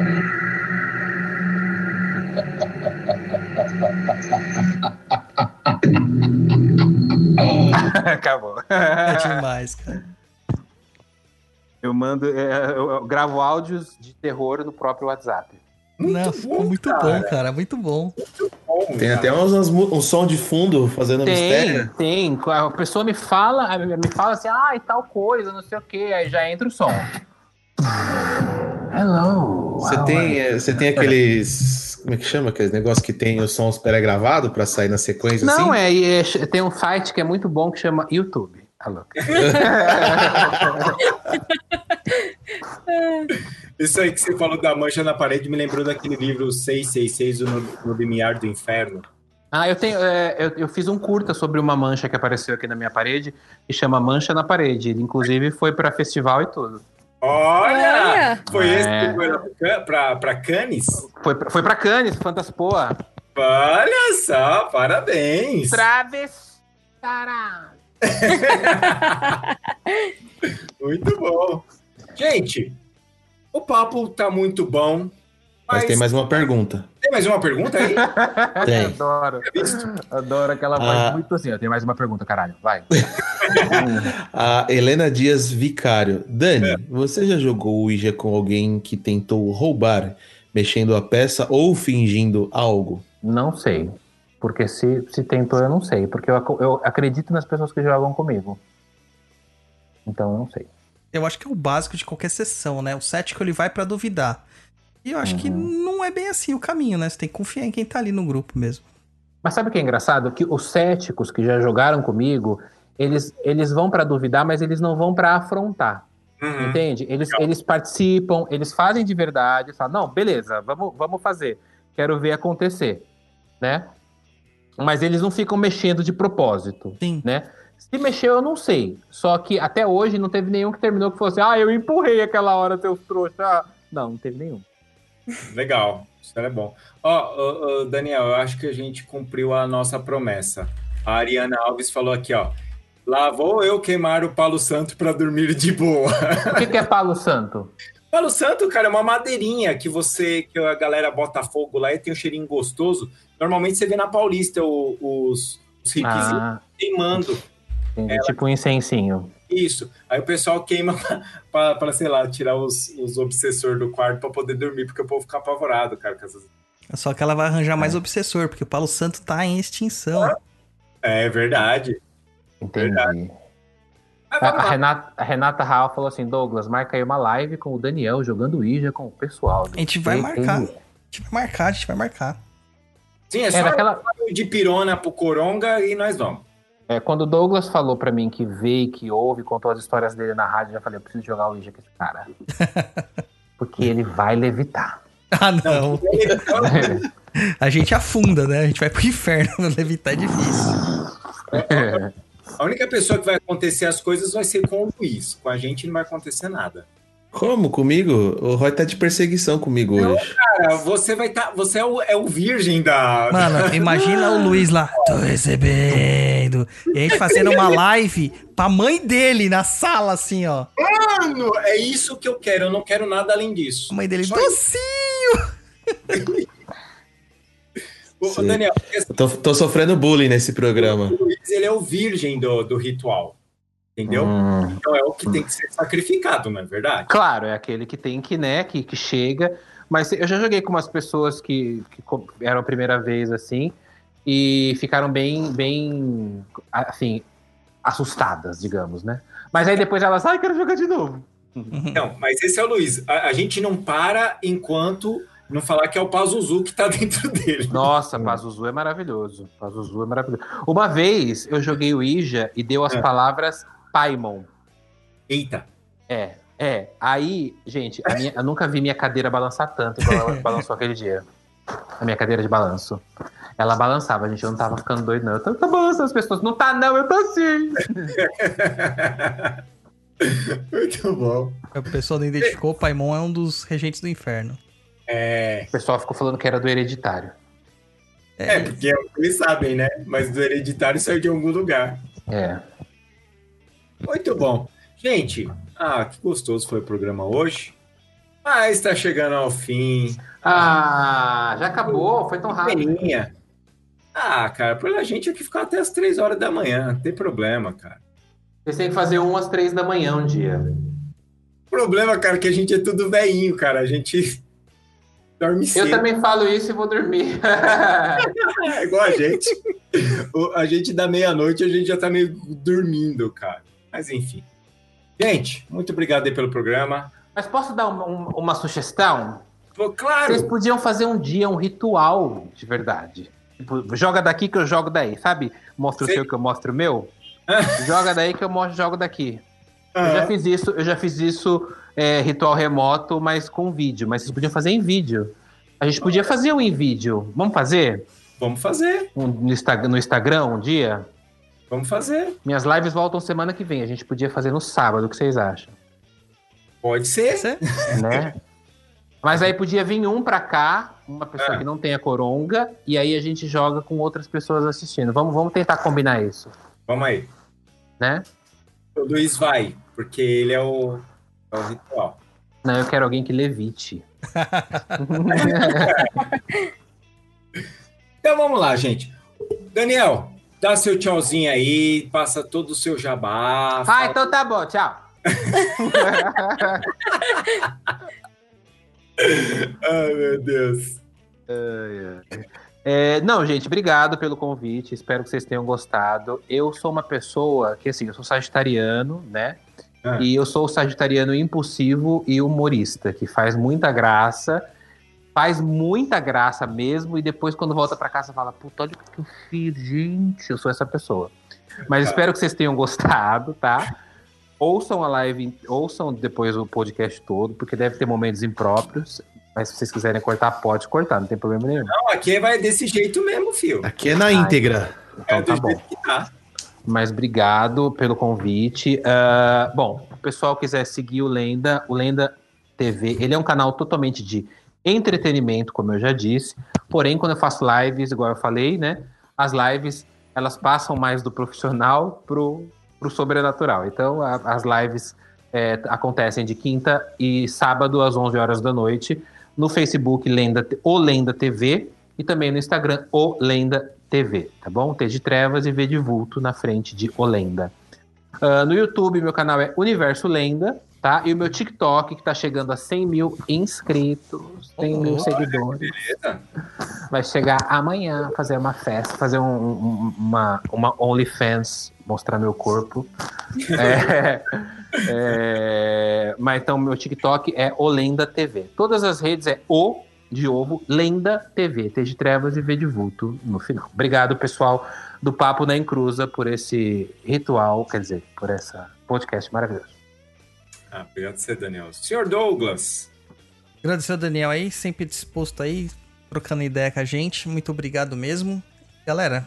[SPEAKER 9] [laughs] [laughs]
[SPEAKER 7] Acabou.
[SPEAKER 2] É demais, cara.
[SPEAKER 7] Eu mando, é, eu, gravo áudios de terror no próprio WhatsApp.
[SPEAKER 2] Não, ficou muito bom, cara. Muito bom.
[SPEAKER 5] Tem até uns, uns um som de fundo fazendo
[SPEAKER 7] Tem,
[SPEAKER 5] mistério.
[SPEAKER 7] tem. A pessoa me fala, me fala assim, ah, e tal coisa, não sei o quê, aí já entra o som. Hello.
[SPEAKER 5] Você tem, você tem aqueles. Como é que chama? Aqueles negócios que tem os sons pré-gravados pra sair na sequência
[SPEAKER 7] Não,
[SPEAKER 5] assim?
[SPEAKER 7] é, é- tem um site que é muito bom que chama YouTube. Alô. [laughs]
[SPEAKER 3] Isso aí que você falou da mancha na parede me lembrou daquele livro 666, o No, Limiar do Inferno.
[SPEAKER 7] Ah, eu tenho. é, eu, eu fiz um curta sobre uma mancha que apareceu aqui na minha parede que chama Mancha na Parede. Ele, inclusive, foi pra festival e tudo.
[SPEAKER 3] Olha!
[SPEAKER 4] Olha!
[SPEAKER 3] Foi esse
[SPEAKER 7] É.
[SPEAKER 3] que foi pra Cannes?
[SPEAKER 7] Foi, pra- foi pra Cannes, Fantaspoa.
[SPEAKER 3] Olha só, parabéns!
[SPEAKER 8] Traves. Tará. [laughs]
[SPEAKER 3] Muito bom. Gente, o papo tá muito bom. Mas,
[SPEAKER 5] Mas tem mais uma pergunta.
[SPEAKER 3] tem mais uma pergunta aí? [laughs]
[SPEAKER 5] Tem.
[SPEAKER 7] Adoro. Adoro aquela voz
[SPEAKER 5] Ah.
[SPEAKER 7] muito assim. Eu tenho mais uma pergunta, caralho. Vai. [laughs]
[SPEAKER 5] A Helena Dias Vicário. Dani,
[SPEAKER 3] É.
[SPEAKER 5] você já jogou o Ouija com alguém que tentou roubar, mexendo a peça ou fingindo algo?
[SPEAKER 7] Não sei. Porque se, se tentou, eu não sei. Porque eu, eu acredito nas pessoas que jogam comigo. Então, eu não sei.
[SPEAKER 2] Eu acho que é o básico de qualquer sessão, né? O cético ele vai pra duvidar. E eu acho que não é bem assim o caminho, né? Você tem que confiar em quem tá ali no grupo mesmo.
[SPEAKER 7] Mas sabe o que é engraçado? Que os céticos que já jogaram comigo, eles, eles vão pra duvidar, mas eles não vão pra afrontar.
[SPEAKER 3] Uhum.
[SPEAKER 7] Entende? Eles, eles participam, eles fazem de verdade, falam, não, beleza, vamos, vamos fazer. Quero ver acontecer, né? Mas eles não ficam mexendo de propósito,
[SPEAKER 2] Sim.
[SPEAKER 7] né? Se mexeu, eu não sei. Só que até hoje não teve nenhum que terminou que fosse, ah, eu empurrei aquela hora, seus trouxa. Não, não teve nenhum.
[SPEAKER 3] Legal, isso é bom. Ó, ô, Daniel, eu acho que a gente cumpriu a nossa promessa. A Ariana Alves falou aqui, ó. Lá vou eu queimar o palo santo para dormir de boa.
[SPEAKER 7] O que, que é Palo Santo?
[SPEAKER 3] Palo santo, cara, é uma madeirinha que você, que a galera bota fogo lá e tem um cheirinho gostoso. Normalmente você vê na Paulista os, os requisitos
[SPEAKER 7] Ah,
[SPEAKER 3] queimando.
[SPEAKER 7] entendi. tipo um incensinho.
[SPEAKER 3] Isso. Aí o pessoal queima [laughs] para, sei lá, tirar os, os obsessores do quarto para poder dormir, porque o povo fica apavorado, cara. Com essas...
[SPEAKER 2] Só que ela vai arranjar mais obsessor, porque o Palo Santo tá em extinção.
[SPEAKER 3] É verdade.
[SPEAKER 7] Entendi.
[SPEAKER 3] Mas
[SPEAKER 7] A,
[SPEAKER 3] vamos
[SPEAKER 7] a
[SPEAKER 3] lá.
[SPEAKER 7] Renata, a Renata Raul falou assim: Douglas, marca aí uma live com o Daniel jogando Ija com o pessoal.
[SPEAKER 2] A gente vai marcar.
[SPEAKER 7] ei.
[SPEAKER 2] A gente vai marcar, a gente vai marcar.
[SPEAKER 3] Sim, é
[SPEAKER 7] É,
[SPEAKER 3] só
[SPEAKER 7] daquela,
[SPEAKER 3] de pirona pro coronga e nós vamos.
[SPEAKER 7] É, quando o Douglas falou pra mim que veio, que ouve, contou as histórias dele na rádio, eu já falei: eu preciso jogar o Ija com esse cara. [laughs] Porque ele vai levitar.
[SPEAKER 2] Ah, não. A gente afunda, né? A gente vai pro inferno. [laughs] Levitar é difícil.
[SPEAKER 3] A única pessoa que vai acontecer as coisas vai ser com o Luiz. Com a gente não vai acontecer nada.
[SPEAKER 5] Como? Comigo? O Roy tá de perseguição comigo hoje.
[SPEAKER 3] Cara, você vai estar. você é o, é o virgem da.
[SPEAKER 2] Mano, imagina o Luiz lá. Tô recebendo. E a gente fazendo uma live pra mãe dele na sala, assim, ó.
[SPEAKER 3] Mano, é isso que eu quero. Eu não quero nada além disso.
[SPEAKER 2] A mãe dele,
[SPEAKER 3] Só
[SPEAKER 2] docinho. [laughs]
[SPEAKER 3] Ô. Daniel,
[SPEAKER 5] Eu tô, tô sofrendo bullying nesse programa.
[SPEAKER 3] o Luiz ele é o virgem do, do ritual. Entendeu?
[SPEAKER 7] Hum.
[SPEAKER 3] Então é o que tem que ser sacrificado, não é verdade?
[SPEAKER 7] Claro, é aquele que tem que, né, que, que chega. Mas eu já joguei com umas pessoas que, que eram a primeira vez assim e ficaram bem, bem, assim, assustadas, digamos, né? Mas aí depois elas, ai, quero jogar de novo.
[SPEAKER 3] Não, mas esse é o Luiz. A, a gente não para enquanto não falar que é o Pazuzu que tá [laughs] dentro dele.
[SPEAKER 7] Nossa, Pazuzu é maravilhoso. Pazuzu é maravilhoso. Uma vez eu joguei o Ija e deu as
[SPEAKER 3] É.
[SPEAKER 7] palavras Paimon.
[SPEAKER 3] Eita.
[SPEAKER 7] É, é. Aí, gente, a minha- eu nunca vi minha cadeira balançar tanto igual ela [laughs] balançou aquele dia. A minha cadeira de balanço. Ela balançava, gente. Eu não tava ficando doido, não. Eu tô, tá balançando as pessoas. Não tá, não, eu tô sim. [laughs]
[SPEAKER 3] Muito bom.
[SPEAKER 2] O pessoal não identificou, o Paimon é um dos regentes do inferno.
[SPEAKER 3] É,
[SPEAKER 7] O pessoal ficou falando que era do hereditário.
[SPEAKER 3] é, porque é o que eles sabem, né? Mas do hereditário saiu de algum lugar.
[SPEAKER 7] É.
[SPEAKER 3] Muito bom. Gente, ah, que gostoso foi o programa hoje. Mas está chegando ao fim.
[SPEAKER 7] Ah, já acabou, foi tão rápido.
[SPEAKER 3] Ah, cara, por a gente aqui ficar até as três horas da manhã, não tem problema, cara.
[SPEAKER 7] Vocês têm que fazer um às três da manhã um dia.
[SPEAKER 3] O problema, cara, é que a gente é tudo velhinho, cara. A gente [laughs] dorme cedo.
[SPEAKER 7] Eu também falo isso e vou dormir. [laughs]
[SPEAKER 3] É igual a gente. A gente da meia-noite, a gente já tá meio dormindo, cara. Mas enfim. Gente, muito obrigado aí pelo programa.
[SPEAKER 7] Mas posso dar uma, uma- sugestão?
[SPEAKER 3] Pô, claro.
[SPEAKER 7] Vocês podiam fazer um dia um ritual de verdade. Tipo, joga daqui que eu jogo daí, sabe? Mostra o seu que eu mostro o meu. [laughs] joga daí que eu mostro, jogo daqui. Eu
[SPEAKER 3] Ah,
[SPEAKER 7] já fiz isso, eu já fiz isso é, ritual remoto, mas com vídeo. Mas vocês podiam fazer em vídeo. A gente podia fazer um em vídeo. Vamos fazer?
[SPEAKER 3] Vamos fazer,
[SPEAKER 7] Um no, Insta- no Instagram um dia?
[SPEAKER 3] Vamos fazer.
[SPEAKER 7] Minhas lives voltam semana que vem. A gente podia fazer no sábado. O que vocês acham?
[SPEAKER 3] Pode ser.
[SPEAKER 2] Você?
[SPEAKER 7] né? Mas aí podia vir um pra cá, uma pessoa
[SPEAKER 3] É.
[SPEAKER 7] que não tenha coronga, e aí a gente joga com outras pessoas assistindo. Vamos, vamos tentar combinar isso,
[SPEAKER 3] Vamos aí.
[SPEAKER 7] né?
[SPEAKER 3] O Luiz vai, porque ele é o, é o ritual.
[SPEAKER 7] Não, eu quero alguém que levite. [laughs]
[SPEAKER 3] Então vamos lá, gente. Daniel, dá seu tchauzinho aí, passa todo o seu jabá.
[SPEAKER 7] ah,
[SPEAKER 3] fala-
[SPEAKER 7] então tá bom, tchau. [laughs]
[SPEAKER 3] Ai, meu Deus.
[SPEAKER 7] É, não, gente, obrigado pelo convite. Espero que vocês tenham gostado. Eu sou uma pessoa que, assim, eu sou sagitariano, né?
[SPEAKER 3] Ah.
[SPEAKER 7] E eu sou o sagitariano impulsivo e humorista, que faz muita graça, faz muita graça mesmo, e depois, quando volta pra casa, fala: Puta, olha o que eu fiz, gente. Eu sou essa pessoa. Mas espero que vocês tenham [laughs] gostado, tá? Ouçam a live, ouçam depois o podcast todo, porque deve ter momentos impróprios. Mas se vocês quiserem cortar, pode cortar, não tem problema nenhum.
[SPEAKER 3] Não, aqui vai desse jeito mesmo, filho.
[SPEAKER 5] Aqui é na íntegra.
[SPEAKER 7] Então
[SPEAKER 3] é do
[SPEAKER 7] tá bom.
[SPEAKER 3] tá.
[SPEAKER 7] Mas obrigado pelo convite. Ah, bom, o pessoal quiser seguir o Lenda, o Lenda TV, ele é um canal totalmente de entretenimento, como eu já disse. Porém, quando eu faço lives, igual eu falei, né? As lives elas passam mais do profissional pro, pro sobrenatural. Então, a- as lives é, acontecem de quinta e sábado às 11 horas da noite no Facebook Lenda, o Lenda TV e também no Instagram o Lenda TV, tá bom? T de trevas e V de vulto na frente de O Lenda. Ah, no YouTube, meu canal é Universo Lenda, tá? E o meu TikTok, que tá chegando a 100 mil inscritos, 100 mil
[SPEAKER 2] Oh,
[SPEAKER 7] seguidores.
[SPEAKER 3] Beleza?
[SPEAKER 7] Vai chegar amanhã fazer uma festa, fazer um- um- uma, uma OnlyFans, mostrar meu corpo. [laughs] É, é, mas então, meu TikTok é O Lenda TV. Todas as redes é O de ovo, Lenda TV, T de trevas e V de vulto no final. Obrigado, pessoal do Papo na Encruza, por esse ritual, quer dizer, por essa podcast maravilhoso.
[SPEAKER 3] Ah, obrigado você, Daniel. Senhor Douglas.
[SPEAKER 2] Agradecer ao Daniel aí, sempre disposto aí, trocando ideia com a gente. Muito obrigado mesmo. Galera,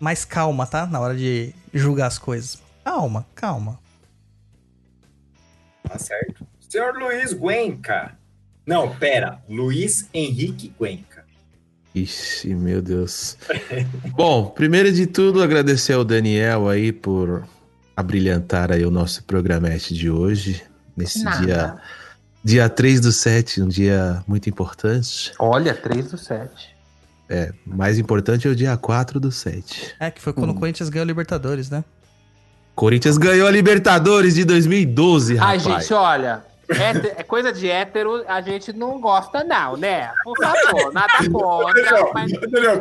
[SPEAKER 2] mais calma, tá? Na hora de julgar as coisas. Calma, calma.
[SPEAKER 3] Tá certo. Senhor Luiz Guenca. Não, pera. Luiz Henrique Guenca.
[SPEAKER 5] Ixi, meu Deus. Bom, primeiro de tudo, agradecer ao Daniel aí por abrilhantar aí o nosso programete de hoje. Nesse
[SPEAKER 7] Nada.
[SPEAKER 5] dia, dia 3 do 7, um dia muito importante.
[SPEAKER 7] Olha, 3 do 7.
[SPEAKER 5] É, mais importante é o dia 4 do 7.
[SPEAKER 2] É, que foi quando o Corinthians ganhou a Libertadores, né?
[SPEAKER 5] Corinthians ganhou a Libertadores de 2012,
[SPEAKER 7] Ai,
[SPEAKER 5] rapaz.
[SPEAKER 7] gente, olha. É coisa de hétero, a gente não gosta, não, né? Por favor, nada contra. Mas...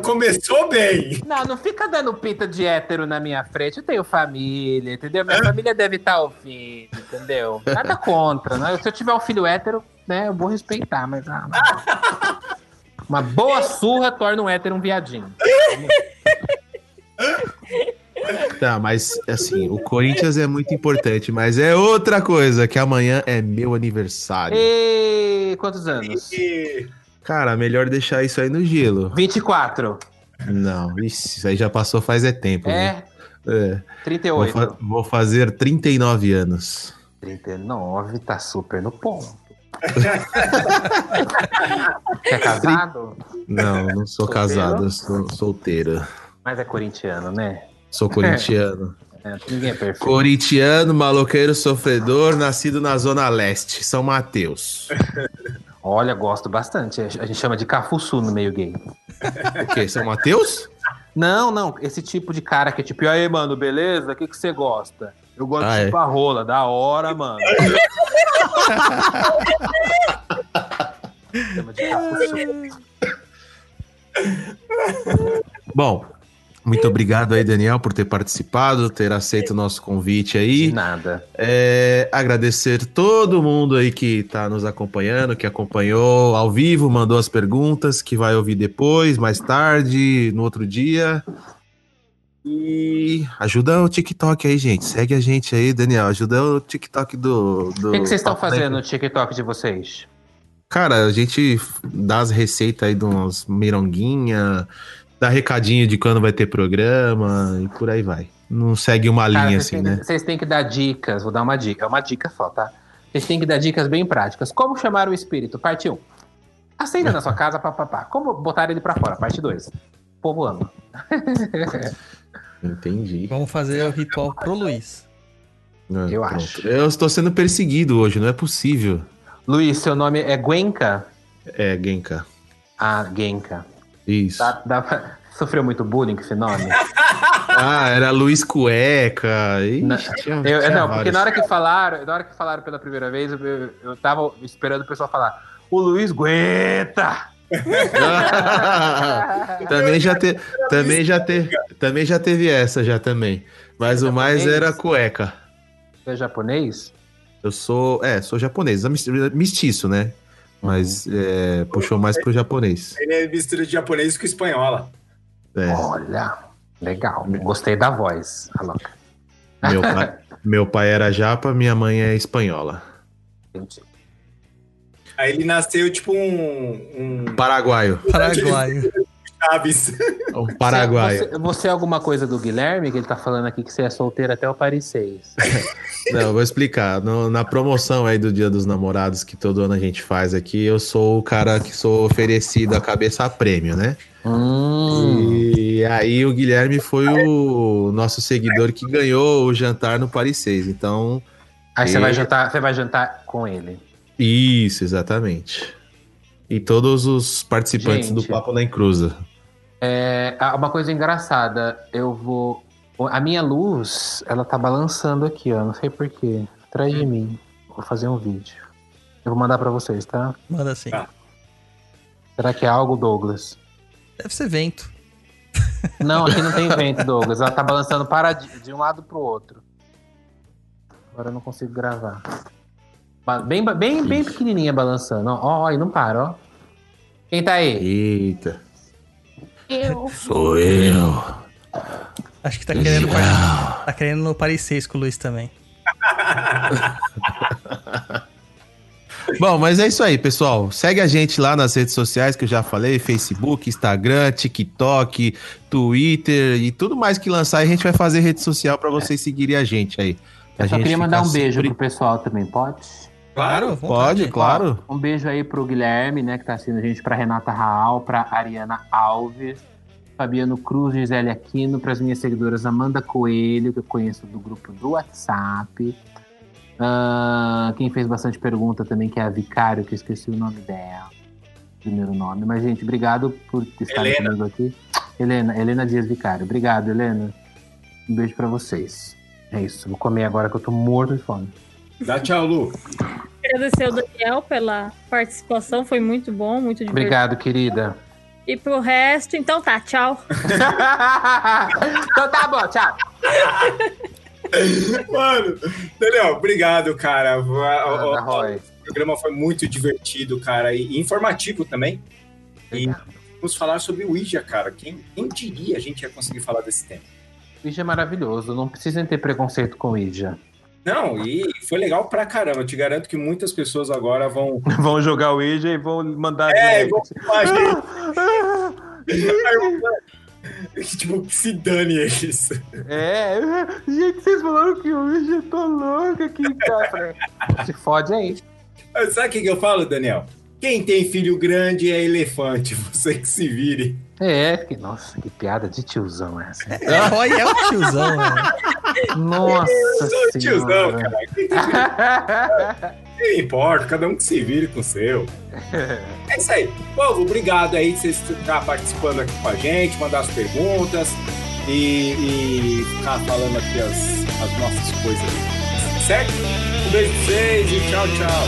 [SPEAKER 3] Começou bem.
[SPEAKER 7] Não, não fica dando pinta de hétero na minha frente. Eu tenho família, entendeu? Minha família deve estar ouvindo, entendeu? Nada contra, né? Se eu tiver um filho hétero, né, eu vou respeitar, mas. ah, não. Uma boa surra torna um hétero um viadinho. [laughs]
[SPEAKER 5] Tá, mas assim, o Corinthians é muito importante, mas é outra coisa, que amanhã é meu aniversário.
[SPEAKER 7] E quantos anos?
[SPEAKER 3] E...
[SPEAKER 5] Cara, melhor deixar isso aí no gelo.
[SPEAKER 7] 24.
[SPEAKER 5] Não, isso aí já passou faz é tempo.
[SPEAKER 7] É,
[SPEAKER 5] viu? É. Vou,
[SPEAKER 7] 38.
[SPEAKER 5] fa- vou fazer 39 anos.
[SPEAKER 7] 39 tá super no ponto. [laughs] Você é casado?
[SPEAKER 5] Não, não sou
[SPEAKER 7] Solteiro?
[SPEAKER 5] casado, eu sou solteiro.
[SPEAKER 7] Mas é corintiano, né?
[SPEAKER 5] Sou corintiano.
[SPEAKER 7] É, ninguém é perfeito.
[SPEAKER 5] Coritiano, maloqueiro sofredor, nascido na Zona Leste, São Mateus. [laughs]
[SPEAKER 7] Olha, gosto bastante. A gente chama de cafuçu no meio gay.
[SPEAKER 5] O quê? São Mateus?
[SPEAKER 7] Não, não. Esse tipo de cara que é tipo, e aí, mano, beleza? O que, que você gosta? Eu gosto
[SPEAKER 5] Ah,
[SPEAKER 7] de
[SPEAKER 5] é?
[SPEAKER 7] chupar rola, da hora, mano. [laughs]
[SPEAKER 5] Bom, muito obrigado aí, Daniel, por ter participado, ter aceito o nosso convite
[SPEAKER 7] De
[SPEAKER 5] aí.
[SPEAKER 7] nada.
[SPEAKER 5] É, agradecer todo mundo aí que tá nos acompanhando, que acompanhou ao vivo, mandou as perguntas, que vai ouvir depois, mais tarde, no outro dia. E ajuda o TikTok aí, gente. Segue a gente aí, Daniel. Ajuda o TikTok do. do
[SPEAKER 7] O que, que vocês estão fazendo no TikTok de vocês?
[SPEAKER 5] Cara, a gente dá as receitas aí de umas mironguinha, dá recadinho de quando vai ter programa e por aí vai. Não segue uma
[SPEAKER 7] Cara,
[SPEAKER 5] linha assim, né?
[SPEAKER 7] vocês têm que dar dicas. Vou dar uma dica. É uma dica só, tá? Vocês têm que dar dicas bem práticas. Como chamar o espírito? Parte 1. Acenda na sua [laughs] casa, papapá. Como botar ele pra fora? Parte 2. O povo ama. [laughs]
[SPEAKER 5] Entendi.
[SPEAKER 2] Vamos fazer o ritual pro Luiz.
[SPEAKER 5] Ah,
[SPEAKER 7] Eu
[SPEAKER 5] pronto.
[SPEAKER 7] acho.
[SPEAKER 5] Eu estou sendo perseguido hoje, não é possível.
[SPEAKER 7] Luiz, seu nome é Gwenka?
[SPEAKER 5] É, Genka.
[SPEAKER 7] Ah, Genka.
[SPEAKER 5] Isso.
[SPEAKER 7] Dá pra- Sofreu muito bullying com esse nome? [laughs]
[SPEAKER 5] Ah, era Luiz Cueca. Ixi,
[SPEAKER 7] Não,
[SPEAKER 5] tinha-
[SPEAKER 7] Eu-
[SPEAKER 5] tinha
[SPEAKER 7] não, porque na hora que falaram, na hora que falaram pela primeira vez, eu, eu, eu tava esperando o pessoal falar. O Luiz aguenta! [laughs]
[SPEAKER 5] também já te, também já te, também já teve essa já também. Mas o mais
[SPEAKER 7] Japonês?
[SPEAKER 5] era cueca.
[SPEAKER 7] Você é japonês?
[SPEAKER 5] Eu sou, é, sou japonês, mis- mestiço, né? Mas é, puxou mais pro japonês.
[SPEAKER 3] Ele é mistura de japonês com espanhola.
[SPEAKER 5] É,
[SPEAKER 7] Olha, legal. Gostei da voz.
[SPEAKER 5] meu, pai, meu pai era japa, minha mãe é espanhola.
[SPEAKER 7] Entendi.
[SPEAKER 3] Aí ele nasceu tipo um. um
[SPEAKER 5] Paraguaio. [laughs]
[SPEAKER 2] Paraguaio.
[SPEAKER 3] Chaves.
[SPEAKER 5] Um paraguaio.
[SPEAKER 7] Você, você é alguma coisa do Guilherme, que ele tá falando aqui que você é solteiro até o Paris 6. [laughs]
[SPEAKER 5] Não, vou explicar. No- na promoção aí do Dia dos Namorados que todo ano a gente faz aqui, eu sou o cara que sou oferecido a cabeça a prêmio, né?
[SPEAKER 7] Hum,
[SPEAKER 5] E aí o Guilherme foi o nosso seguidor que ganhou o jantar no Paris 6. Então,
[SPEAKER 7] aí você
[SPEAKER 5] E-
[SPEAKER 7] vai jantar, você vai jantar com ele.
[SPEAKER 5] isso, exatamente. E todos os participantes do
[SPEAKER 7] Gente.
[SPEAKER 5] Papo na Encruza.
[SPEAKER 7] É, ah, uma coisa engraçada, eu vou. A minha luz, ela tá balançando aqui, ó. Não sei porquê. Atrás de mim. Vou fazer um vídeo. Eu vou mandar pra vocês, tá?
[SPEAKER 2] Manda assim.
[SPEAKER 3] Tá.
[SPEAKER 7] Será que é algo, Douglas?
[SPEAKER 2] Deve ser vento.
[SPEAKER 7] Não, aqui não tem [laughs] vento, Douglas. Ela tá balançando para de, de um lado pro outro. Agora eu não consigo gravar. Bem, bem, bem pequenininha balançando. Ó, ó, e não para, ó. Quem tá aí?
[SPEAKER 5] Eita.
[SPEAKER 8] Eu.
[SPEAKER 5] Sou eu.
[SPEAKER 2] Acho que tá querendo, tá querendo no Paris 6 com o Luiz também. [laughs]
[SPEAKER 5] Bom, mas é isso aí, pessoal. Segue a gente lá nas redes sociais que eu já falei: Facebook, Instagram, TikTok, Twitter e tudo mais que lançar. A gente vai fazer rede social pra vocês seguirem a gente aí. A
[SPEAKER 7] Eu só
[SPEAKER 5] gente
[SPEAKER 7] queria mandar um beijo
[SPEAKER 5] sempre-
[SPEAKER 7] pro pessoal também, pode?
[SPEAKER 2] Claro,
[SPEAKER 5] Pode, claro.
[SPEAKER 7] Um beijo aí pro Guilherme, né, que tá assistindo a gente, pra Renata Raal, pra Ariana Alves, Fabiano Cruz, Gisele Aquino, pras minhas seguidoras Amanda Coelho, que eu conheço do grupo do WhatsApp. Ah, quem fez bastante pergunta também, que é a Vicário, que eu esqueci o nome dela. Primeiro nome. Mas, gente, obrigado por estarem
[SPEAKER 3] Helena.
[SPEAKER 7] comigo aqui. Helena, Helena Dias Vicário. Obrigado, Helena. Um beijo pra vocês. É isso. Vou comer agora que eu tô morto de fome.
[SPEAKER 3] Dá tchau, Lu.
[SPEAKER 4] Agradecer ao Daniel pela participação, foi muito bom, muito divertido.
[SPEAKER 7] Obrigado, querida.
[SPEAKER 4] E pro resto, então tá, tchau. [laughs]
[SPEAKER 7] então tá bom, tchau. [laughs]
[SPEAKER 3] Mano, Daniel, obrigado, cara. O, o- o- programa foi muito divertido, cara, e, e informativo também. E vamos falar sobre o Ouija, cara. Quem, quem diria a gente ia conseguir falar desse tema?
[SPEAKER 7] Ouija é maravilhoso, não precisem ter preconceito com Ouija.
[SPEAKER 3] Não, e foi legal pra caramba. Eu te garanto que muitas pessoas agora vão. [laughs]
[SPEAKER 7] Vão jogar Ouija e vão mandar
[SPEAKER 3] É, vão [laughs] [laughs] tipo, que se dane eles.
[SPEAKER 7] É, gente, vocês falaram que Ouija eu tô louca aqui, cara. Se fode aí.
[SPEAKER 3] Sabe o que eu falo, Daniel? Quem tem filho grande é elefante. Você que se vire.
[SPEAKER 7] É, que, nossa, que piada de tiozão essa.
[SPEAKER 2] É, Roy é o tiozão, né?
[SPEAKER 7] Nossa
[SPEAKER 3] Eu sou um tiozão, cara. Não importa, cada um que se vire com o seu. É isso aí. Povo, obrigado aí de vocês estar participando aqui com a gente, mandar as perguntas e, e ficar falando aqui as, as nossas coisas. Certo? Um beijo pra vocês e tchau, tchau.